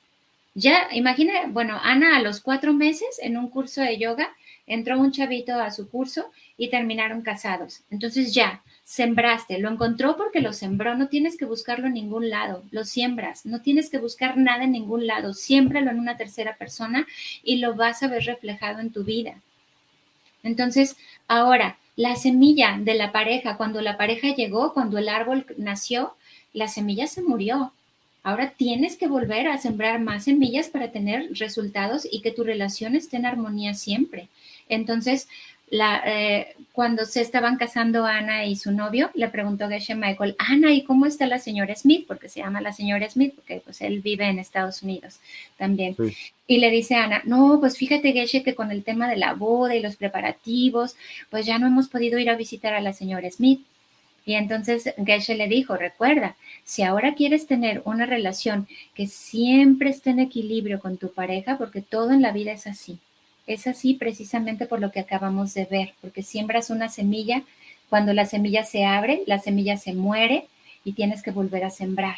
ya, imagina, bueno, Ana a los cuatro meses en un curso de yoga, entró un chavito a su curso y terminaron casados. Entonces ya, sembraste, lo encontró porque lo sembró, no tienes que buscarlo en ningún lado, lo siembras, no tienes que buscar nada en ningún lado, siémbralo en una tercera persona y lo vas a ver reflejado en tu vida. Entonces, ahora, la semilla de la pareja, cuando la pareja llegó, cuando el árbol nació, la semilla se murió. Ahora tienes que volver a sembrar más semillas para tener resultados y que tu relación esté en armonía siempre. Entonces, la, eh, cuando se estaban casando Ana y su novio, le preguntó Geshe Michael, Ana, ¿y cómo está la señora Smith? Porque se llama la señora Smith, porque pues él vive en Estados Unidos también. Y le dice Ana, no, pues fíjate Geshe que con el tema de la boda y los preparativos, pues ya no hemos podido ir a visitar a la señora Smith. Y entonces Geshe le dijo, recuerda, si ahora quieres tener una relación que siempre esté en equilibrio con tu pareja, porque todo en la vida es así, es así precisamente por lo que acabamos de ver, porque siembras una semilla, cuando la semilla se abre, la semilla se muere y tienes que volver a sembrar.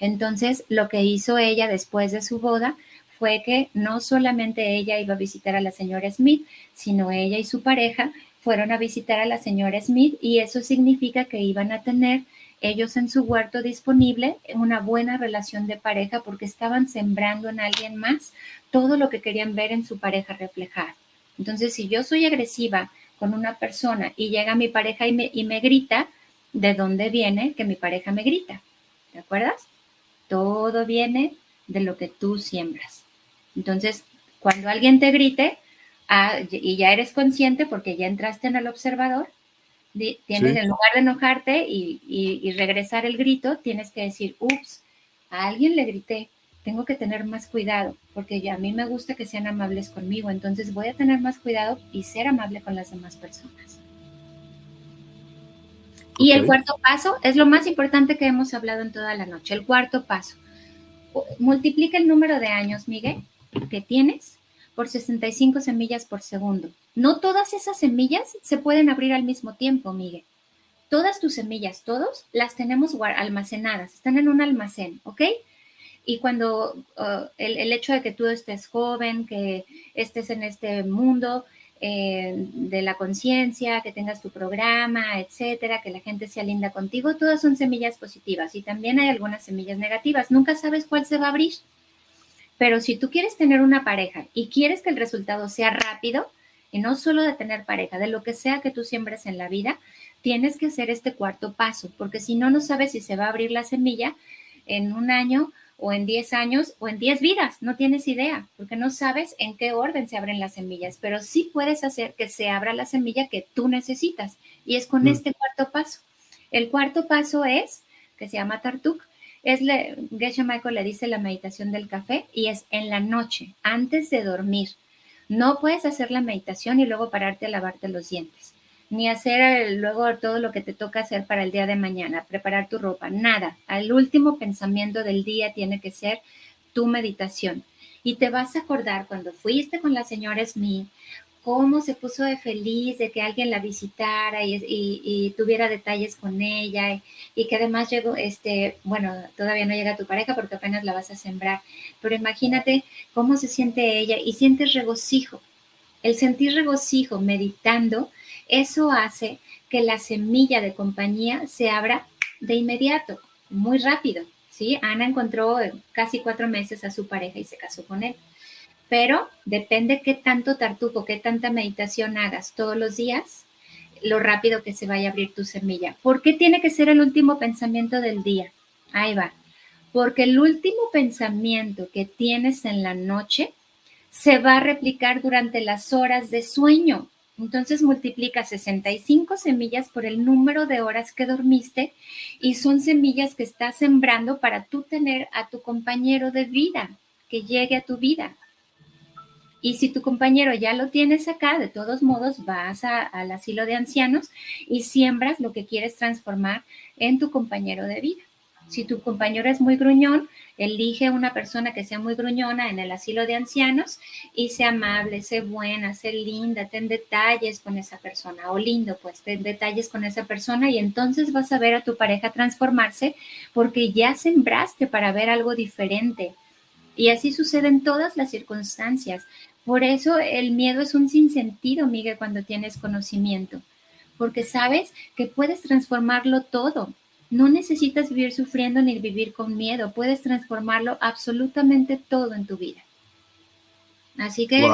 Entonces, lo que hizo ella después de su boda fue que no solamente ella iba a visitar a la señora Smith, sino ella y su pareja fueron a visitar a la señora Smith y eso significa que iban a tener ellos en su huerto disponible una buena relación de pareja porque estaban sembrando en alguien más todo lo que querían ver en su pareja reflejar. Entonces, si yo soy agresiva con una persona y llega mi pareja y me, y me grita, ¿de dónde viene que mi pareja me grita? ¿Te acuerdas? Todo viene de lo que tú siembras. Entonces, cuando alguien te grite ah, y ya eres consciente porque ya entraste en el observador, tienes en lugar de enojarte y, regresar el grito, tienes que decir, ups, a alguien le grité, tengo que tener más cuidado, porque ya a mí me gusta que sean amables conmigo, entonces voy a tener más cuidado y ser amable con las demás personas. Y el cuarto paso es lo más importante que hemos hablado en toda la noche. El cuarto paso. Multiplica el número de años, Miguel, que tienes por 65 semillas por segundo. No todas esas semillas se pueden abrir al mismo tiempo, Miguel. Todas tus semillas, todos, las tenemos almacenadas, están en un almacén, ¿ok? Y cuando uh, el, hecho de que tú estés joven, que estés en este mundo eh, de la conciencia, que tengas tu programa, etcétera, que la gente sea linda contigo, todas son semillas positivas y también hay algunas semillas negativas. Nunca sabes cuál se va a abrir. Pero si tú quieres tener una pareja y quieres que el resultado sea rápido, y no solo de tener pareja, de lo que sea que tú siembres en la vida, tienes que hacer este cuarto paso, porque si no, no sabes si se va a abrir la semilla en un año o en 10 años o en 10 vidas, no tienes idea, porque no sabes en qué orden se abren las semillas, pero sí puedes hacer que se abra la semilla que tú necesitas, y es con mm. este cuarto paso. El cuarto paso es, que se llama Tartuk, es, le, Geshe Michael le dice la meditación del café y es en la noche, antes de dormir. No puedes hacer la meditación y luego pararte a lavarte los dientes, ni hacer luego todo lo que te toca hacer para el día de mañana, preparar tu ropa, nada. Al último pensamiento del día tiene que ser tu meditación. Y te vas a acordar cuando fuiste con la señora Smith cómo se puso de feliz de que alguien la visitara y, tuviera detalles con ella y, que además llegó, este, bueno, todavía no llega tu pareja porque apenas la vas a sembrar, pero imagínate cómo se siente ella y sientes regocijo. El sentir regocijo meditando, eso hace que la semilla de compañía se abra de inmediato, muy rápido. ¿sí? Ana encontró casi cuatro meses a su pareja y se casó con él pero depende qué tanto tartuco, qué tanta meditación hagas todos los días, lo rápido que se vaya a abrir tu semilla. ¿Por qué tiene que ser el último pensamiento del día? Ahí va. Porque el último pensamiento que tienes en la noche se va a replicar durante las horas de sueño. Entonces multiplica 65 semillas por el número de horas que dormiste y son semillas que estás sembrando para tú tener a tu compañero de vida, que llegue a tu vida. Y si tu compañero ya lo tienes acá, de todos modos vas al asilo de ancianos y siembras lo que quieres transformar en tu compañero de vida. Si tu compañero es muy gruñón, elige una persona que sea muy gruñona en el asilo de ancianos y sea amable, sé buena, sé linda, ten detalles con esa persona, o lindo, pues ten detalles con esa persona y entonces vas a ver a tu pareja transformarse porque ya sembraste para ver algo diferente. Y así sucede en todas las circunstancias. Por eso el miedo es un sinsentido, Miguel, cuando tienes conocimiento, porque sabes que puedes transformarlo todo. No necesitas vivir sufriendo ni vivir con miedo, puedes transformarlo absolutamente todo en tu vida. Así que,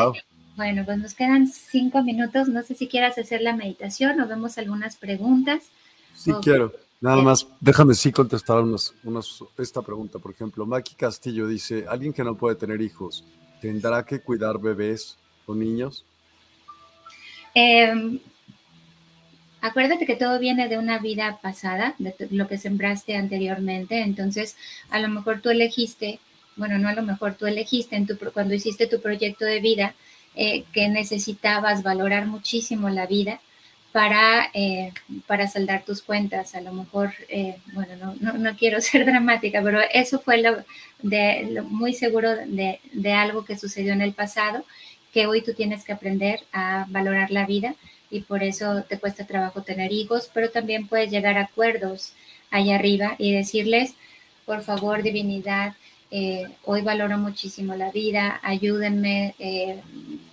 bueno, pues nos quedan cinco minutos. No sé si quieras hacer la meditación o vemos algunas preguntas.
Sí, quiero. Nada más, déjame sí contestar esta pregunta. Por ejemplo, Maki Castillo dice, alguien que no puede tener hijos, ¿Tendrá que cuidar bebés o niños?
Em, acuérdate que todo viene de una vida pasada, de lo que sembraste anteriormente. Entonces, a lo mejor tú elegiste, bueno, no a lo mejor tú elegiste en tu, cuando hiciste tu proyecto de vida eh, que necesitabas valorar muchísimo la vida para, eh, para saldar tus cuentas. A lo mejor, eh, bueno, no, no, quiero ser dramática, pero eso fue lo, de, muy seguro de, de, algo que sucedió en el pasado, que hoy tú tienes que aprender a valorar la vida y por eso te cuesta trabajo tener hijos, pero también puedes llegar a acuerdos allá arriba y decirles, por favor, divinidad, eh, hoy valoro muchísimo la vida, ayúdenme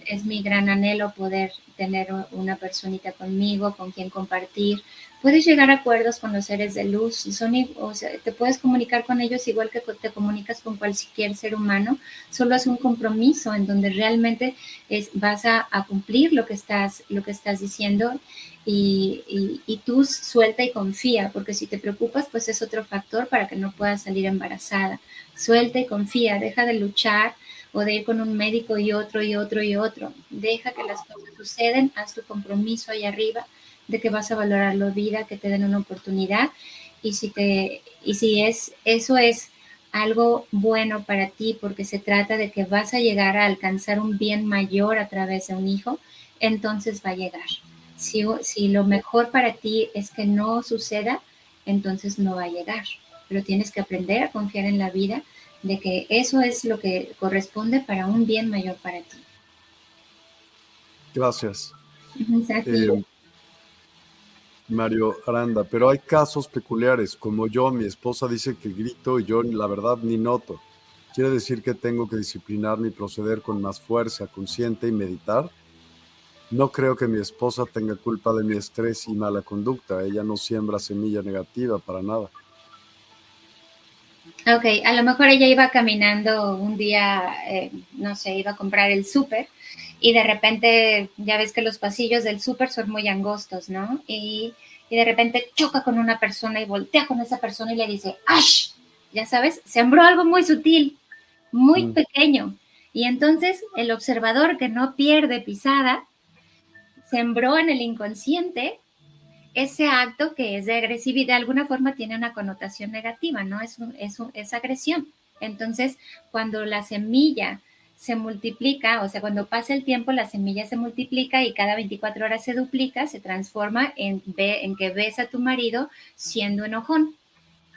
es mi gran anhelo poder tener una personita conmigo, con quien compartir. Puedes llegar a acuerdos con los seres de luz, son, o te puedes comunicar con ellos igual que te comunicas con cualquier ser humano, solo es un compromiso en donde realmente es, vas a, cumplir lo que estás, lo que estás diciendo y, y, tú suelta y confía, porque si te preocupas, pues es otro factor para que no puedas salir embarazada. Suelta y confía, deja de luchar o de ir con un médico y otro y otro y otro. Deja que las cosas suceden, haz tu compromiso ahí arriba de que vas a valorar la vida, que te den una oportunidad y si te y si es eso es algo bueno para ti porque se trata de que vas a llegar a alcanzar un bien mayor a través de un hijo, entonces va a llegar. Si, si lo mejor para ti es que no suceda, entonces no va a llegar. Pero tienes que aprender a confiar en la vida de que eso es lo que corresponde para un bien mayor para ti.
Gracias. Eh, Mario Aranda, pero hay casos peculiares, como yo, mi esposa dice que grito y yo la verdad ni noto. ¿Quiere decir que tengo que disciplinarme y proceder con más fuerza, consciente y meditar? No creo que mi esposa tenga culpa de mi estrés y mala conducta. Ella no siembra semilla negativa para nada.
Ok, a lo mejor ella iba caminando un día, eh, no sé, iba a comprar el súper y de repente ya ves que los pasillos del súper son muy angostos, ¿no? Y, de repente choca con una persona y voltea con esa persona y le dice, ¡ash! Ya sabes, sembró algo muy sutil, muy mm. pequeño. Y entonces el observador que no pierde pisada, sembró en el inconsciente ese acto que es de agresividad, de alguna forma tiene una connotación negativa, ¿no? Es, es, es agresión. Entonces, cuando la semilla se multiplica, o sea, cuando pasa el tiempo, la semilla se multiplica y cada 24 horas se duplica, se transforma en, en que ves a tu marido siendo enojón.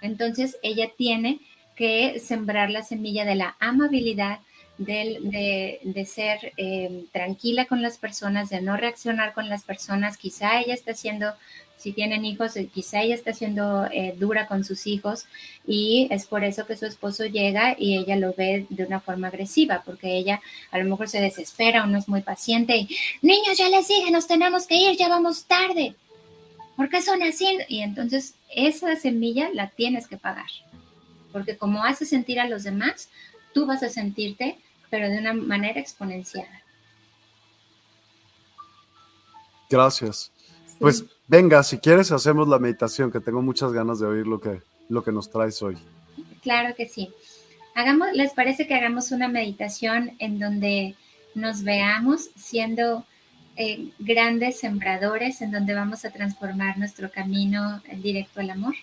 Entonces, ella tiene que sembrar la semilla de la amabilidad, de, de, ser eh, tranquila con las personas, de no reaccionar con las personas. Quizá ella está siendo si tienen hijos, eh, quizá ella está siendo eh, dura con sus hijos y es por eso que su esposo llega y ella lo ve de una forma agresiva, porque ella a lo mejor se desespera o no es muy paciente y, niños, ya les dije, nos tenemos que ir, ya vamos tarde. ¿Por qué son así? Y entonces esa semilla la tienes que pagar, porque como hace sentir a los demás, tú vas a sentirte, pero de una manera exponencial.
Gracias. Pues venga, si quieres hacemos la meditación, que tengo muchas ganas de oír lo que, lo que nos traes hoy.
Claro que sí. Hagamos, ¿Les parece que hagamos una meditación en donde nos veamos siendo eh, grandes sembradores, en donde vamos a transformar nuestro camino directo al amor?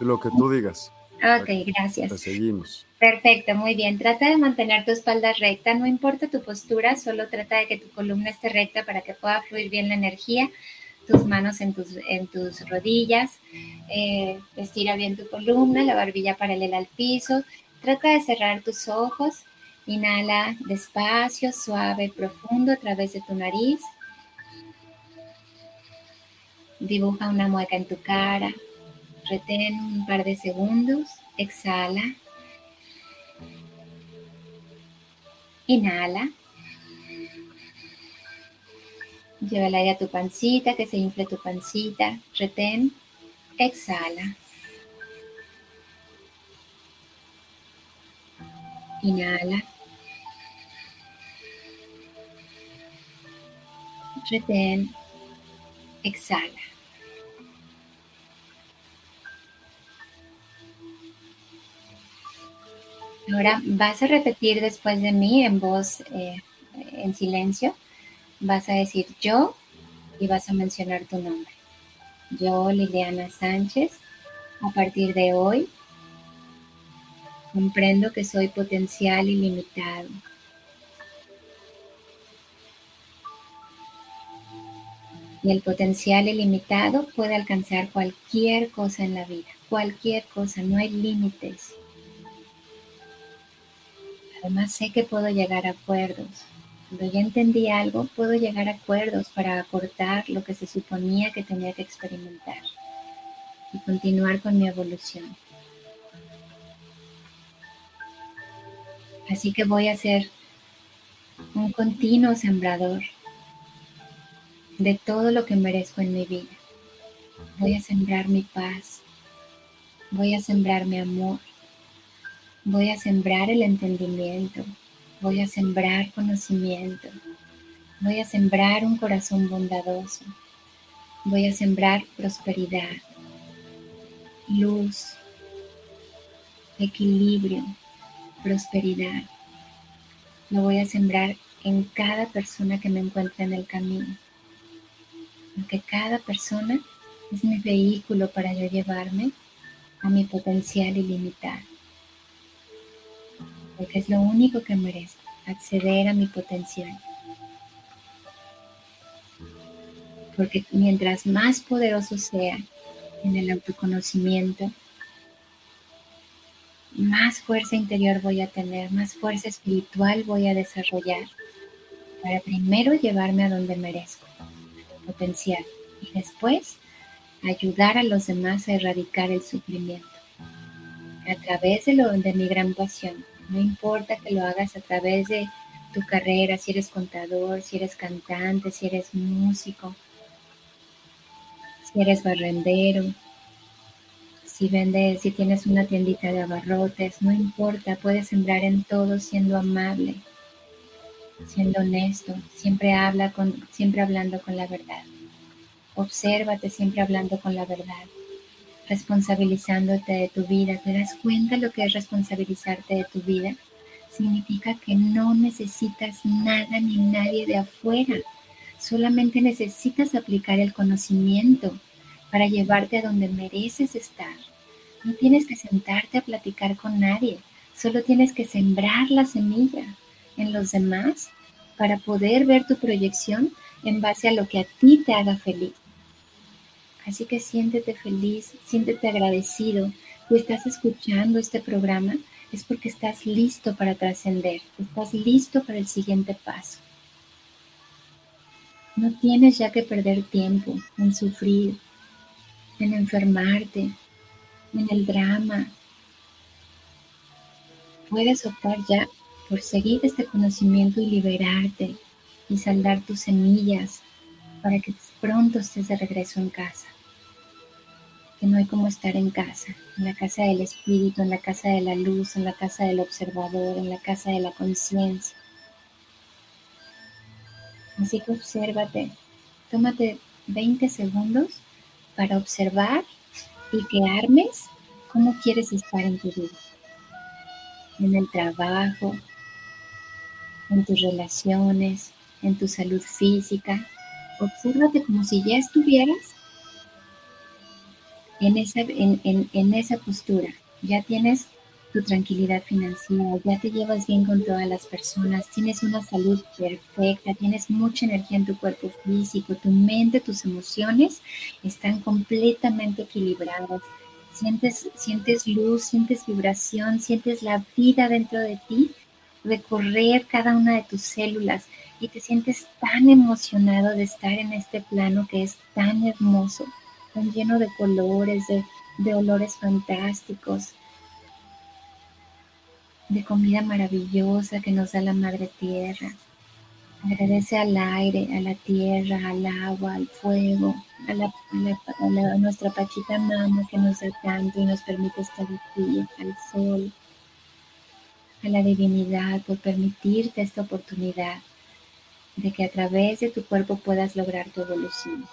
Lo que tú digas.
Ok, gracias.
Te seguimos.
Perfecto, muy bien. Trata de mantener tu espalda recta, no importa tu postura, solo trata de que tu columna esté recta para que pueda fluir bien la energía. Tus manos en tus, en tus rodillas, eh, estira bien tu columna, la barbilla paralela al piso. Trata de cerrar tus ojos. Inhala despacio, suave, profundo a través de tu nariz. Dibuja una mueca en tu cara. Retén un par de segundos. Exhala. Inhala. Lleva el aire a tu pancita, que se infle tu pancita. Retén. Exhala. Inhala. Retén. Exhala. Ahora vas a repetir después de mí en voz, eh, en silencio. Vas a decir yo y vas a mencionar tu nombre. Yo, Liliana Sánchez, a partir de hoy, comprendo que soy potencial ilimitado. Y el potencial ilimitado puede alcanzar cualquier cosa en la vida, cualquier cosa, no hay límites. Además sé que puedo llegar a acuerdos. Cuando ya entendí algo, puedo llegar a acuerdos para acortar lo que se suponía que tenía que experimentar y continuar con mi evolución. Así que voy a hacer un continuo sembrador de todo lo que merezco en mi vida. Voy a sembrar mi paz, voy a sembrar mi amor, voy a sembrar el entendimiento, voy a sembrar conocimiento, voy a sembrar un corazón bondadoso, voy a sembrar prosperidad, luz, equilibrio, prosperidad. Lo voy a sembrar en cada persona que me encuentre en el camino. Porque cada persona es mi vehículo para yo llevarme a mi potencial ilimitado. Porque es lo único que merezco, acceder a mi potencial. Porque mientras más poderoso sea en el autoconocimiento, más fuerza interior voy a tener, más fuerza espiritual voy a desarrollar para primero llevarme a donde merezco, potencial, y después ayudar a los demás a erradicar el sufrimiento a través de, lo, de mi gran pasión. No importa que lo hagas a través de tu carrera, si eres contador, si eres cantante, si eres músico, si eres barrendero, si vendes, si tienes una tiendita de abarrotes, no importa, puedes sembrar en todo siendo amable, siendo honesto, siempre habla con, siempre hablando con la verdad. Obsérvate siempre hablando con la verdad, responsabilizándote de tu vida. ¿Te das cuenta lo que es responsabilizarte de tu vida? Significa que no necesitas nada ni nadie de afuera. Solamente necesitas aplicar el conocimiento para llevarte a donde mereces estar. No tienes que sentarte a platicar con nadie, solo tienes que sembrar la semilla en los demás para poder ver tu proyección en base a lo que a ti te haga feliz. Así que siéntete feliz, siéntete agradecido. Si estás escuchando este programa es porque estás listo para trascender, estás listo para el siguiente paso. No tienes ya que perder tiempo en sufrir, en enfermarte, en el drama. Puedes optar ya por seguir este conocimiento y liberarte y saldar tus semillas para que pronto estés de regreso en casa. Que no hay como estar en casa, en la casa del espíritu, en la casa de la luz, en la casa del observador, en la casa de la conciencia. Así que obsérvate, tómate 20 segundos para observar y que armes cómo quieres estar en tu vida. En el trabajo, en tus relaciones, en tu salud física. Obsérvate como si ya estuvieras en esa, en, en esa postura. Ya tienes tu tranquilidad financiera, ya te llevas bien con todas las personas, tienes una salud perfecta, tienes mucha energía en tu cuerpo físico, tu mente, tus emociones están completamente equilibradas. Sientes, sientes luz, sientes vibración, sientes la vida dentro de ti recorrer cada una de tus células y te sientes tan emocionado de estar en este plano que es tan hermoso, tan lleno de colores, de, de olores fantásticos, de comida maravillosa que nos da la Madre Tierra. Agradece al aire, a la tierra, al agua, al fuego, a, la, a, nuestra Pachita Mama que nos da tanto y nos permite estar aquí, al sol, a la divinidad por permitirte esta oportunidad de que a través de tu cuerpo puedas lograr tu evolución.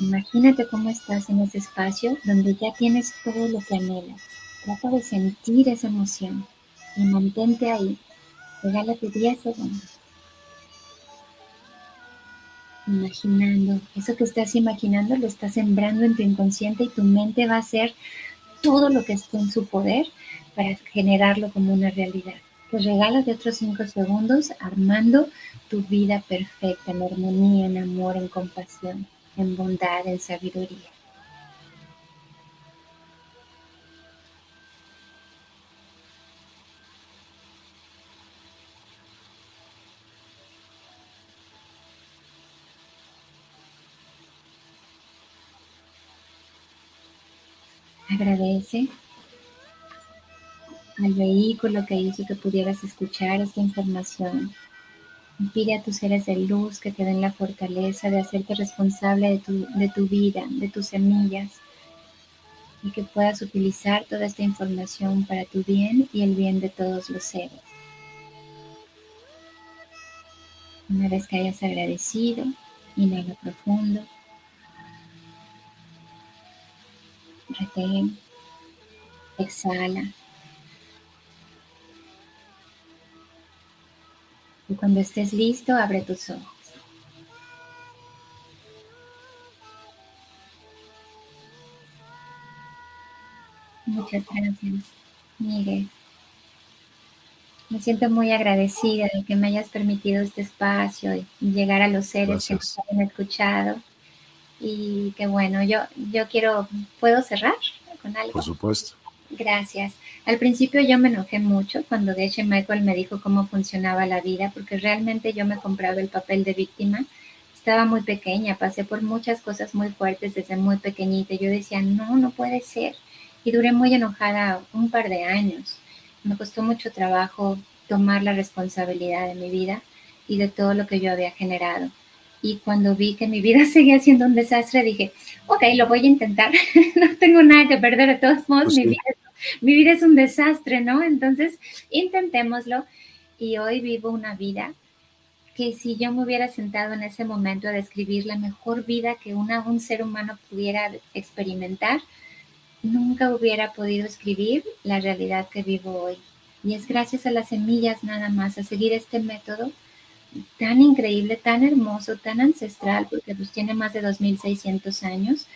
Imagínate cómo estás en ese espacio donde ya tienes todo lo que anhelas Trata de sentir esa emoción y mantente ahí. Regálate 10 segundos. Imaginando, eso que estás imaginando lo estás sembrando en tu inconsciente y tu mente va a hacer todo lo que esté en su poder para generarlo como una realidad. Pues regálate otros 5 segundos armando tu vida perfecta en armonía, en amor, en compasión, en bondad, en sabiduría. Agradece al vehículo que hizo que pudieras escuchar esta información. Pide a tus seres de luz que te den la fortaleza de hacerte responsable de tu, de tu vida, de tus semillas, y que puedas utilizar toda esta información para tu bien y el bien de todos los seres. Una vez que hayas agradecido, inhala profundo. Retén. Exhala. Y cuando estés listo, abre tus ojos. Muchas gracias, Miguel. Me siento muy agradecida de que me hayas permitido este espacio y llegar a los seres que nos han escuchado. Y que bueno, yo, yo quiero, ¿puedo cerrar con algo?
Por supuesto.
Gracias. Al principio yo me enojé mucho cuando de hecho Michael me dijo cómo funcionaba la vida, porque realmente yo me compraba el papel de víctima. Estaba muy pequeña, pasé por muchas cosas muy fuertes desde muy pequeñita. Yo decía, no, no puede ser. Y duré muy enojada un par de años me costó mucho trabajo tomar la responsabilidad de mi vida y de todo lo que yo había generado. Y cuando vi que mi vida seguía siendo un desastre, dije, ok, lo voy a intentar. no tengo nada que perder de todos modos. Pues mi, vida, mi vida es un desastre, ¿no? Entonces, intentémoslo. Y hoy vivo una vida que si yo me hubiera sentado en ese momento a describir la mejor vida que un ser humano pudiera experimentar, nunca hubiera podido escribir la realidad que vivo hoy. Y es gracias a las semillas nada más, a seguir este método tan increíble, tan hermoso, tan ancestral, porque pues tiene más de 2.600 años.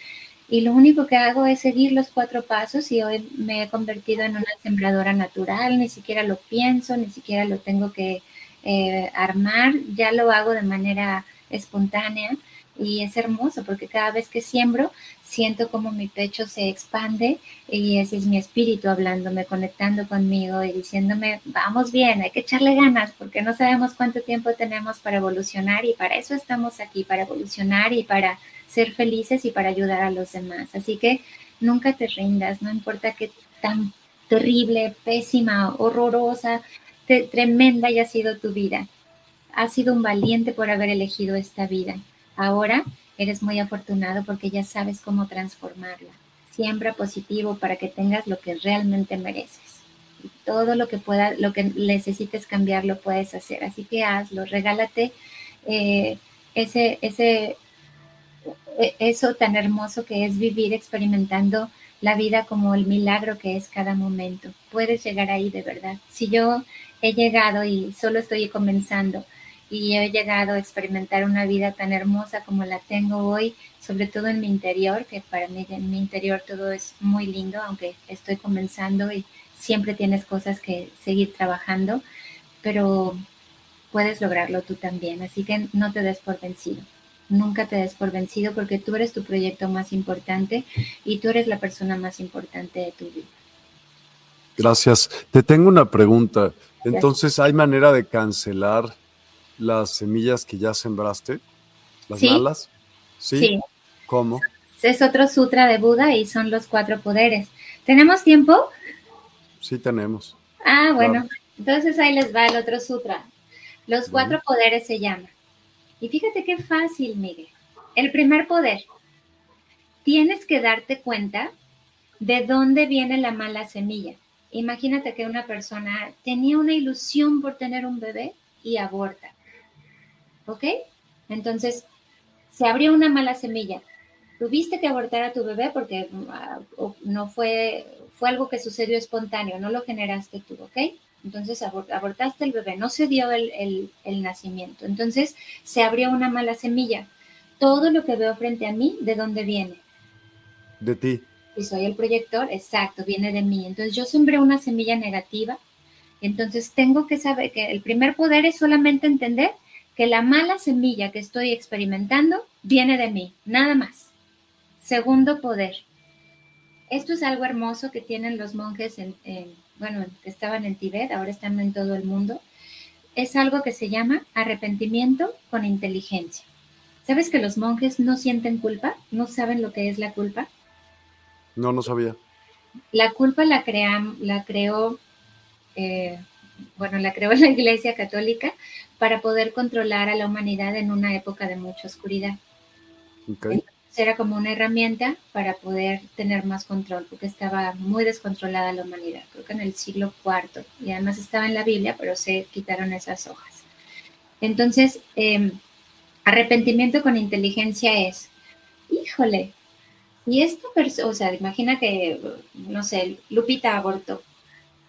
Y lo único que hago es seguir los cuatro pasos y hoy me he convertido en una sembradora natural, ni siquiera lo pienso, ni siquiera lo tengo que eh, armar, ya lo hago de manera espontánea y es hermoso porque cada vez que siembro siento como mi pecho se expande y ese es mi espíritu hablándome, conectando conmigo y diciéndome, vamos bien, hay que echarle ganas porque no sabemos cuánto tiempo tenemos para evolucionar y para eso estamos aquí, para evolucionar y para ser felices y para ayudar a los demás. Así que nunca te rindas, no importa qué tan terrible, pésima, horrorosa, tremenda haya sido tu vida. Has sido un valiente por haber elegido esta vida Ahora eres muy afortunado porque ya sabes cómo transformarla. Siembra positivo para que tengas lo que realmente mereces. Todo lo que pueda, lo que necesites cambiar, lo puedes hacer. Así que hazlo, regálate eh, ese, ese, eso tan hermoso que es vivir experimentando la vida como el milagro que es cada momento. Puedes llegar ahí de verdad. Si yo he llegado y solo estoy comenzando y he llegado a experimentar una vida tan hermosa como la tengo hoy, sobre todo en mi interior, que para mí en mi interior todo es muy lindo, aunque estoy comenzando y siempre tienes cosas que seguir trabajando, pero puedes lograrlo tú también, así que no te des por vencido. Nunca te des por vencido porque tú eres tu proyecto más importante y tú eres la persona más importante de tu vida.
Gracias. Te tengo una pregunta. Entonces, ¿hay manera de cancelar las semillas que ya sembraste? ¿Las malas? ¿Sí? ¿Cómo?
Es otro sutra de Buda y son los cuatro poderes. ¿Tenemos tiempo?
Sí, tenemos.
Ah, bueno. Entonces ahí les va el otro sutra. Los cuatro poderes se llaman. Y fíjate qué fácil, Miguel. El primer poder. Tienes que darte cuenta de dónde viene la mala semilla. Imagínate que una persona tenía una ilusión por tener un bebé y aborta. ¿Ok? Entonces, se abrió una mala semilla. Tuviste que abortar a tu bebé porque ah, no fue, fue algo que sucedió espontáneo, no lo generaste tú, ¿ok? Entonces abortaste el bebé, no se dio el, el nacimiento. Entonces se abrió una mala semilla. Todo lo que veo frente a mí, ¿de dónde viene?
De ti.
Y soy el proyector, exacto, viene de mí. Entonces yo sembré una semilla negativa. Entonces tengo que saber que el primer poder es solamente entender que la mala semilla que estoy experimentando viene de mí, nada más. Segundo poder. Esto es algo hermoso que tienen los monjes en, bueno, que estaban en Tibet, ahora están en todo el mundo. Es algo que se llama arrepentimiento con inteligencia. ¿Sabes que los monjes no sienten culpa? ¿No saben lo que es la culpa?
No, no sabía.
La culpa la, la creó eh, bueno, la creó la Iglesia Católica para poder controlar a la humanidad en una época de mucha oscuridad. Entonces era como una herramienta para poder tener más control, porque estaba muy descontrolada la humanidad, creo que en el siglo IV, y además estaba en la Biblia, pero se quitaron esas hojas. Entonces, em, arrepentimiento con inteligencia es, híjole, y esta persona, o sea, imagina que, no sé, Lupita abortó.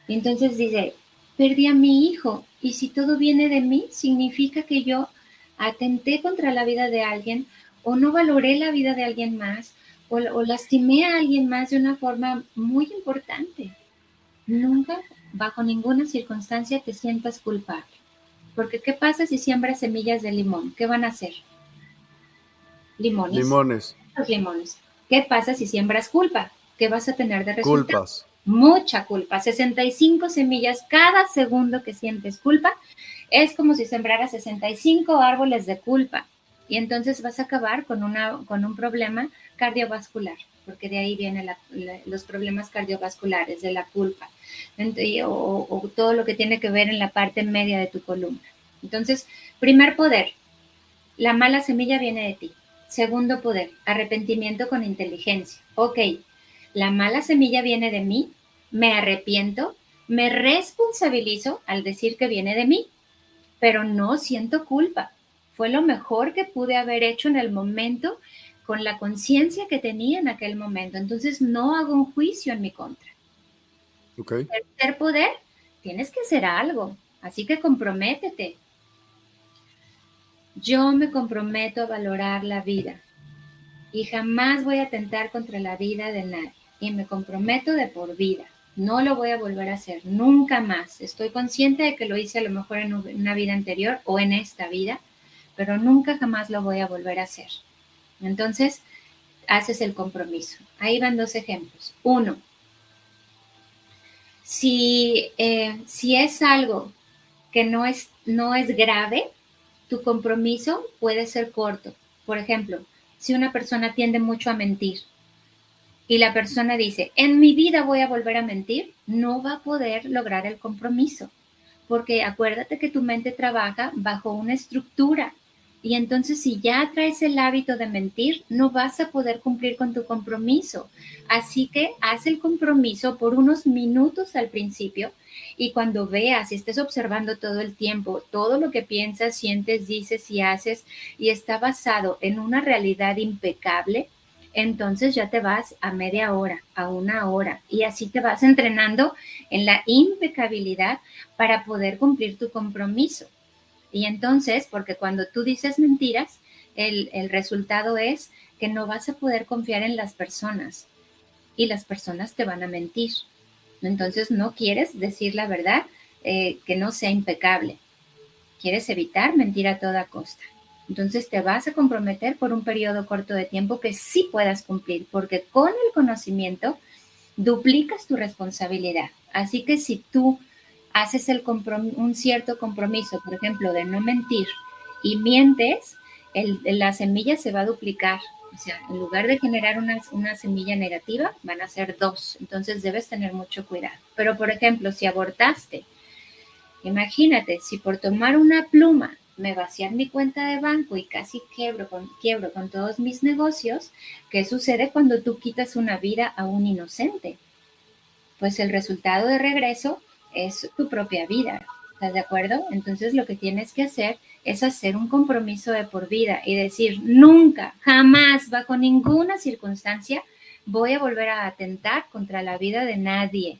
Y entonces dice, perdí a mi hijo. Y si todo viene de mí, significa que yo atenté contra la vida de alguien o no valoré la vida de alguien más o, o lastimé a alguien más de una forma muy importante. Nunca, bajo ninguna circunstancia, te sientas culpable. Porque ¿qué pasa si siembras semillas de limón? ¿Qué van a hacer? Limones.
Limones.
Los limones. ¿Qué pasa si siembras culpa? ¿Qué vas a tener de resultado?
Culpas.
Mucha culpa. 65 semillas cada segundo que sientes culpa es como si sembraras 65 árboles de culpa. Y entonces vas a acabar con, una, con un problema cardiovascular, porque de ahí vienen los problemas cardiovasculares, de la culpa, o, o todo lo que tiene que ver en la parte media de tu columna. Entonces, primer poder, la mala semilla viene de ti. Segundo poder, arrepentimiento con inteligencia. Ok, la mala semilla viene de mí, me arrepiento, me responsabilizo al decir que viene de mí, pero no siento culpa. Fue lo mejor que pude haber hecho en el momento con la conciencia que tenía en aquel momento. Entonces no hago un juicio en mi contra.
Okay.
Tercer poder, tienes que hacer algo, así que comprométete. Yo me comprometo a valorar la vida y jamás voy a atentar contra la vida de nadie. Y me comprometo de por vida. No lo voy a volver a hacer, nunca más. Estoy consciente de que lo hice a lo mejor en una vida anterior o en esta vida, pero nunca jamás lo voy a volver a hacer. Entonces, haces el compromiso. Ahí van dos ejemplos. Uno, si, eh, si es algo que no es, no es grave, tu compromiso puede ser corto. Por ejemplo, si una persona tiende mucho a mentir y la persona dice, en mi vida voy a volver a mentir, no va a poder lograr el compromiso, porque acuérdate que tu mente trabaja bajo una estructura y entonces si ya traes el hábito de mentir, no vas a poder cumplir con tu compromiso. Así que haz el compromiso por unos minutos al principio y cuando veas y estés observando todo el tiempo, todo lo que piensas, sientes, dices y haces y está basado en una realidad impecable, entonces ya te vas a media hora, a una hora, y así te vas entrenando en la impecabilidad para poder cumplir tu compromiso. Y entonces, porque cuando tú dices mentiras, el, resultado es que no vas a poder confiar en las personas y las personas te van a mentir. Entonces no quieres decir la verdad eh, que no sea impecable. Quieres evitar mentir a toda costa. Entonces te vas a comprometer por un periodo corto de tiempo que sí puedas cumplir, porque con el conocimiento duplicas tu responsabilidad. Así que si tú haces el un cierto compromiso, por ejemplo, de no mentir y mientes, la semilla se va a duplicar. O sea, en lugar de generar una, semilla negativa, van a ser dos. Entonces debes tener mucho cuidado. Pero, por ejemplo, si abortaste, imagínate, si por tomar una pluma me vacian mi cuenta de banco y casi con, quiebro con todos mis negocios, ¿qué sucede cuando tú quitas una vida a un inocente? Pues el resultado de regreso es tu propia vida. ¿Estás de acuerdo? Entonces lo que tienes que hacer es hacer un compromiso de por vida y decir, nunca, jamás, bajo ninguna circunstancia, voy a volver a atentar contra la vida de nadie.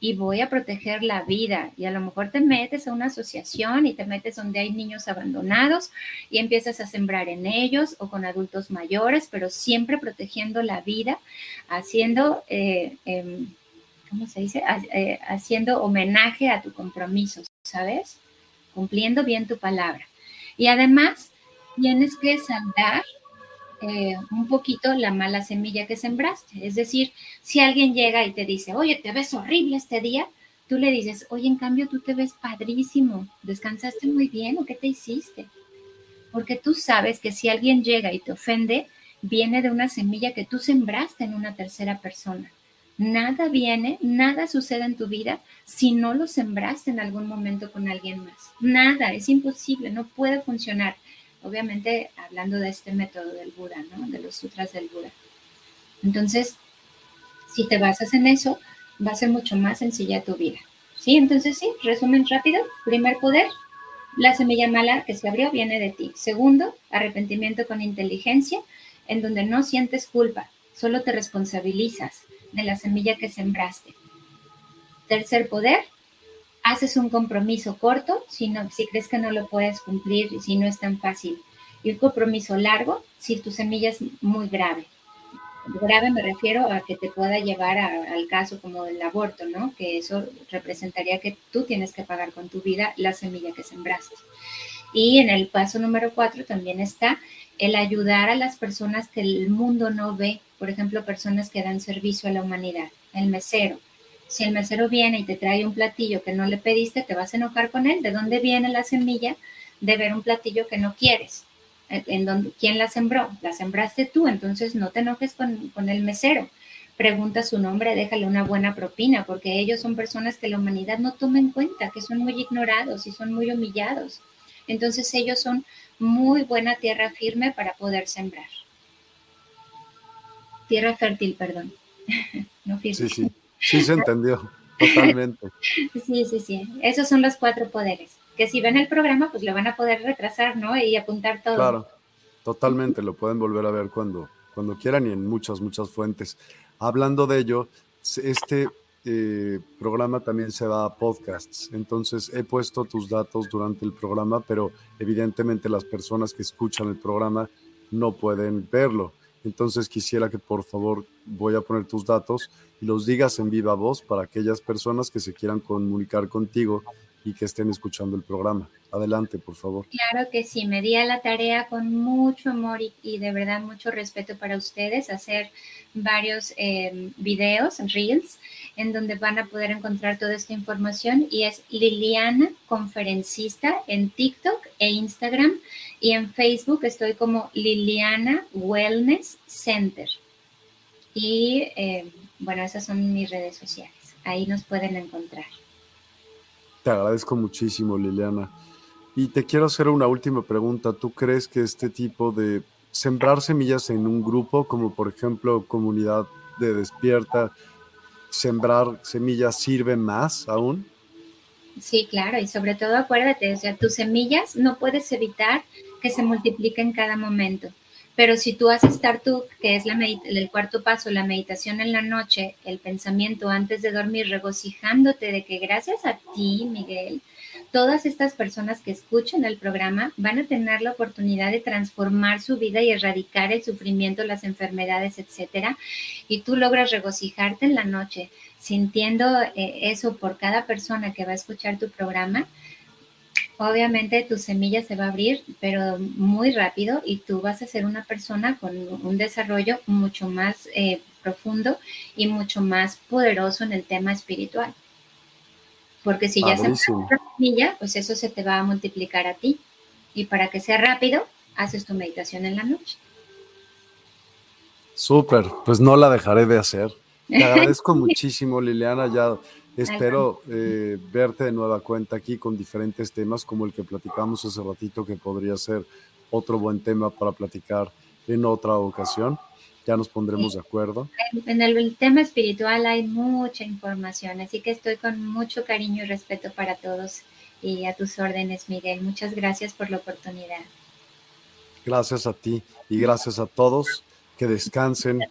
Y voy a proteger la vida. Y a lo mejor te metes a una asociación y te metes donde hay niños abandonados y empiezas a sembrar en ellos o con adultos mayores, pero siempre protegiendo la vida, haciendo... Eh, em, ¿cómo se dice? Eh, haciendo homenaje a tu compromiso, ¿sabes? Cumpliendo bien tu palabra. Y además, tienes que saldar eh, un poquito la mala semilla que sembraste. Es decir, si alguien llega y te dice, oye, te ves horrible este día, tú le dices, oye, en cambio tú te ves padrísimo, descansaste muy bien o qué te hiciste. Porque tú sabes que si alguien llega y te ofende, viene de una semilla que tú sembraste en una tercera persona. Nada viene, nada sucede en tu vida si no lo sembraste en algún momento con alguien más. Nada, es imposible, no puede funcionar. Obviamente hablando de este método del Buda, ¿no? De los sutras del Buda. Entonces, si te basas en eso, va a ser mucho más sencilla tu vida. ¿Sí? Entonces, sí, resumen rápido. Primer poder, la semilla mala que se abrió viene de ti. Segundo, arrepentimiento con inteligencia, en donde no sientes culpa, solo te responsabilizas de la semilla que sembraste. Tercer poder, haces un compromiso corto si, no, si crees que no lo puedes cumplir, si no es tan fácil. Y un compromiso largo si tu semilla es muy grave. Grave me refiero a que te pueda llevar al caso como del aborto, ¿no? Que eso representaría que tú tienes que pagar con tu vida la semilla que sembraste. Y en el paso número cuatro también está el ayudar a las personas que el mundo no ve, por ejemplo, personas que dan servicio a la humanidad, el mesero. Si el mesero viene y te trae un platillo que no le pediste, te vas a enojar con él. ¿De dónde viene la semilla de ver un platillo que no quieres? en quién la sembró, la sembraste tú, entonces no te enojes con, con el mesero. Pregunta su nombre, déjale una buena propina, porque ellos son personas que la humanidad no toma en cuenta, que son muy ignorados y son muy humillados. Entonces ellos son muy buena tierra firme para poder sembrar. Tierra fértil, perdón. no.
Sí, sí, sí se entendió, totalmente.
sí, sí, sí. Esos son los cuatro poderes que si ven el programa, pues lo van a poder retrasar, ¿no? Y apuntar todo.
Claro, totalmente, lo pueden volver a ver cuando, cuando quieran y en muchas, muchas fuentes. Hablando de ello, este eh, programa también se va a podcasts, entonces he puesto tus datos durante el programa, pero evidentemente las personas que escuchan el programa no pueden verlo. Entonces quisiera que por favor voy a poner tus datos y los digas en viva voz para aquellas personas que se quieran comunicar contigo y que estén escuchando el programa. Adelante, por favor.
Claro que sí, me di a la tarea con mucho amor y, de verdad mucho respeto para ustedes, hacer varios eh, videos, reels, en donde van a poder encontrar toda esta información y es Liliana Conferencista en TikTok e Instagram y en Facebook estoy como Liliana Wellness Center. Y eh, bueno, esas son mis redes sociales, ahí nos pueden encontrar.
Te agradezco muchísimo, Liliana. Y te quiero hacer una última pregunta. ¿Tú crees que este tipo de sembrar semillas en un grupo, como por ejemplo comunidad de despierta, sembrar semillas sirve más aún?
Sí, claro, y sobre todo acuérdate, o sea, tus semillas no puedes evitar que se multipliquen en cada momento. Pero si tú haces tú, que es la el cuarto paso, la meditación en la noche, el pensamiento antes de dormir, regocijándote de que gracias a ti, Miguel, todas estas personas que escuchan el programa van a tener la oportunidad de transformar su vida y erradicar el sufrimiento, las enfermedades, etcétera. Y tú logras regocijarte en la noche, sintiendo eh, eso por cada persona que va a escuchar tu programa obviamente tu semilla se va a abrir, pero muy rápido y tú vas a ser una persona con un desarrollo mucho más eh, profundo y mucho más poderoso en el tema espiritual. Porque si ya se la semilla, pues eso se te va a multiplicar a ti. Y para que sea rápido, haces tu meditación en la noche.
Súper, pues no la dejaré de hacer. Te agradezco muchísimo, Liliana. Ya Espero eh, verte de nueva cuenta aquí con diferentes temas como el que platicamos hace ratito, que podría ser otro buen tema para platicar en otra ocasión. Ya nos pondremos de acuerdo.
En el, tema espiritual hay mucha información, así que estoy con mucho cariño y respeto para todos y a tus órdenes, Miguel. Muchas gracias por la oportunidad.
Gracias a ti y gracias a todos. Que descansen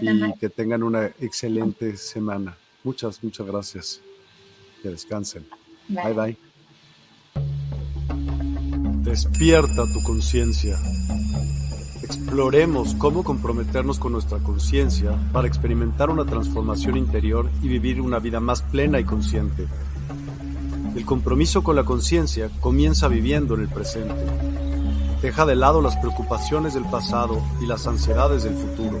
y que tengan una excelente semana. Muchas, muchas gracias. Que descansen. Bye bye. Despierta tu conciencia. Exploremos cómo comprometernos con nuestra conciencia para experimentar una transformación interior y vivir una vida más plena y consciente. El compromiso con la conciencia comienza viviendo en el presente. Deja de lado las preocupaciones del pasado y las ansiedades del futuro